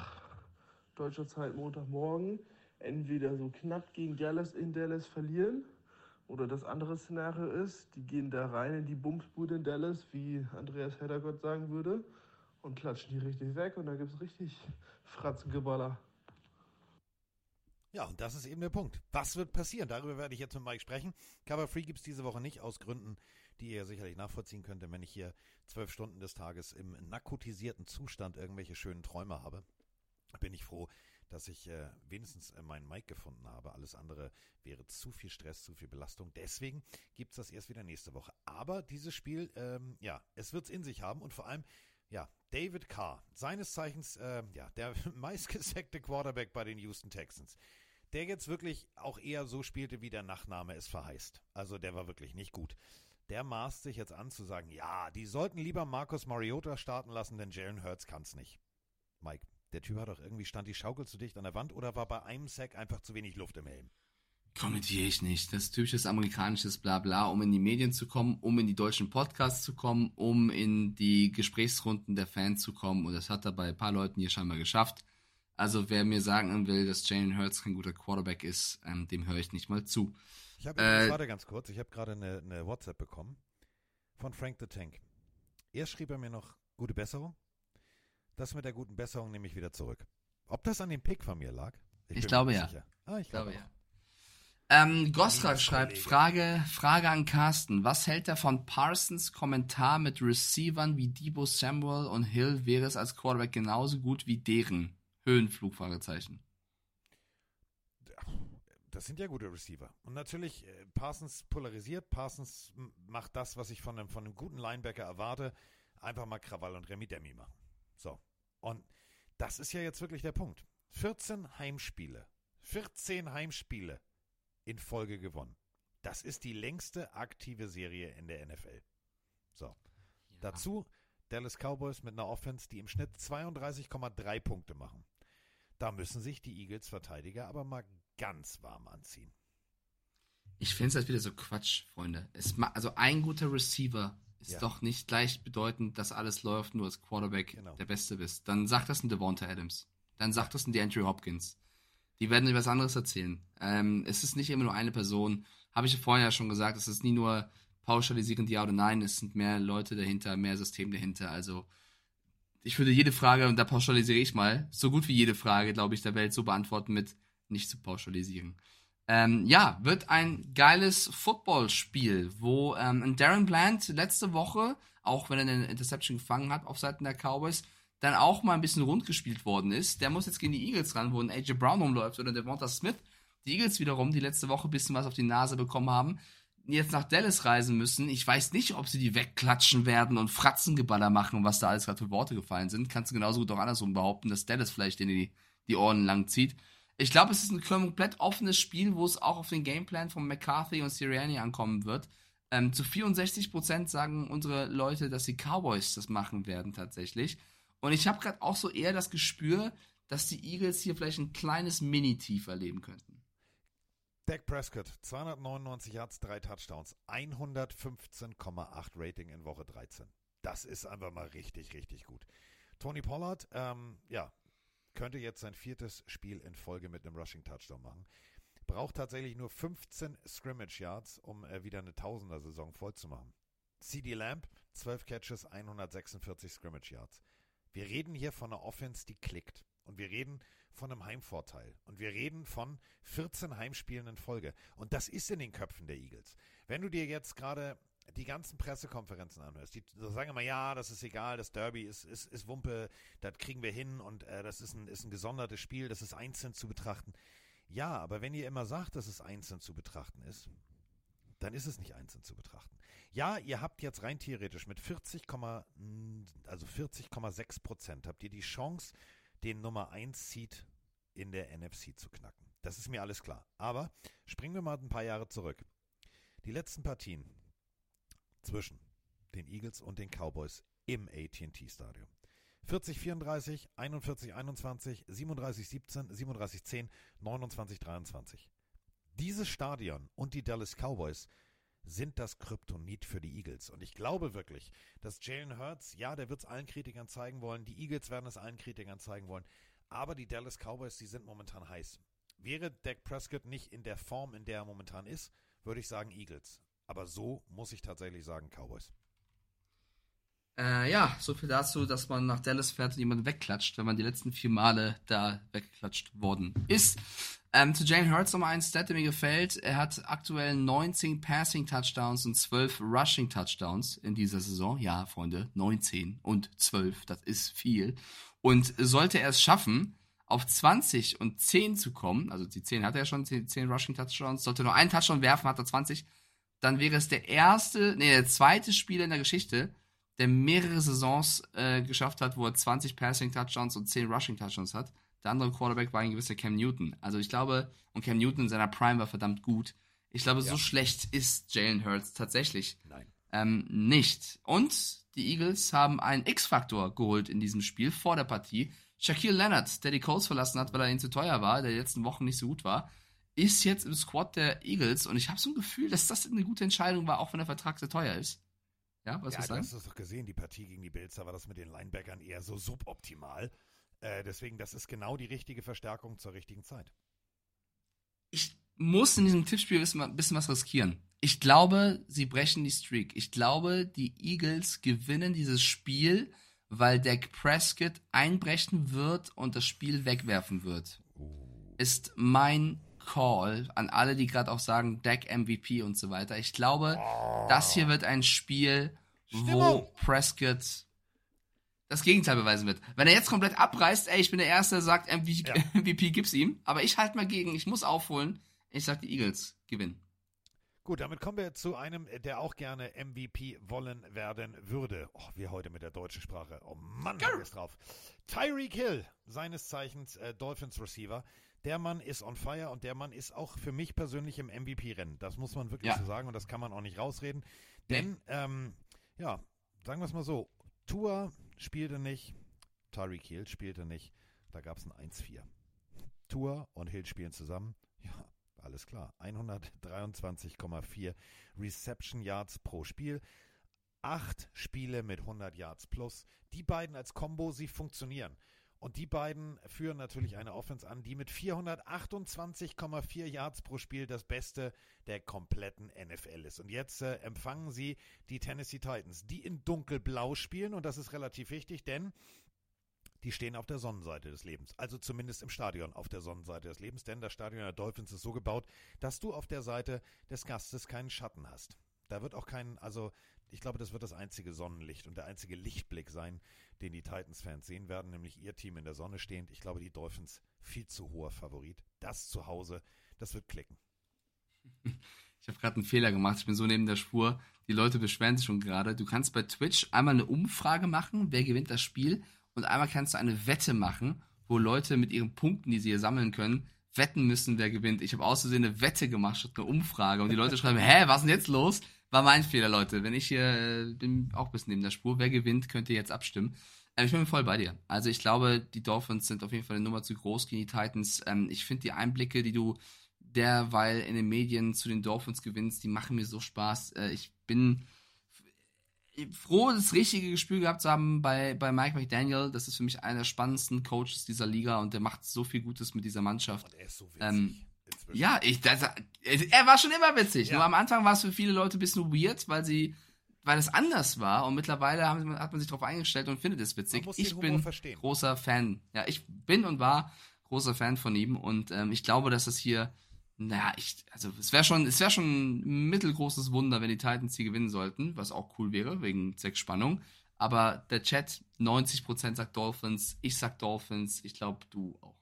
deutscher Zeit Montagmorgen, entweder so knapp gegen Dallas in Dallas verlieren oder das andere Szenario ist, die gehen da rein in die Bumsbude in Dallas, wie Andreas Heddergott sagen würde, und klatschen die richtig weg und da gibt es richtig Fratzengeballer. Ja, und das ist eben der Punkt. Was wird passieren? Darüber werde ich jetzt mit Mike sprechen. Cover Free gibt es diese Woche nicht, aus Gründen, die ihr sicherlich nachvollziehen könnt, wenn ich hier zwölf Stunden des Tages im narkotisierten Zustand irgendwelche schönen Träume habe, bin ich froh, dass ich äh, wenigstens äh, meinen Mike gefunden habe. Alles andere wäre zu viel Stress, zu viel Belastung. Deswegen gibt es das erst wieder nächste Woche. Aber dieses Spiel, ähm, ja, es wird es in sich haben und vor allem, ja, David Carr, seines Zeichens, äh, ja, der (laughs) meistgesackte Quarterback bei den Houston Texans der jetzt wirklich auch eher so spielte, wie der Nachname es verheißt. Also der war wirklich nicht gut. Der maßt sich jetzt an zu sagen, ja, die sollten lieber Marcus Mariota starten lassen, denn Jalen Hurts kann's nicht. Mike, der Typ hat doch irgendwie stand die Schaukel zu dicht an der Wand oder war bei einem Sack einfach zu wenig Luft im Helm? Kommentiere ich nicht. Das ist typisches amerikanisches Blabla, um in die Medien zu kommen, um in die deutschen Podcasts zu kommen, um in die Gesprächsrunden der Fans zu kommen. Und das hat er bei ein paar Leuten hier scheinbar geschafft. Also wer mir sagen will, dass Jalen Hurts kein guter Quarterback ist, ähm, dem höre ich nicht mal zu. Ich habe Äh, warte ganz kurz, ich habe gerade eine, eine WhatsApp bekommen von Frank the Tank. Erst schrieb er mir noch gute Besserung. Das mit der guten Besserung nehme ich wieder zurück. Ob das an dem Pick von mir lag? Ich mir glaube ja. sicher. Ah, ich glaube ja. Ähm, Liebes schreibt. Frage, Frage an Carsten. Was hält er von Parsons Kommentar mit Receivern wie Debo Samuel und Hill? Wäre es als Quarterback genauso gut wie deren? Höhenflug, Fragezeichen. Das sind ja gute Receiver. Und natürlich, äh, Parsons polarisiert. Parsons macht das, was ich von einem, von einem guten Linebacker erwarte. Einfach mal Krawall und Remi-Demi machen. So. Und das ist ja jetzt wirklich der Punkt. 14 Heimspiele. 14 Heimspiele in Folge gewonnen. Das ist die längste aktive Serie in der NFL. So. Dazu Dallas Cowboys mit einer Offense, die im Schnitt 32,3 Punkte machen. Da müssen sich die Eagles-Verteidiger aber mal ganz warm anziehen. Ich finde es halt wieder so Quatsch, Freunde. Also ein guter Receiver ist Ja. doch nicht gleichbedeutend, dass alles läuft, nur als Quarterback Genau. der Beste bist. Dann sagt das ein Devonta Adams. Dann sagt das ein DeAndre Hopkins. Die werden euch was anderes erzählen. Ähm, es ist nicht immer nur eine Person. Habe ich vorhin ja schon gesagt, es ist nie nur pauschalisierend ja oder nein, es sind mehr Leute dahinter, mehr System dahinter. Also ich würde jede Frage, und da pauschalisiere ich mal, so gut wie jede Frage, glaube ich, der Welt so beantworten mit nicht zu pauschalisieren. Ähm, ja, wird ein geiles Footballspiel, wo ähm, Darren Bland letzte Woche, auch wenn er eine Interception gefangen hat auf Seiten der Cowboys, dann auch mal ein bisschen rund gespielt worden ist. Der muss jetzt gegen die Eagles ran, wo ein AJ Brown rumläuft oder Devonta Smith. Die Eagles wiederum, die letzte Woche ein bisschen was auf die Nase bekommen haben, jetzt nach Dallas reisen müssen. Ich weiß nicht, ob sie die wegklatschen werden und Fratzengeballer machen, was da alles gerade für Worte gefallen sind. Kannst du genauso gut auch andersrum behaupten, dass Dallas vielleicht in die, die Ohren lang zieht. Ich glaube, es ist ein komplett offenes Spiel, wo es auch auf den Gameplan von McCarthy und Sirianni ankommen wird. Ähm, zu 64% sagen unsere Leute, dass die Cowboys das machen werden tatsächlich. Und ich habe gerade auch so eher das Gespür, dass die Eagles hier vielleicht ein kleines Mini-Tief erleben könnten. Dak Prescott, 299 Yards, drei Touchdowns, 115,8 Rating in Woche 13. Das ist einfach mal richtig, richtig gut. Tony Pollard, ähm, ja, könnte jetzt sein viertes Spiel in Folge mit einem Rushing Touchdown machen. Braucht tatsächlich nur 15 Scrimmage Yards, um äh, wieder eine Tausender-Saison voll zu machen. CD Lamb, 12 Catches, 146 Scrimmage Yards. Wir reden hier von einer Offense, die klickt. Und wir reden von einem Heimvorteil. Und wir reden von 14 Heimspielen in Folge. Und das ist in den Köpfen der Eagles. Wenn du dir jetzt gerade die ganzen Pressekonferenzen anhörst, die sagen immer, ja, das ist egal, das Derby ist, ist, ist Wumpe, das kriegen wir hin und äh, das ist ein, ist ein gesondertes Spiel, das ist einzeln zu betrachten. Ja, aber wenn ihr immer sagt, dass es einzeln zu betrachten ist, dann ist es nicht einzeln zu betrachten. Ja, ihr habt jetzt rein theoretisch mit 40, also 40,6 Prozent habt ihr die Chance, den Nummer 1 Seed in der NFC zu knacken. Das ist mir alles klar. Aber springen wir mal ein paar Jahre zurück. Die letzten Partien zwischen den Eagles und den Cowboys im AT&T Stadium. 40 34, 41 21, 37 17, 37 10, 29 23. Dieses Stadion und die Dallas Cowboys sind das Kryptonit für die Eagles. Und ich glaube wirklich, dass Jalen Hurts, ja, der wird es allen Kritikern zeigen wollen, die Eagles werden es allen Kritikern zeigen wollen, aber die Dallas Cowboys, die sind momentan heiß. Wäre Dak Prescott nicht in der Form, in der er momentan ist, würde ich sagen Eagles. Aber so muss ich tatsächlich sagen Cowboys. Äh, ja, so viel dazu, dass man nach Dallas fährt und jemanden wegklatscht, wenn man die letzten vier Male da weggeklatscht worden ist. Ähm, zu Jalen Hurts nochmal ein Stat, der mir gefällt. Er hat aktuell 19 Passing Touchdowns und 12 Rushing Touchdowns in dieser Saison. Ja, Freunde, 19 und 12, das ist viel. Und sollte er es schaffen, auf 20 und 10 zu kommen, also die 10 hat er ja schon, 10, 10 Rushing Touchdowns, sollte nur einen Touchdown werfen, hat er 20, dann wäre es der erste, nee, der zweite Spieler in der Geschichte, der mehrere Saisons äh, geschafft hat, wo er 20 Passing Touchdowns und 10 Rushing Touchdowns hat. Der andere Quarterback war ein gewisser Cam Newton. Also ich glaube, und Cam Newton in seiner Prime war verdammt gut. Ich glaube, Ja. so schlecht ist Jalen Hurts tatsächlich Nein. ähm, nicht. Und die Eagles haben einen X-Faktor geholt in diesem Spiel vor der Partie. Shaquille Leonard, der die Colts verlassen hat, weil er ihnen zu teuer war, der die letzten Wochen nicht so gut war, ist jetzt im Squad der Eagles und ich habe so ein Gefühl, dass das eine gute Entscheidung war, auch wenn der Vertrag sehr teuer ist. Ja, was ja, du sagen? hast es doch gesehen, die Partie gegen die Bills, da war das mit den Linebackern eher so suboptimal. Äh, deswegen, das ist genau die richtige Verstärkung zur richtigen Zeit. Ich muss in diesem Tippspiel ein bisschen was riskieren. Ich glaube, sie brechen die Streak. Ich glaube, die Eagles gewinnen dieses Spiel, weil Dak Prescott einbrechen wird und das Spiel wegwerfen wird. Ist mein Call an alle, die gerade auch sagen, Dak MVP und so weiter. Ich glaube, das hier wird ein Spiel, wo Prescott das Gegenteil beweisen wird. Wenn er jetzt komplett abreißt, ey, ich bin der Erste, der sagt, MVP, (laughs) MVP gibt's ihm. Aber ich halte mal gegen, ich muss aufholen. Ich sag, die Eagles gewinnen. Gut, damit kommen wir zu einem, der auch gerne MVP wollen werden würde. Oh, wir heute mit der deutschen Sprache. Oh Mann, es drauf. Tyreek Hill, seines Zeichens äh, Dolphins Receiver. Der Mann ist on fire und der Mann ist auch für mich persönlich im MVP-Rennen. Das muss man wirklich Ja. so sagen und das kann man auch nicht rausreden. Denn, ähm, ja, sagen wir es mal so, Tour spielte nicht, Tyreek Hill spielte nicht. Da gab es ein 1-4. Tour und Hill spielen zusammen. Ja, alles klar. 123,4 Reception Yards pro Spiel. Acht Spiele mit 100 Yards plus. Die beiden als Combo, sie funktionieren. Und die beiden führen natürlich eine Offense an, die mit 428,4 Yards pro Spiel das Beste der kompletten NFL ist. Und jetzt äh, empfangen sie die Tennessee Titans, die in dunkelblau spielen. Und das ist relativ wichtig, denn die stehen auf der Sonnenseite des Lebens. Also zumindest im Stadion auf der Sonnenseite des Lebens, denn das Stadion der Dolphins ist so gebaut, dass du auf der Seite des Gastes keinen Schatten hast. Da wird auch kein, also ich glaube, das wird das einzige Sonnenlicht und der einzige Lichtblick sein, den die Titans-Fans sehen werden, nämlich ihr Team in der Sonne stehend. Ich glaube, die Dolphins viel zu hoher Favorit. Das zu Hause, das wird klicken. (laughs) Ich habe gerade einen Fehler gemacht. Ich bin so neben der Spur. Die Leute beschweren sich schon gerade. Du kannst bei Twitch einmal eine Umfrage machen, wer gewinnt das Spiel. Und einmal kannst du eine Wette machen, wo Leute mit ihren Punkten, die sie hier sammeln können, wetten müssen, wer gewinnt. Ich habe aus Versehen eine Wette gemacht statt eine Umfrage. Und die Leute schreiben, (laughs) hä, was ist denn jetzt los? War mein Fehler, Leute. Wenn ich hier äh, bin auch ein bisschen neben der Spur. Wer gewinnt, könnt ihr jetzt abstimmen. Ähm, ich bin voll bei dir. Also ich glaube, die Dolphins sind auf jeden Fall eine Nummer zu groß gegen die Titans. Ähm, ich finde die Einblicke, die du derweil in den Medien zu den Dolphins gewinnst, die machen mir so Spaß. Äh, ich bin froh, das richtige Gespür gehabt zu haben bei, bei Mike McDaniel. Das ist für mich einer der spannendsten Coaches dieser Liga und der macht so viel Gutes mit dieser Mannschaft. er ist so witzig. Ähm, ja, ich, das, er war schon immer witzig. Ja. Nur am Anfang war es für viele Leute ein bisschen weird, weil sie, weil es anders war und mittlerweile haben, hat man sich darauf eingestellt und findet es witzig. Ich bin verstehen. großer Fan. Ja, ich bin und war großer Fan von ihm und ähm, ich glaube, dass das hier, naja, ich, also es wäre schon, es wäre schon ein mittelgroßes Wunder, wenn die Titans hier gewinnen sollten, was auch cool wäre wegen Zwecks Spannung. Aber der Chat 90% sagt Dolphins, ich sag Dolphins, ich glaube du auch.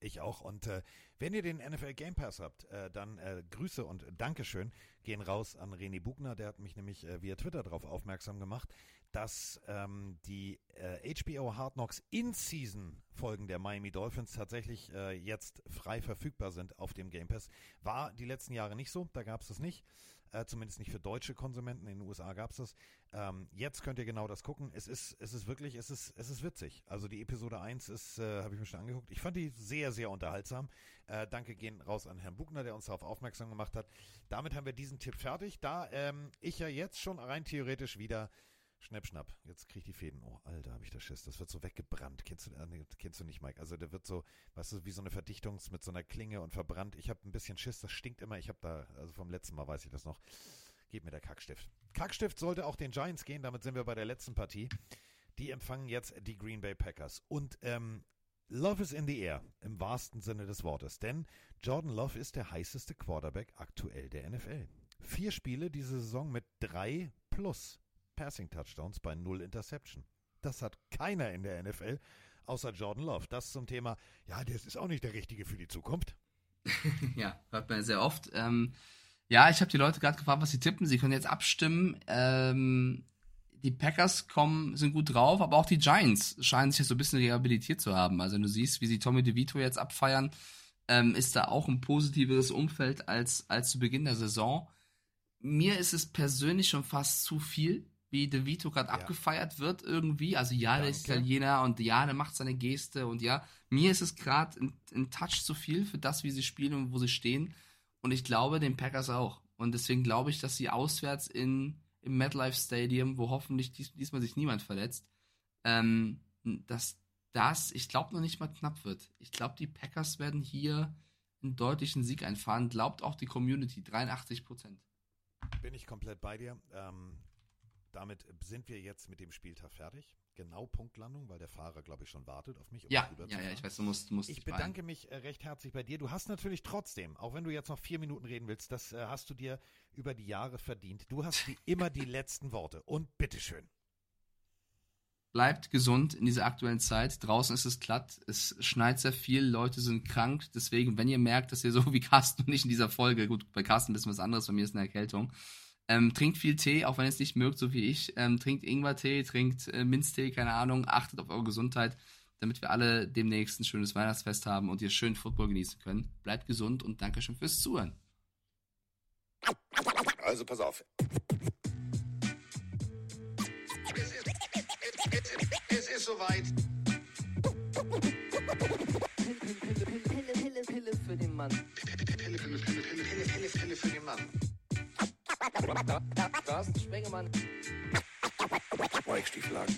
Ich auch. Und äh, wenn ihr den NFL Game Pass habt, äh, dann äh, Grüße und Dankeschön gehen raus an René Bugner. Der hat mich nämlich äh, via Twitter darauf aufmerksam gemacht, dass ähm, die äh, HBO Hard Knocks In-Season Folgen der Miami Dolphins tatsächlich äh, jetzt frei verfügbar sind auf dem Game Pass. War die letzten Jahre nicht so, da gab es das nicht. Äh, zumindest nicht für deutsche Konsumenten. In den USA gab es das. Ähm, jetzt könnt ihr genau das gucken. Es ist, es ist wirklich, es ist, es ist witzig. Also die Episode 1 ist, äh, habe ich mir schon angeguckt. Ich fand die sehr, sehr unterhaltsam. Äh, danke gehen raus an Herrn Buchner, der uns darauf aufmerksam gemacht hat. Damit haben wir diesen Tipp fertig. Da ähm, ich ja jetzt schon rein theoretisch wieder Schnapp, schnapp. Jetzt krieg ich die Fäden. Oh, Alter, habe ich da Schiss. Das wird so weggebrannt. Kennst du, äh, kennst du nicht, Mike? Also der wird so, weißt du, wie so eine Verdichtung mit so einer Klinge und verbrannt. Ich habe ein bisschen Schiss. Das stinkt immer. Ich habe da, also vom letzten Mal weiß ich das noch. Gib mir der Kackstift. Kackstift sollte auch den Giants gehen. Damit sind wir bei der letzten Partie. Die empfangen jetzt die Green Bay Packers. Und ähm, Love is in the air, im wahrsten Sinne des Wortes. Denn Jordan Love ist der heißeste Quarterback aktuell der NFL. Vier Spiele diese Saison mit drei plus Passing Touchdowns bei null Interception. Das hat keiner in der NFL, außer Jordan Love. Das zum Thema, ja, das ist auch nicht der Richtige für die Zukunft. (laughs) ja, hört man sehr oft. Ähm, ja, ich habe die Leute gerade gefragt, was sie tippen. Sie können jetzt abstimmen. Ähm, die Packers kommen, sind gut drauf, aber auch die Giants scheinen sich jetzt so ein bisschen rehabilitiert zu haben. Also wenn du siehst, wie sie Tommy DeVito jetzt abfeiern, ähm, ist da auch ein positiveres Umfeld als, als zu Beginn der Saison. Mir ist es persönlich schon fast zu viel. Wie De Vito gerade Ja. abgefeiert wird irgendwie. Also ja, der ist Danke. Italiener und ja, der macht seine Geste und ja, mir ist es gerade ein, ein Touch zu viel für das, wie sie spielen und wo sie stehen. Und ich glaube, den Packers auch. Und deswegen glaube ich, dass sie auswärts in, im MetLife Stadium, wo hoffentlich dies, diesmal sich niemand verletzt, ähm, dass das, ich glaube, noch nicht mal knapp wird. Ich glaube, die Packers werden hier einen deutlichen Sieg einfahren. Glaubt auch die Community, 83 Prozent. Bin ich komplett bei dir. Ähm, damit sind wir jetzt mit dem Spieltag fertig. Genau Punktlandung, weil der Fahrer, glaube ich, schon wartet auf mich. Um Ja, ja, ja, ich weiß, du musst, musst Ich bedanke mich äh, recht herzlich bei dir. Du hast natürlich trotzdem, auch wenn du jetzt noch vier Minuten reden willst, das äh, hast du dir über die Jahre verdient. Du hast wie (laughs) immer die letzten Worte. Und bitteschön. Bleibt gesund in dieser aktuellen Zeit. Draußen ist es glatt, es schneit sehr viel, Leute sind krank. Deswegen, wenn ihr merkt, dass ihr so (laughs) wie Carsten und ich in dieser Folge, gut, bei Carsten ein bisschen was anderes, bei mir ist eine Erkältung, ähm, trinkt viel Tee, auch wenn ihr es nicht mögt, so wie ich. Ähm, trinkt Ingwertee, trinkt äh, Minztee, keine Ahnung. Achtet auf eure Gesundheit, damit wir alle demnächst ein schönes Weihnachtsfest haben und ihr schön Football genießen können. Bleibt gesund und Dankeschön fürs Zuhören. Also pass auf. Es ist, es ist soweit. Pille, Pille, Pille für den Mann. Pille, Pille, Pille, Pille, Pille, Pille, Pille für den Mann. Carsten Spengemann. Weichstieflagen.